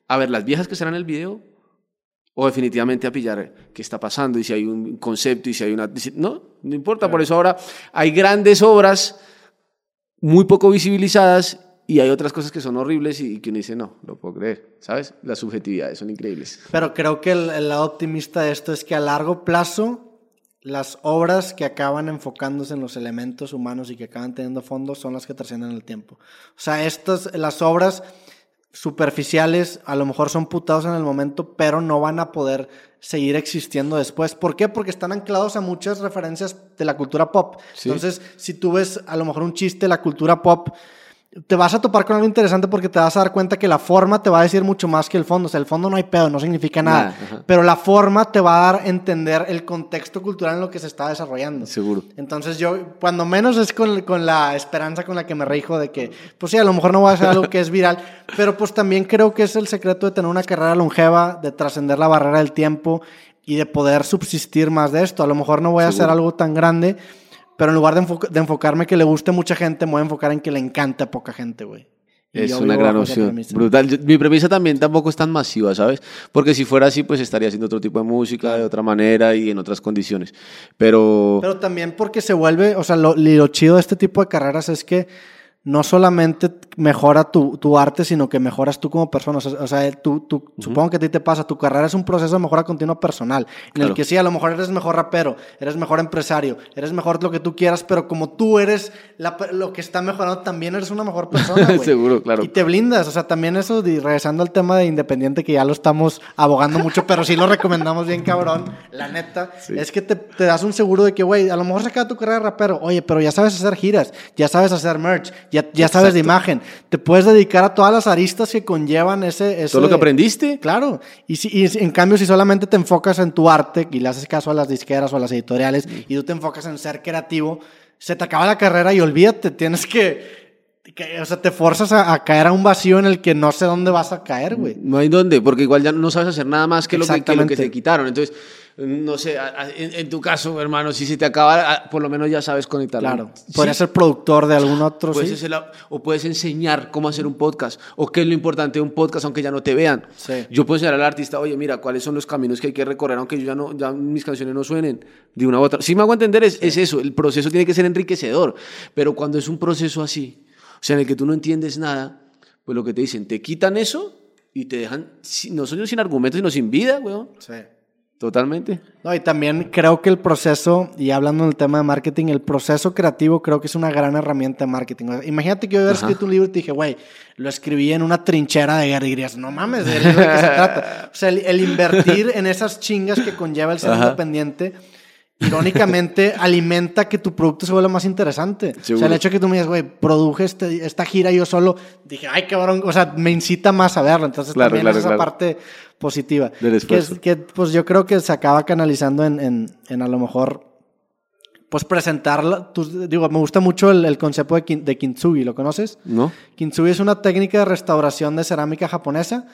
a ver las viejas que en el video? O definitivamente a pillar qué está pasando y si hay un concepto y si hay una... No, no importa, por eso ahora hay grandes obras muy poco visibilizadas y hay otras cosas que son horribles y, y que uno dice, no, lo puedo creer, ¿sabes? Las subjetividades son increíbles. Pero creo que el, el lado optimista de esto es que a largo plazo las obras que acaban enfocándose en los elementos humanos y que acaban teniendo fondo son las que trascienden el tiempo. O sea, estas, las obras superficiales a lo mejor son putados en el momento, pero no van a poder seguir existiendo después. ¿Por qué? Porque están anclados a muchas referencias de la cultura pop. Sí. Entonces, si tú ves a lo mejor un chiste de la cultura pop, te vas a topar con algo interesante porque te vas a dar cuenta que la forma te va a decir mucho más que el fondo. O sea, el fondo no hay pedo, no significa nada. Pero la forma te va a dar a entender el contexto cultural en lo que se está desarrollando. Seguro. Entonces yo, cuando menos es con, con la esperanza con la que me rijo de que, pues sí, a lo mejor no voy a hacer algo que es viral, pero pues también creo que es el secreto de tener una carrera longeva, de trascender la barrera del tiempo y de poder subsistir más de esto. A lo mejor no voy a hacer algo tan grande, pero en lugar de, enfo- de enfocarme que le guste mucha gente, me voy a enfocar en que le encanta a poca gente, güey. Y Es una gran opción. Brutal. Mi premisa también tampoco es tan masiva, ¿sabes? Porque si fuera así, pues estaría haciendo otro tipo de música, de otra manera y en otras condiciones. Pero, Pero también porque se vuelve, o sea, lo, lo chido de este tipo de carreras es que no solamente mejora tu, tu arte, sino que mejoras tú como persona. O sea, o sea, tú, tú- supongo que a ti te pasa, tu carrera es un proceso de mejora continua personal, en Claro. el que sí, a lo mejor eres mejor rapero, eres mejor empresario, eres mejor lo que tú quieras, pero como tú eres la lo que está mejorando, también eres una mejor persona. Seguro, claro. Y te blindas, o sea, también eso, y regresando al tema de independiente, que ya lo estamos abogando mucho, pero sí lo recomendamos bien cabrón, la neta, es que te, te das un seguro de que, güey, a lo mejor se acaba tu carrera de rapero, oye, pero ya sabes hacer giras, ya sabes hacer merch, ya, ya sabes de imagen, te puedes dedicar a todas las aristas que conllevan ese... ese todo lo que aprendiste. Claro, y, si, y en cambio si solamente te enfocas en tu arte y le haces caso a las disqueras o a las editoriales y tú te enfocas en ser creativo, se te acaba la carrera y olvídate, tienes que, que- o sea, te forzas a, a caer a un vacío en el que no sé dónde vas a caer, güey. No hay dónde, porque igual ya no sabes hacer nada más que lo que, que lo que te quitaron. Entonces, no sé, en, en tu caso, hermano, si se te acaba, por lo menos ya sabes conectarlo. Claro, Sí, podría ser productor de algún otro, puedes sí. hacer la- o puedes enseñar cómo hacer un podcast, o qué es lo importante de un podcast, aunque ya no te vean. Sí. Yo puedo enseñar al artista, oye, mira, cuáles son los caminos que hay que recorrer, aunque yo ya no, ya mis canciones no suenen de una u otra. Si me hago entender, es, es eso, el proceso tiene que ser enriquecedor, pero cuando es un proceso así, o sea, en el que tú no entiendes nada, pues lo que te dicen, te quitan eso y te dejan, no solo sin argumentos, sino sin vida, weón. Sí. Totalmente. No, y también creo que el proceso, y hablando del tema de marketing, el proceso creativo creo que es una gran herramienta de marketing. Imagínate que yo hubiera escrito un libro y te dije, güey, lo escribí en una trinchera de guerra y dirías, no mames, ¿de libro de qué se trata? O sea, el, el invertir en esas chingas que conlleva el ser Ajá. independiente, irónicamente alimenta que tu producto se vuelva más interesante. O sea, el hecho de que tú me digas, güey, produje este- esta gira yo solo, dije, ay, cabrón, o sea, me incita más a verlo. Entonces Claro, también claro, es esa claro. parte positiva. Del Que, es- esfuerzo. que, pues yo creo que se acaba canalizando en, en, en a lo mejor pues presentar tus, digo me gusta mucho el, el concepto de, kin- de kintsugi ¿lo conoces? ¿No? Kintsugi es una técnica de restauración de cerámica japonesa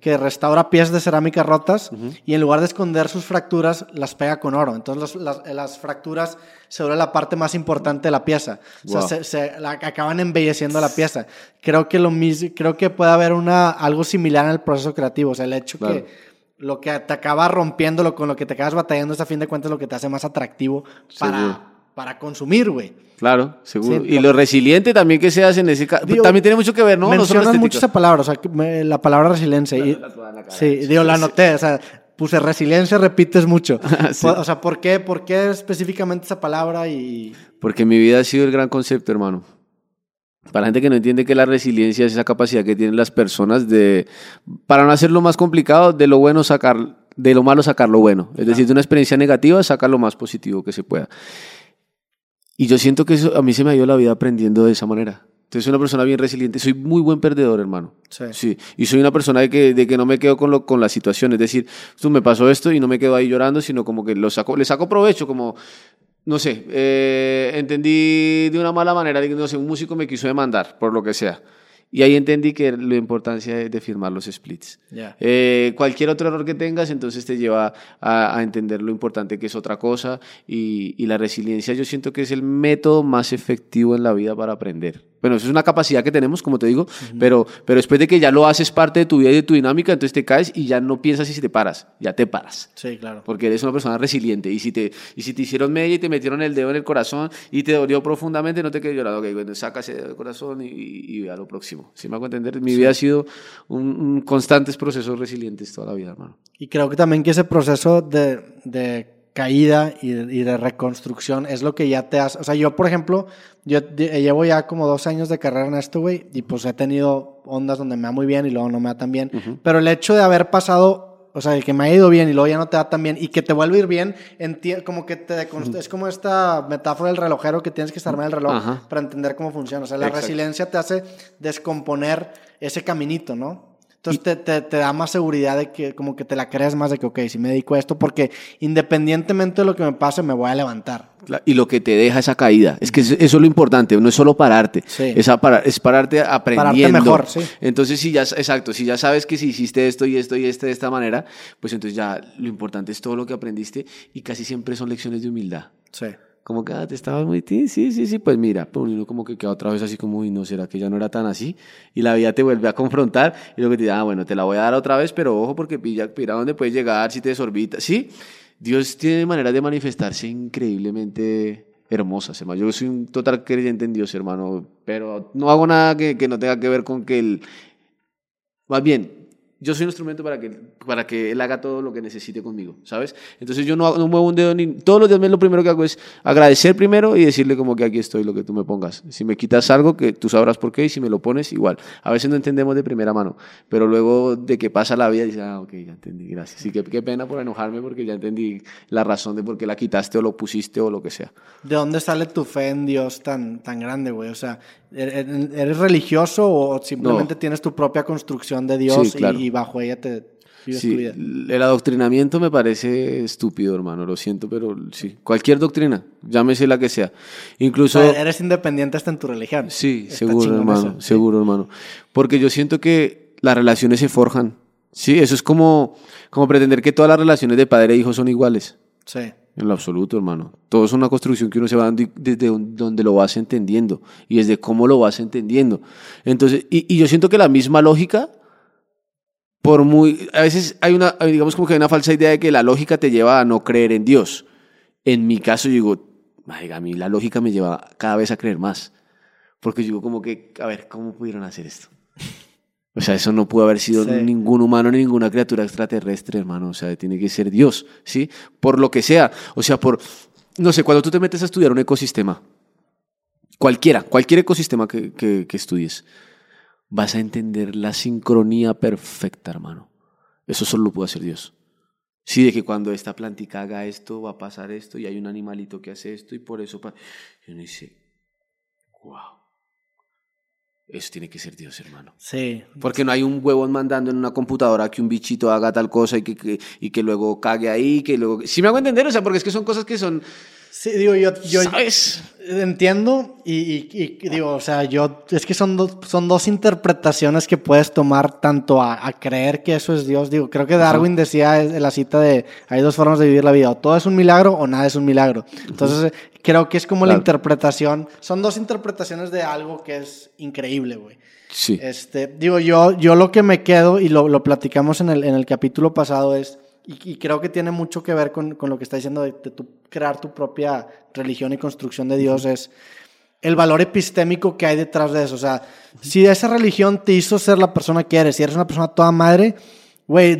que restaura piezas de cerámica rotas y en lugar de esconder sus fracturas las pega con oro. Entonces los- las, las fracturas se vuelven la parte más importante de la pieza. O sea se, se- la- acaban embelleciendo la pieza. Creo que lo mismo creo que puede haber una algo similar en el proceso creativo. O sea el hecho Claro. que lo que te acaba rompiéndolo con lo que te acabas batallando es a fin de cuentas lo que te hace más atractivo para, para consumir, güey. Claro, seguro. Sí, y lo- resiliente también que seas en ese caso. También tiene mucho que ver, ¿no? No Mencionas estética. mucho esa palabra, o sea, me- la palabra resiliencia. y- la la sí, digo, la anoté, o sea, puse resiliencia, repites mucho. Sí. O sea, ¿por qué, ¿por qué específicamente esa palabra? Y Porque mi vida ha sido el gran concepto, hermano. Para la gente que no entiende que la resiliencia es esa capacidad que tienen las personas de, para no hacerlo más complicado, de lo bueno sacar, de lo malo sacar lo bueno. Es decir, de una experiencia negativa sacar lo más positivo que se pueda. Y yo siento que eso, a mí se me ha ido la vida aprendiendo de esa manera. Entonces soy una persona bien resiliente, soy muy buen perdedor, hermano. Sí. Sí, y soy una persona de que, de que no me quedo con, lo, con la situación, es decir, tú me pasó esto y no me quedo ahí llorando, sino como que lo saco, le saco provecho, como, no sé, eh, entendí de una mala manera, no sé, un músico me quiso demandar, por lo que sea. Y ahí entendí que la importancia de, de firmar los splits. Ya. Eh, cualquier otro error que tengas, entonces te lleva a, a entender lo importante que es otra cosa y, y la resiliencia yo siento que es el método más efectivo en la vida para aprender. Bueno, eso es una capacidad que tenemos, como te digo, pero, pero después de que ya lo haces parte de tu vida y de tu dinámica, entonces te caes y ya no piensas si te paras, ya te paras. Sí, claro. Porque eres una persona resiliente. Y si te, y si te hicieron media y te metieron el dedo en el corazón y te dolió profundamente, no te quedes llorando. Ok, bueno, saca ese dedo del corazón y, y ve a lo próximo. ¿Sí me hago entender? Mi vida ha sido un, un constantes procesos resilientes toda la vida, hermano. Y creo que también que ese proceso de, de caída y de, y de reconstrucción es lo que ya te hace. O sea, yo, por ejemplo, yo de- llevo ya como dos años de carrera en esto, güey, y pues he tenido ondas donde me va muy bien y luego no me va tan bien. Pero el hecho de haber pasado, o sea, de que me ha ido bien y luego ya no te va tan bien y que te vuelve a ir bien, como que te deconstru- es como esta metáfora del relojero que tienes que estar el reloj Ajá. para entender cómo funciona. O sea, la Exacto. resiliencia te hace descomponer ese caminito, ¿no? Entonces te, te, te da más seguridad de que como que te la creas más de que, ok, si me dedico a esto, porque independientemente de lo que me pase, me voy a levantar. Y lo que te deja esa caída. Es que eso es lo importante, no es solo pararte, Sí. es, para- es pararte aprendiendo. mejor, sí. Entonces, si ya, exacto, si ya sabes que si hiciste esto y esto y este de esta manera, pues entonces ya lo importante es todo lo que aprendiste y casi siempre son lecciones de humildad. Sí. Como que ah, te estabas muy... ti- Sí, sí, sí, pues mira, pues uno como que queda otra vez así como, uy, no, ¿será que ya no era tan así? Y la vida te vuelve a confrontar y luego te dice, ah, bueno, te la voy a dar otra vez, pero ojo porque pilla, mira dónde puedes llegar si te desorbitas. Sí, Dios tiene maneras de manifestarse increíblemente hermosas, hermano. Yo soy un total creyente en Dios, hermano, pero no hago nada que, que no tenga que ver con que Él... Más bien, yo soy un instrumento para que, para que Él haga todo lo que necesite conmigo, ¿sabes? Entonces yo no, no muevo un dedo ni... Todos los días lo primero que hago es agradecer primero y decirle como que aquí estoy, lo que tú me pongas. Si me quitas algo, que tú sabrás por qué, y si me lo pones, igual. A veces no entendemos de primera mano, pero luego de que pasa la vida, dices, ah, ok, ya entendí, gracias. Sí, qué, qué pena por enojarme porque ya entendí la razón de por qué la quitaste o lo pusiste o lo que sea. ¿De dónde sale tu fe en Dios tan, tan grande, güey? O sea, ¿er- er- ¿eres religioso o simplemente No. tienes tu propia construcción de Dios Sí, claro. y, y bajo ella te vives tu Sí, vida? el adoctrinamiento me parece estúpido, hermano, lo siento, pero sí, cualquier doctrina, llámese la que sea. O Incluso... sea, eres independiente hasta en tu religión. Sí, Está seguro, hermano, eso, sí. seguro, hermano. Porque yo siento que las relaciones se forjan. Sí, eso es como, como pretender que todas las relaciones de padre e hijo son iguales. Sí. En lo absoluto, hermano. Todo es una construcción que uno se va dando desde donde lo vas entendiendo y desde cómo lo vas entendiendo. Entonces, y, y yo siento que la misma lógica, por muy. A veces hay una, digamos como que hay una falsa idea de que la lógica te lleva a no creer en Dios. En mi caso, yo digo, "Marica, a mí la lógica me lleva cada vez a creer más. Porque yo digo, como que, a ver, ¿cómo pudieron hacer esto? O sea, eso no pudo haber sido Sí. ningún humano ni ninguna criatura extraterrestre, hermano. O sea, tiene que ser Dios, ¿sí? Por lo que sea. O sea, por, no sé, cuando tú te metes a estudiar un ecosistema, cualquiera, cualquier ecosistema que, que, que estudies, vas a entender la sincronía perfecta, hermano. Eso solo lo puede hacer Dios. Sí, de que cuando esta plantica haga esto, va a pasar esto, y hay un animalito que hace esto, y por eso... pa-". Y uno dice, wow. Eso tiene que ser Dios, hermano. Sí. Porque no hay un huevón mandando en una computadora que un bichito haga tal cosa y que, que- y que luego cague ahí, que luego... Si me hago entender, o sea, porque es que son cosas que son... Sí, digo, yo, yo ¿Sabes? entiendo y, y- y digo, o sea, yo, es que son, dos son dos interpretaciones que puedes tomar tanto a, a creer que eso es Dios. Digo, creo que Darwin decía en la cita de, hay dos formas de vivir la vida, o todo es un milagro o nada es un milagro. Entonces, eh, creo que es como la Claro. interpretación, son dos interpretaciones de algo que es increíble, güey. Sí. Este, digo, yo, yo lo que me quedo, y lo, lo platicamos en el, en el capítulo pasado, es, y, y creo que tiene mucho que ver con, con lo que está diciendo de, de tu, crear tu propia religión y construcción de Dios, es el valor epistémico que hay detrás de eso. O sea, si esa religión te hizo ser la persona que eres, si eres una persona toda madre, güey,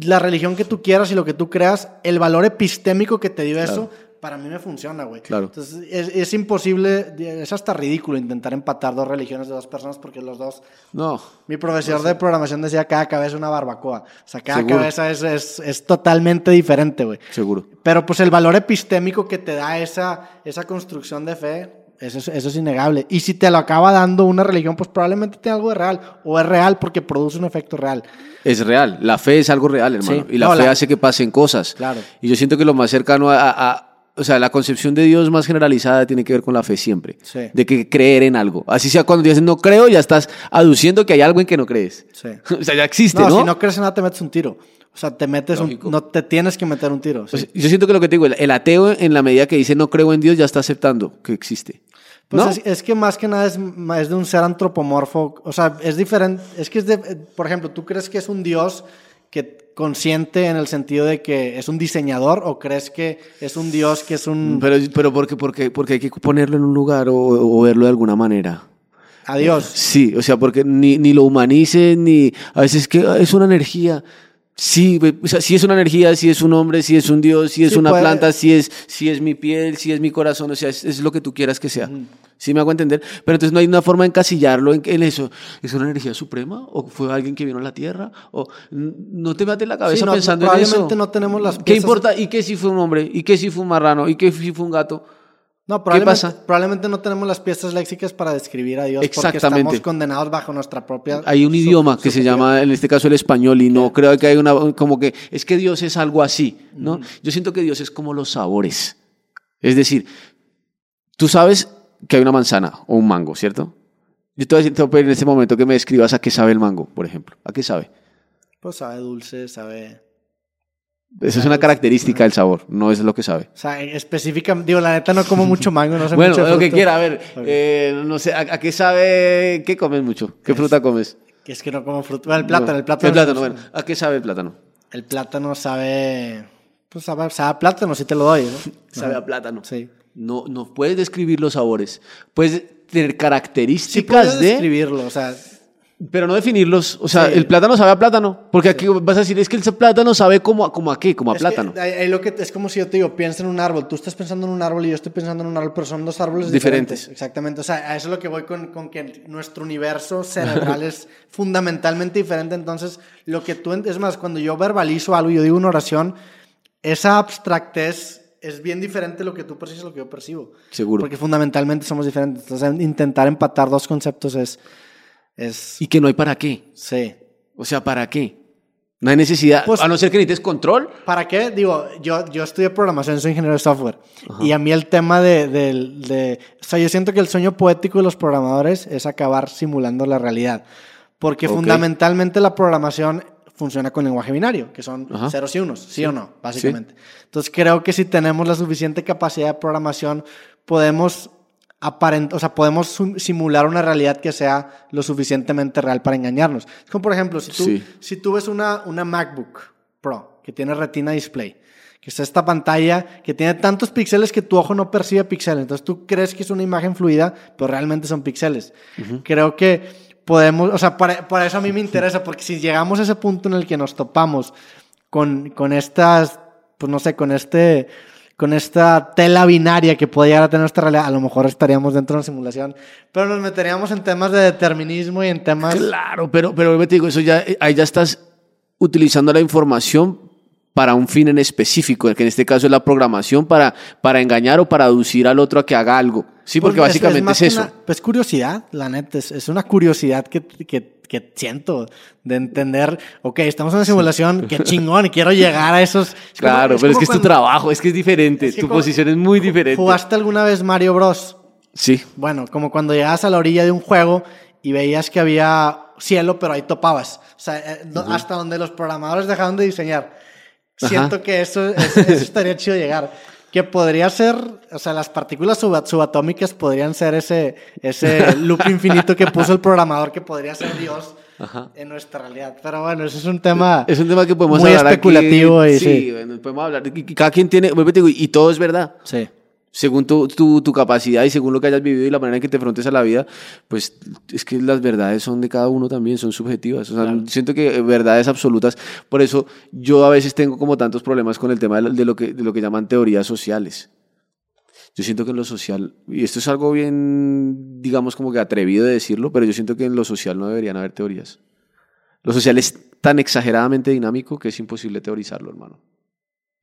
la religión que tú quieras y lo que tú creas, el valor epistémico que te dio eso, para mí me funciona, güey. Claro. Entonces, es, es imposible, es hasta ridículo intentar empatar dos religiones de dos personas porque los dos... No. Mi profesor de programación decía cada cabeza una barbacoa. O sea, cada Seguro. cabeza es, es, es totalmente diferente, güey. Seguro. Pero pues el valor epistémico que te da esa, esa construcción de fe, eso es, eso es innegable. Y si te lo acaba dando una religión, pues probablemente tenga algo de real. O es real porque produce un efecto real. Es real. La fe es algo real, hermano. Sí. Y la No, fe la- hace que pasen cosas. Claro. Y yo siento que lo más cercano a- O sea, la concepción de Dios más generalizada tiene que ver con la fe siempre. Sí. De que creer en algo. Así sea cuando dices no creo, ya estás aduciendo que hay algo en que no crees. Sí. o sea, ya existe, No, ¿no? si no crees en nada, te metes un tiro. O sea, te metes un, Lógico. no te tienes que meter un tiro. sí. O sea, yo siento que lo que te digo, el, el ateo en la medida que dice no creo en Dios ya está aceptando que existe. Pues ¿No? es, es que más que nada es, es de un ser antropomorfo. O sea, es diferente. Es que es de. Por ejemplo, ¿tú crees que es un dios que consciente en el sentido de que es un diseñador o crees que es un dios que es un Pero, pero porque, porque, porque hay que ponerlo en un lugar o, o verlo de alguna manera. adiós? Sí, o sea, porque ni, ni lo humanice, ni a veces que es una energía. Sí, ve- o sea, sí es una energía, sí es un hombre, sí es un dios, sí es Sí, una puede- planta, sí es, sí es mi piel, sí es mi corazón, o sea, es, es lo que tú quieras que sea. Sí me hago entender, pero entonces no hay una forma de encasillarlo en, en eso. ¿Es una energía suprema? ¿O fue alguien que vino a la Tierra? ¿O no te mate la cabeza Sí, no, pensando en eso? no tenemos las ¿Qué piezas- importa? ¿Y qué si fue un hombre? ¿Y qué si fue un marrano? ¿Y qué si fue un gato? No, probablemente, pasa? probablemente no tenemos las piezas léxicas para describir a Dios porque Exactamente. estamos condenados bajo nuestra propia. Hay un idioma que se llama, en este caso, el español, y no creo que hay una, como que, es que Dios es algo así, ¿no? Yo siento que Dios es como los sabores. Es decir, tú sabes que hay una manzana o un mango, ¿cierto? Yo te voy a decir, te voy a pedir en este momento que me describas a qué sabe el mango, por ejemplo. ¿A qué sabe? Pues sabe dulce, sabe. Esa es una característica del sabor, no es lo que sabe. O sea, específicamente, digo, la neta no como mucho mango, no sé Bueno, mucho lo que quiera, a ver, eh, no sé, ¿a, a qué sabe? ¿Qué comes mucho? ¿Qué fruta comes? Que es que no como fruta. Bueno, el plátano, No. el plátano. El plátano, bueno. ¿A qué sabe el plátano? El plátano sabe. Pues sabe, sabe a plátano, si te lo doy, ¿no? Sabe a plátano. Sí. No, no puedes describir los sabores. Puedes tener Sí, características puedo de, describirlo, o sea, pero no definirlos. O sea, Sí. el plátano sabe a plátano. Porque aquí vas a decir, es que el plátano sabe como a, como a qué, como a es que plátano. ahí lo que es como si yo te digo, piensa en un árbol, tú estás pensando en un árbol y yo estoy pensando en un árbol, pero son dos árboles Diferentes. diferentes. Exactamente, o sea, a eso es lo que voy con, con que nuestro universo cerebral es fundamentalmente diferente, entonces lo que tú, es más, cuando yo verbalizo algo, yo digo una oración, esa abstractez es bien diferente lo que tú percibes a lo que yo percibo. Seguro. Porque fundamentalmente somos diferentes. Entonces, intentar empatar dos conceptos es. Es Y que no hay para qué. sí. O sea, ¿para qué? No hay necesidad. Pues- a no ser que necesites control. ¿Para qué? Digo, yo, yo estudié programación, soy ingeniero de software. Y a mí el tema de, del- de- O sea, yo siento que el sueño poético de los programadores es acabar simulando la realidad. Porque Ok. fundamentalmente la programación funciona con lenguaje binario, que son Ajá. ceros y unos, sí, o no, básicamente. Entonces creo que si tenemos la suficiente capacidad de programación, podemos o sea, podemos sim- simular una realidad que sea lo suficientemente real para engañarnos. Es como, por ejemplo, si tú, Sí. si tú ves una, una MacBook Pro que tiene Retina Display, que es esta pantalla que tiene tantos píxeles que tu ojo no percibe píxeles, entonces tú crees que es una imagen fluida, pero realmente son píxeles. Creo que podemos, o sea, para, para eso a mí me interesa, porque si llegamos a ese punto en el que nos topamos con, con estas, pues no sé, con este con esta tela binaria que puede llegar a tener nuestra realidad, a lo mejor estaríamos dentro de una simulación, pero nos meteríamos en temas de determinismo y en temas... Claro, pero, pero te digo, eso ya, eh, ahí ya estás utilizando la información para un fin en específico, que en este caso es la programación para, para engañar o para aducir al otro a que haga algo. Sí, porque Pues, básicamente es, más que eso. una- pues curiosidad, la neta, es, es una curiosidad que, que, que siento de entender, ok, estamos en una simulación, qué chingón, quiero llegar a esos... es como- Claro, pero es que es tu cuando- trabajo, es que es diferente, es que tu como- posición es muy diferente. ¿Jugaste alguna vez Mario Bros? Sí, Bueno, como cuando llegabas a la orilla de un juego y veías que había cielo, pero ahí topabas. O sea, eh, no- hasta donde los programadores dejaron de diseñar. Ajá. Siento que eso, eso, eso estaría chido llegar. Que podría ser, o sea, las partículas suba- subatómicas podrían ser ese, ese loop infinito que puso el programador, que podría ser Dios Ajá. en nuestra realidad. Pero bueno, eso es un tema es un tema que podemos muy hablar aquí. especulativo. y, sí, sí. bueno, podemos hablar. Cada quien tiene, y todo es verdad. sí. Según tu, tu, tu capacidad y según lo que hayas vivido y la manera en que te afrontes a la vida, pues es que las verdades son de cada uno también, son subjetivas. O sea, siento que eh, verdades absolutas. Por eso yo a veces tengo como tantos problemas con el tema de lo, de lo que, de lo que llaman teorías sociales. Yo siento que en lo social, y esto es algo bien, digamos, como que atrevido de decirlo, pero yo siento que en lo social no deberían haber teorías. Lo social es tan exageradamente dinámico que es imposible teorizarlo, hermano.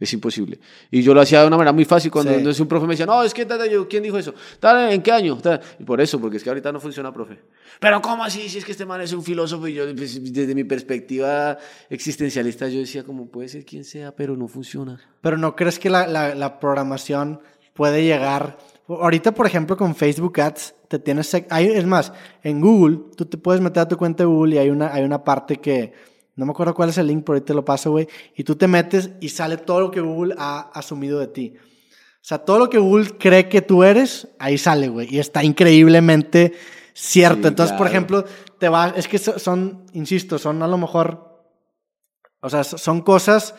Es imposible. Y yo lo hacía de una manera muy fácil cuando Sí. un profe me decía, no, es que, tal, yo, ¿quién dijo eso? Tal, ¿En qué año? Y por eso, porque es que ahorita no funciona, profe. Pero ¿cómo así? Si es que este man es un filósofo y yo, pues, desde mi perspectiva existencialista, yo decía, como puede ser quien sea, pero no funciona. Pero ¿no crees que la, la- la programación puede llegar? Ahorita, por ejemplo, con Facebook Ads, te tienes... Hay, es más, en Google, tú te puedes meter a tu cuenta de Google y hay una, hay una parte que... No me acuerdo cuál es el link, pero ahorita te lo paso, güey. Y tú te metes y sale todo lo que Google ha asumido de ti. O sea, todo lo que Google cree que tú eres, ahí sale, güey. Y está increíblemente cierto. Sí, Entonces, por ejemplo, te va, es que so- son, insisto, son a lo mejor, o sea, so- son cosas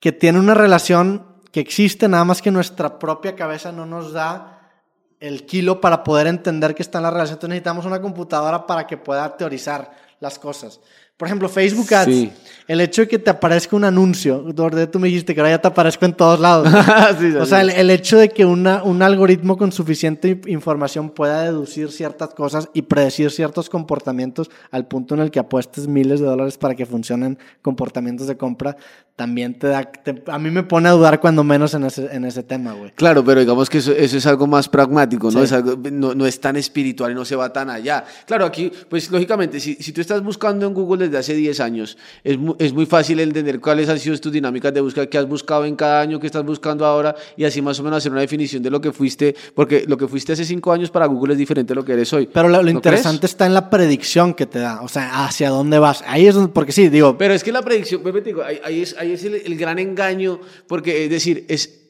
que tienen una relación que existe, nada más que nuestra propia cabeza no nos da el kilo para poder entender que está en la relación. Entonces necesitamos una computadora para que pueda teorizar las cosas. Por ejemplo, Facebook Ads, Sí. el hecho de que te aparezca un anuncio, donde tú me dijiste que ahora ya te aparezco en todos lados. Sí, sí, O sea, el, el hecho de que una, un algoritmo con suficiente in- información pueda deducir ciertas cosas y predecir ciertos comportamientos al punto en el que apuestes miles de dólares para que funcionen comportamientos de compra, también te da... te- a mí me pone a dudar cuando menos en ese, en ese tema, güey. Claro, pero digamos que eso, eso es algo más pragmático, ¿no? Es algo- no, no es tan espiritual y no se va tan allá. Claro, aquí, pues lógicamente, si, si tú estás buscando en Google desde hace 10 años, es, mu- es muy fácil entender cuáles han sido tus dinámicas de búsqueda, qué has buscado en cada año, qué estás buscando ahora, y así más o menos hacer una definición de lo que fuiste, porque lo que fuiste hace 5 años para Google es diferente a lo que eres hoy. Pero lo, lo ¿No interesante crees? está en la predicción que te da, o sea, hacia dónde vas. Ahí es donde, porque sí, digo, Pero es que la predicción, te digo, ahí, ahí es, ahí es el, el gran engaño, porque es decir, es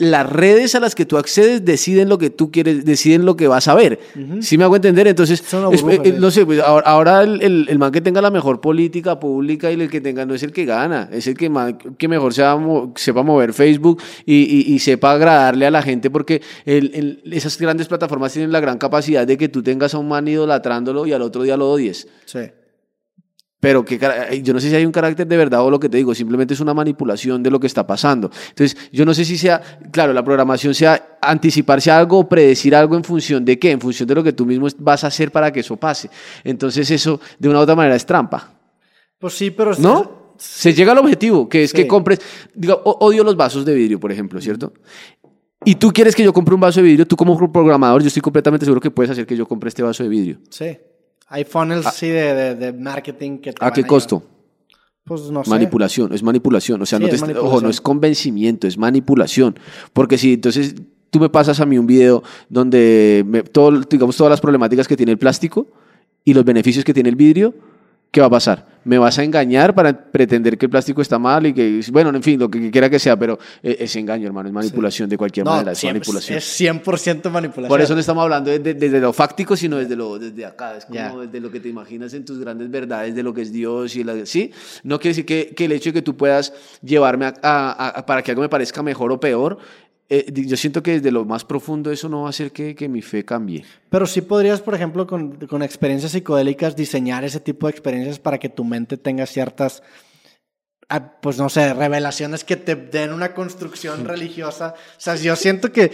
las redes a las que tú accedes deciden lo que tú quieres, deciden lo que vas a ver. ¿Sí me hago entender? Entonces, es- eh, sí. no sé, pues ahora, ahora el, el- el man que tenga la mejor política pública y el que tenga no es el que gana, es el que, man- que mejor sepa, mo- sepa mover Facebook y, y- y sepa agradarle a la gente, porque el- el- esas grandes plataformas tienen la gran capacidad de que tú tengas a un man idolatrándolo y al otro día lo odies. sí. Pero que yo no sé si hay un carácter de verdad o lo que te digo, simplemente es una manipulación de lo que está pasando. Entonces, yo no sé si sea, claro, la programación sea anticiparse a algo o predecir algo en función de qué, en función de lo que tú mismo vas a hacer para que eso pase. Entonces, eso de una u otra manera es trampa, Pues sí, pero... ¿no? Se llega al objetivo, que es Sí. que compres, digo, odio los vasos de vidrio, por ejemplo, ¿cierto? Y tú quieres que yo compre un vaso de vidrio, tú como programador, yo estoy completamente seguro que puedes hacer que yo compre este vaso de vidrio. Sí. Hay funnels, sí, de, de, de marketing que te ¿A qué costo? Pues no sé. Manipulación, es manipulación. O sea, Sí, no te ojo, no es convencimiento, es manipulación. Porque si entonces tú me pasas a mí un video donde me- todo, digamos todas las problemáticas que tiene el plástico y los beneficios que tiene el vidrio, ¿qué va a pasar? Me vas a engañar para pretender que el plástico está mal y que, bueno, en fin, lo que quiera que sea, pero eh, es engaño, hermano, es manipulación de cualquier No, manera, es manipulación. Es 100% manipulación. Por eso no estamos hablando desde, desde lo fáctico, sino desde lo desde acá. Es como desde lo que te imaginas en tus grandes verdades de lo que es Dios y la, sí. No quiere decir que, que el hecho de que tú puedas llevarme a, a- a- para que algo me parezca mejor o peor. Eh, yo siento que desde lo más profundo eso no va a hacer que, que mi fe cambie. Pero sí podrías, por ejemplo, con, con experiencias psicodélicas, diseñar ese tipo de experiencias para que tu mente tenga ciertas, ah, pues no sé, revelaciones que te den una construcción religiosa. O sea, yo siento que,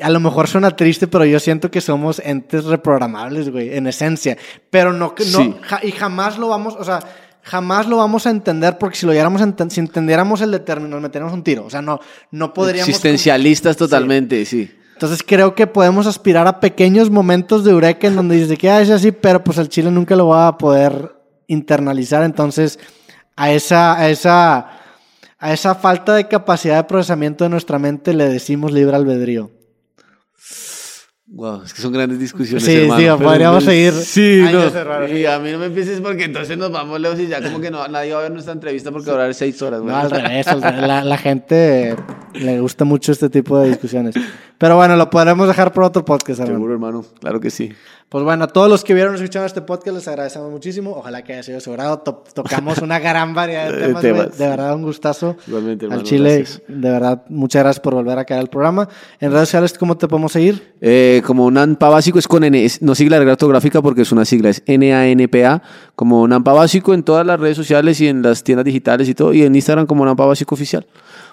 a lo mejor suena triste, pero yo siento que somos entes reprogramables, güey, en esencia. Pero no, no Sí. ja- y jamás lo vamos, o sea, jamás lo vamos a entender porque si lo llegáramos si entendiéramos el determinado, nos meteríamos un tiro. O sea, no, no podríamos... Existencialistas totalmente, sí. Entonces creo que podemos aspirar a pequeños momentos de eureka en donde dices que ah, es así, pero pues el chile nunca lo va a poder internalizar. Entonces, a esa, a esa, a esa falta de capacidad de procesamiento de nuestra mente le decimos libre albedrío. Wow, es que son grandes discusiones. Sí, hermano, pero- podríamos seguir Sí, no. Y a mí no me empieces porque entonces nos vamos lejos y ya como que no, nadie va a ver nuestra entrevista porque va a durar seis horas. No, al revés, la gente le gusta mucho este tipo de discusiones. Pero bueno, lo podremos dejar por otro podcast, hermano. Seguro, hermano. Claro que sí. Pues bueno, a todos los que vieron y escucharon este podcast les agradecemos muchísimo. Ojalá que haya sido su agrado. To- tocamos una gran variedad de temas. De verdad, un gustazo. Igualmente, hermano, Al Chile, gracias. de verdad, muchas gracias por volver a caer al programa. En redes sociales, ¿cómo te podemos seguir? Eh, como NANPA básico es con N, es- no sigla de ortográfica porque es una sigla, es N-A-N-P-A, como NANPA básico en todas las redes sociales y en las tiendas digitales y todo, y en Instagram como NANPA básico oficial.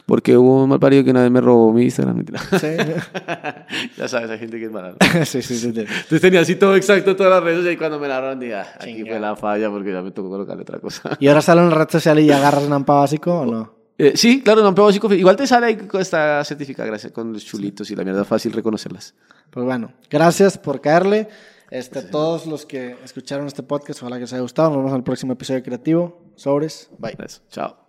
Porque hubo un mal parido que una vez me robó mi Instagram. Sí, ya sabes, hay gente que es mala. sí, sí, sí, sí. Entonces tenía así todo exacto todas las redes sociales y cuando me la robaron dije, ah, aquí fue la falla porque ya me tocó colocarle otra cosa. ¿Y ahora sale en red social y agarras Nampa básico o no? Eh, sí, claro, no, básico, igual te sale ahí que está certificada, gracias, con los chulitos y la mierda fácil reconocerlas. Pues bueno, gracias por caerle. Este, todos los que escucharon este podcast, ojalá que les haya gustado. Nos vemos en el próximo episodio creativo. Sobres. Bye. Eso, chao.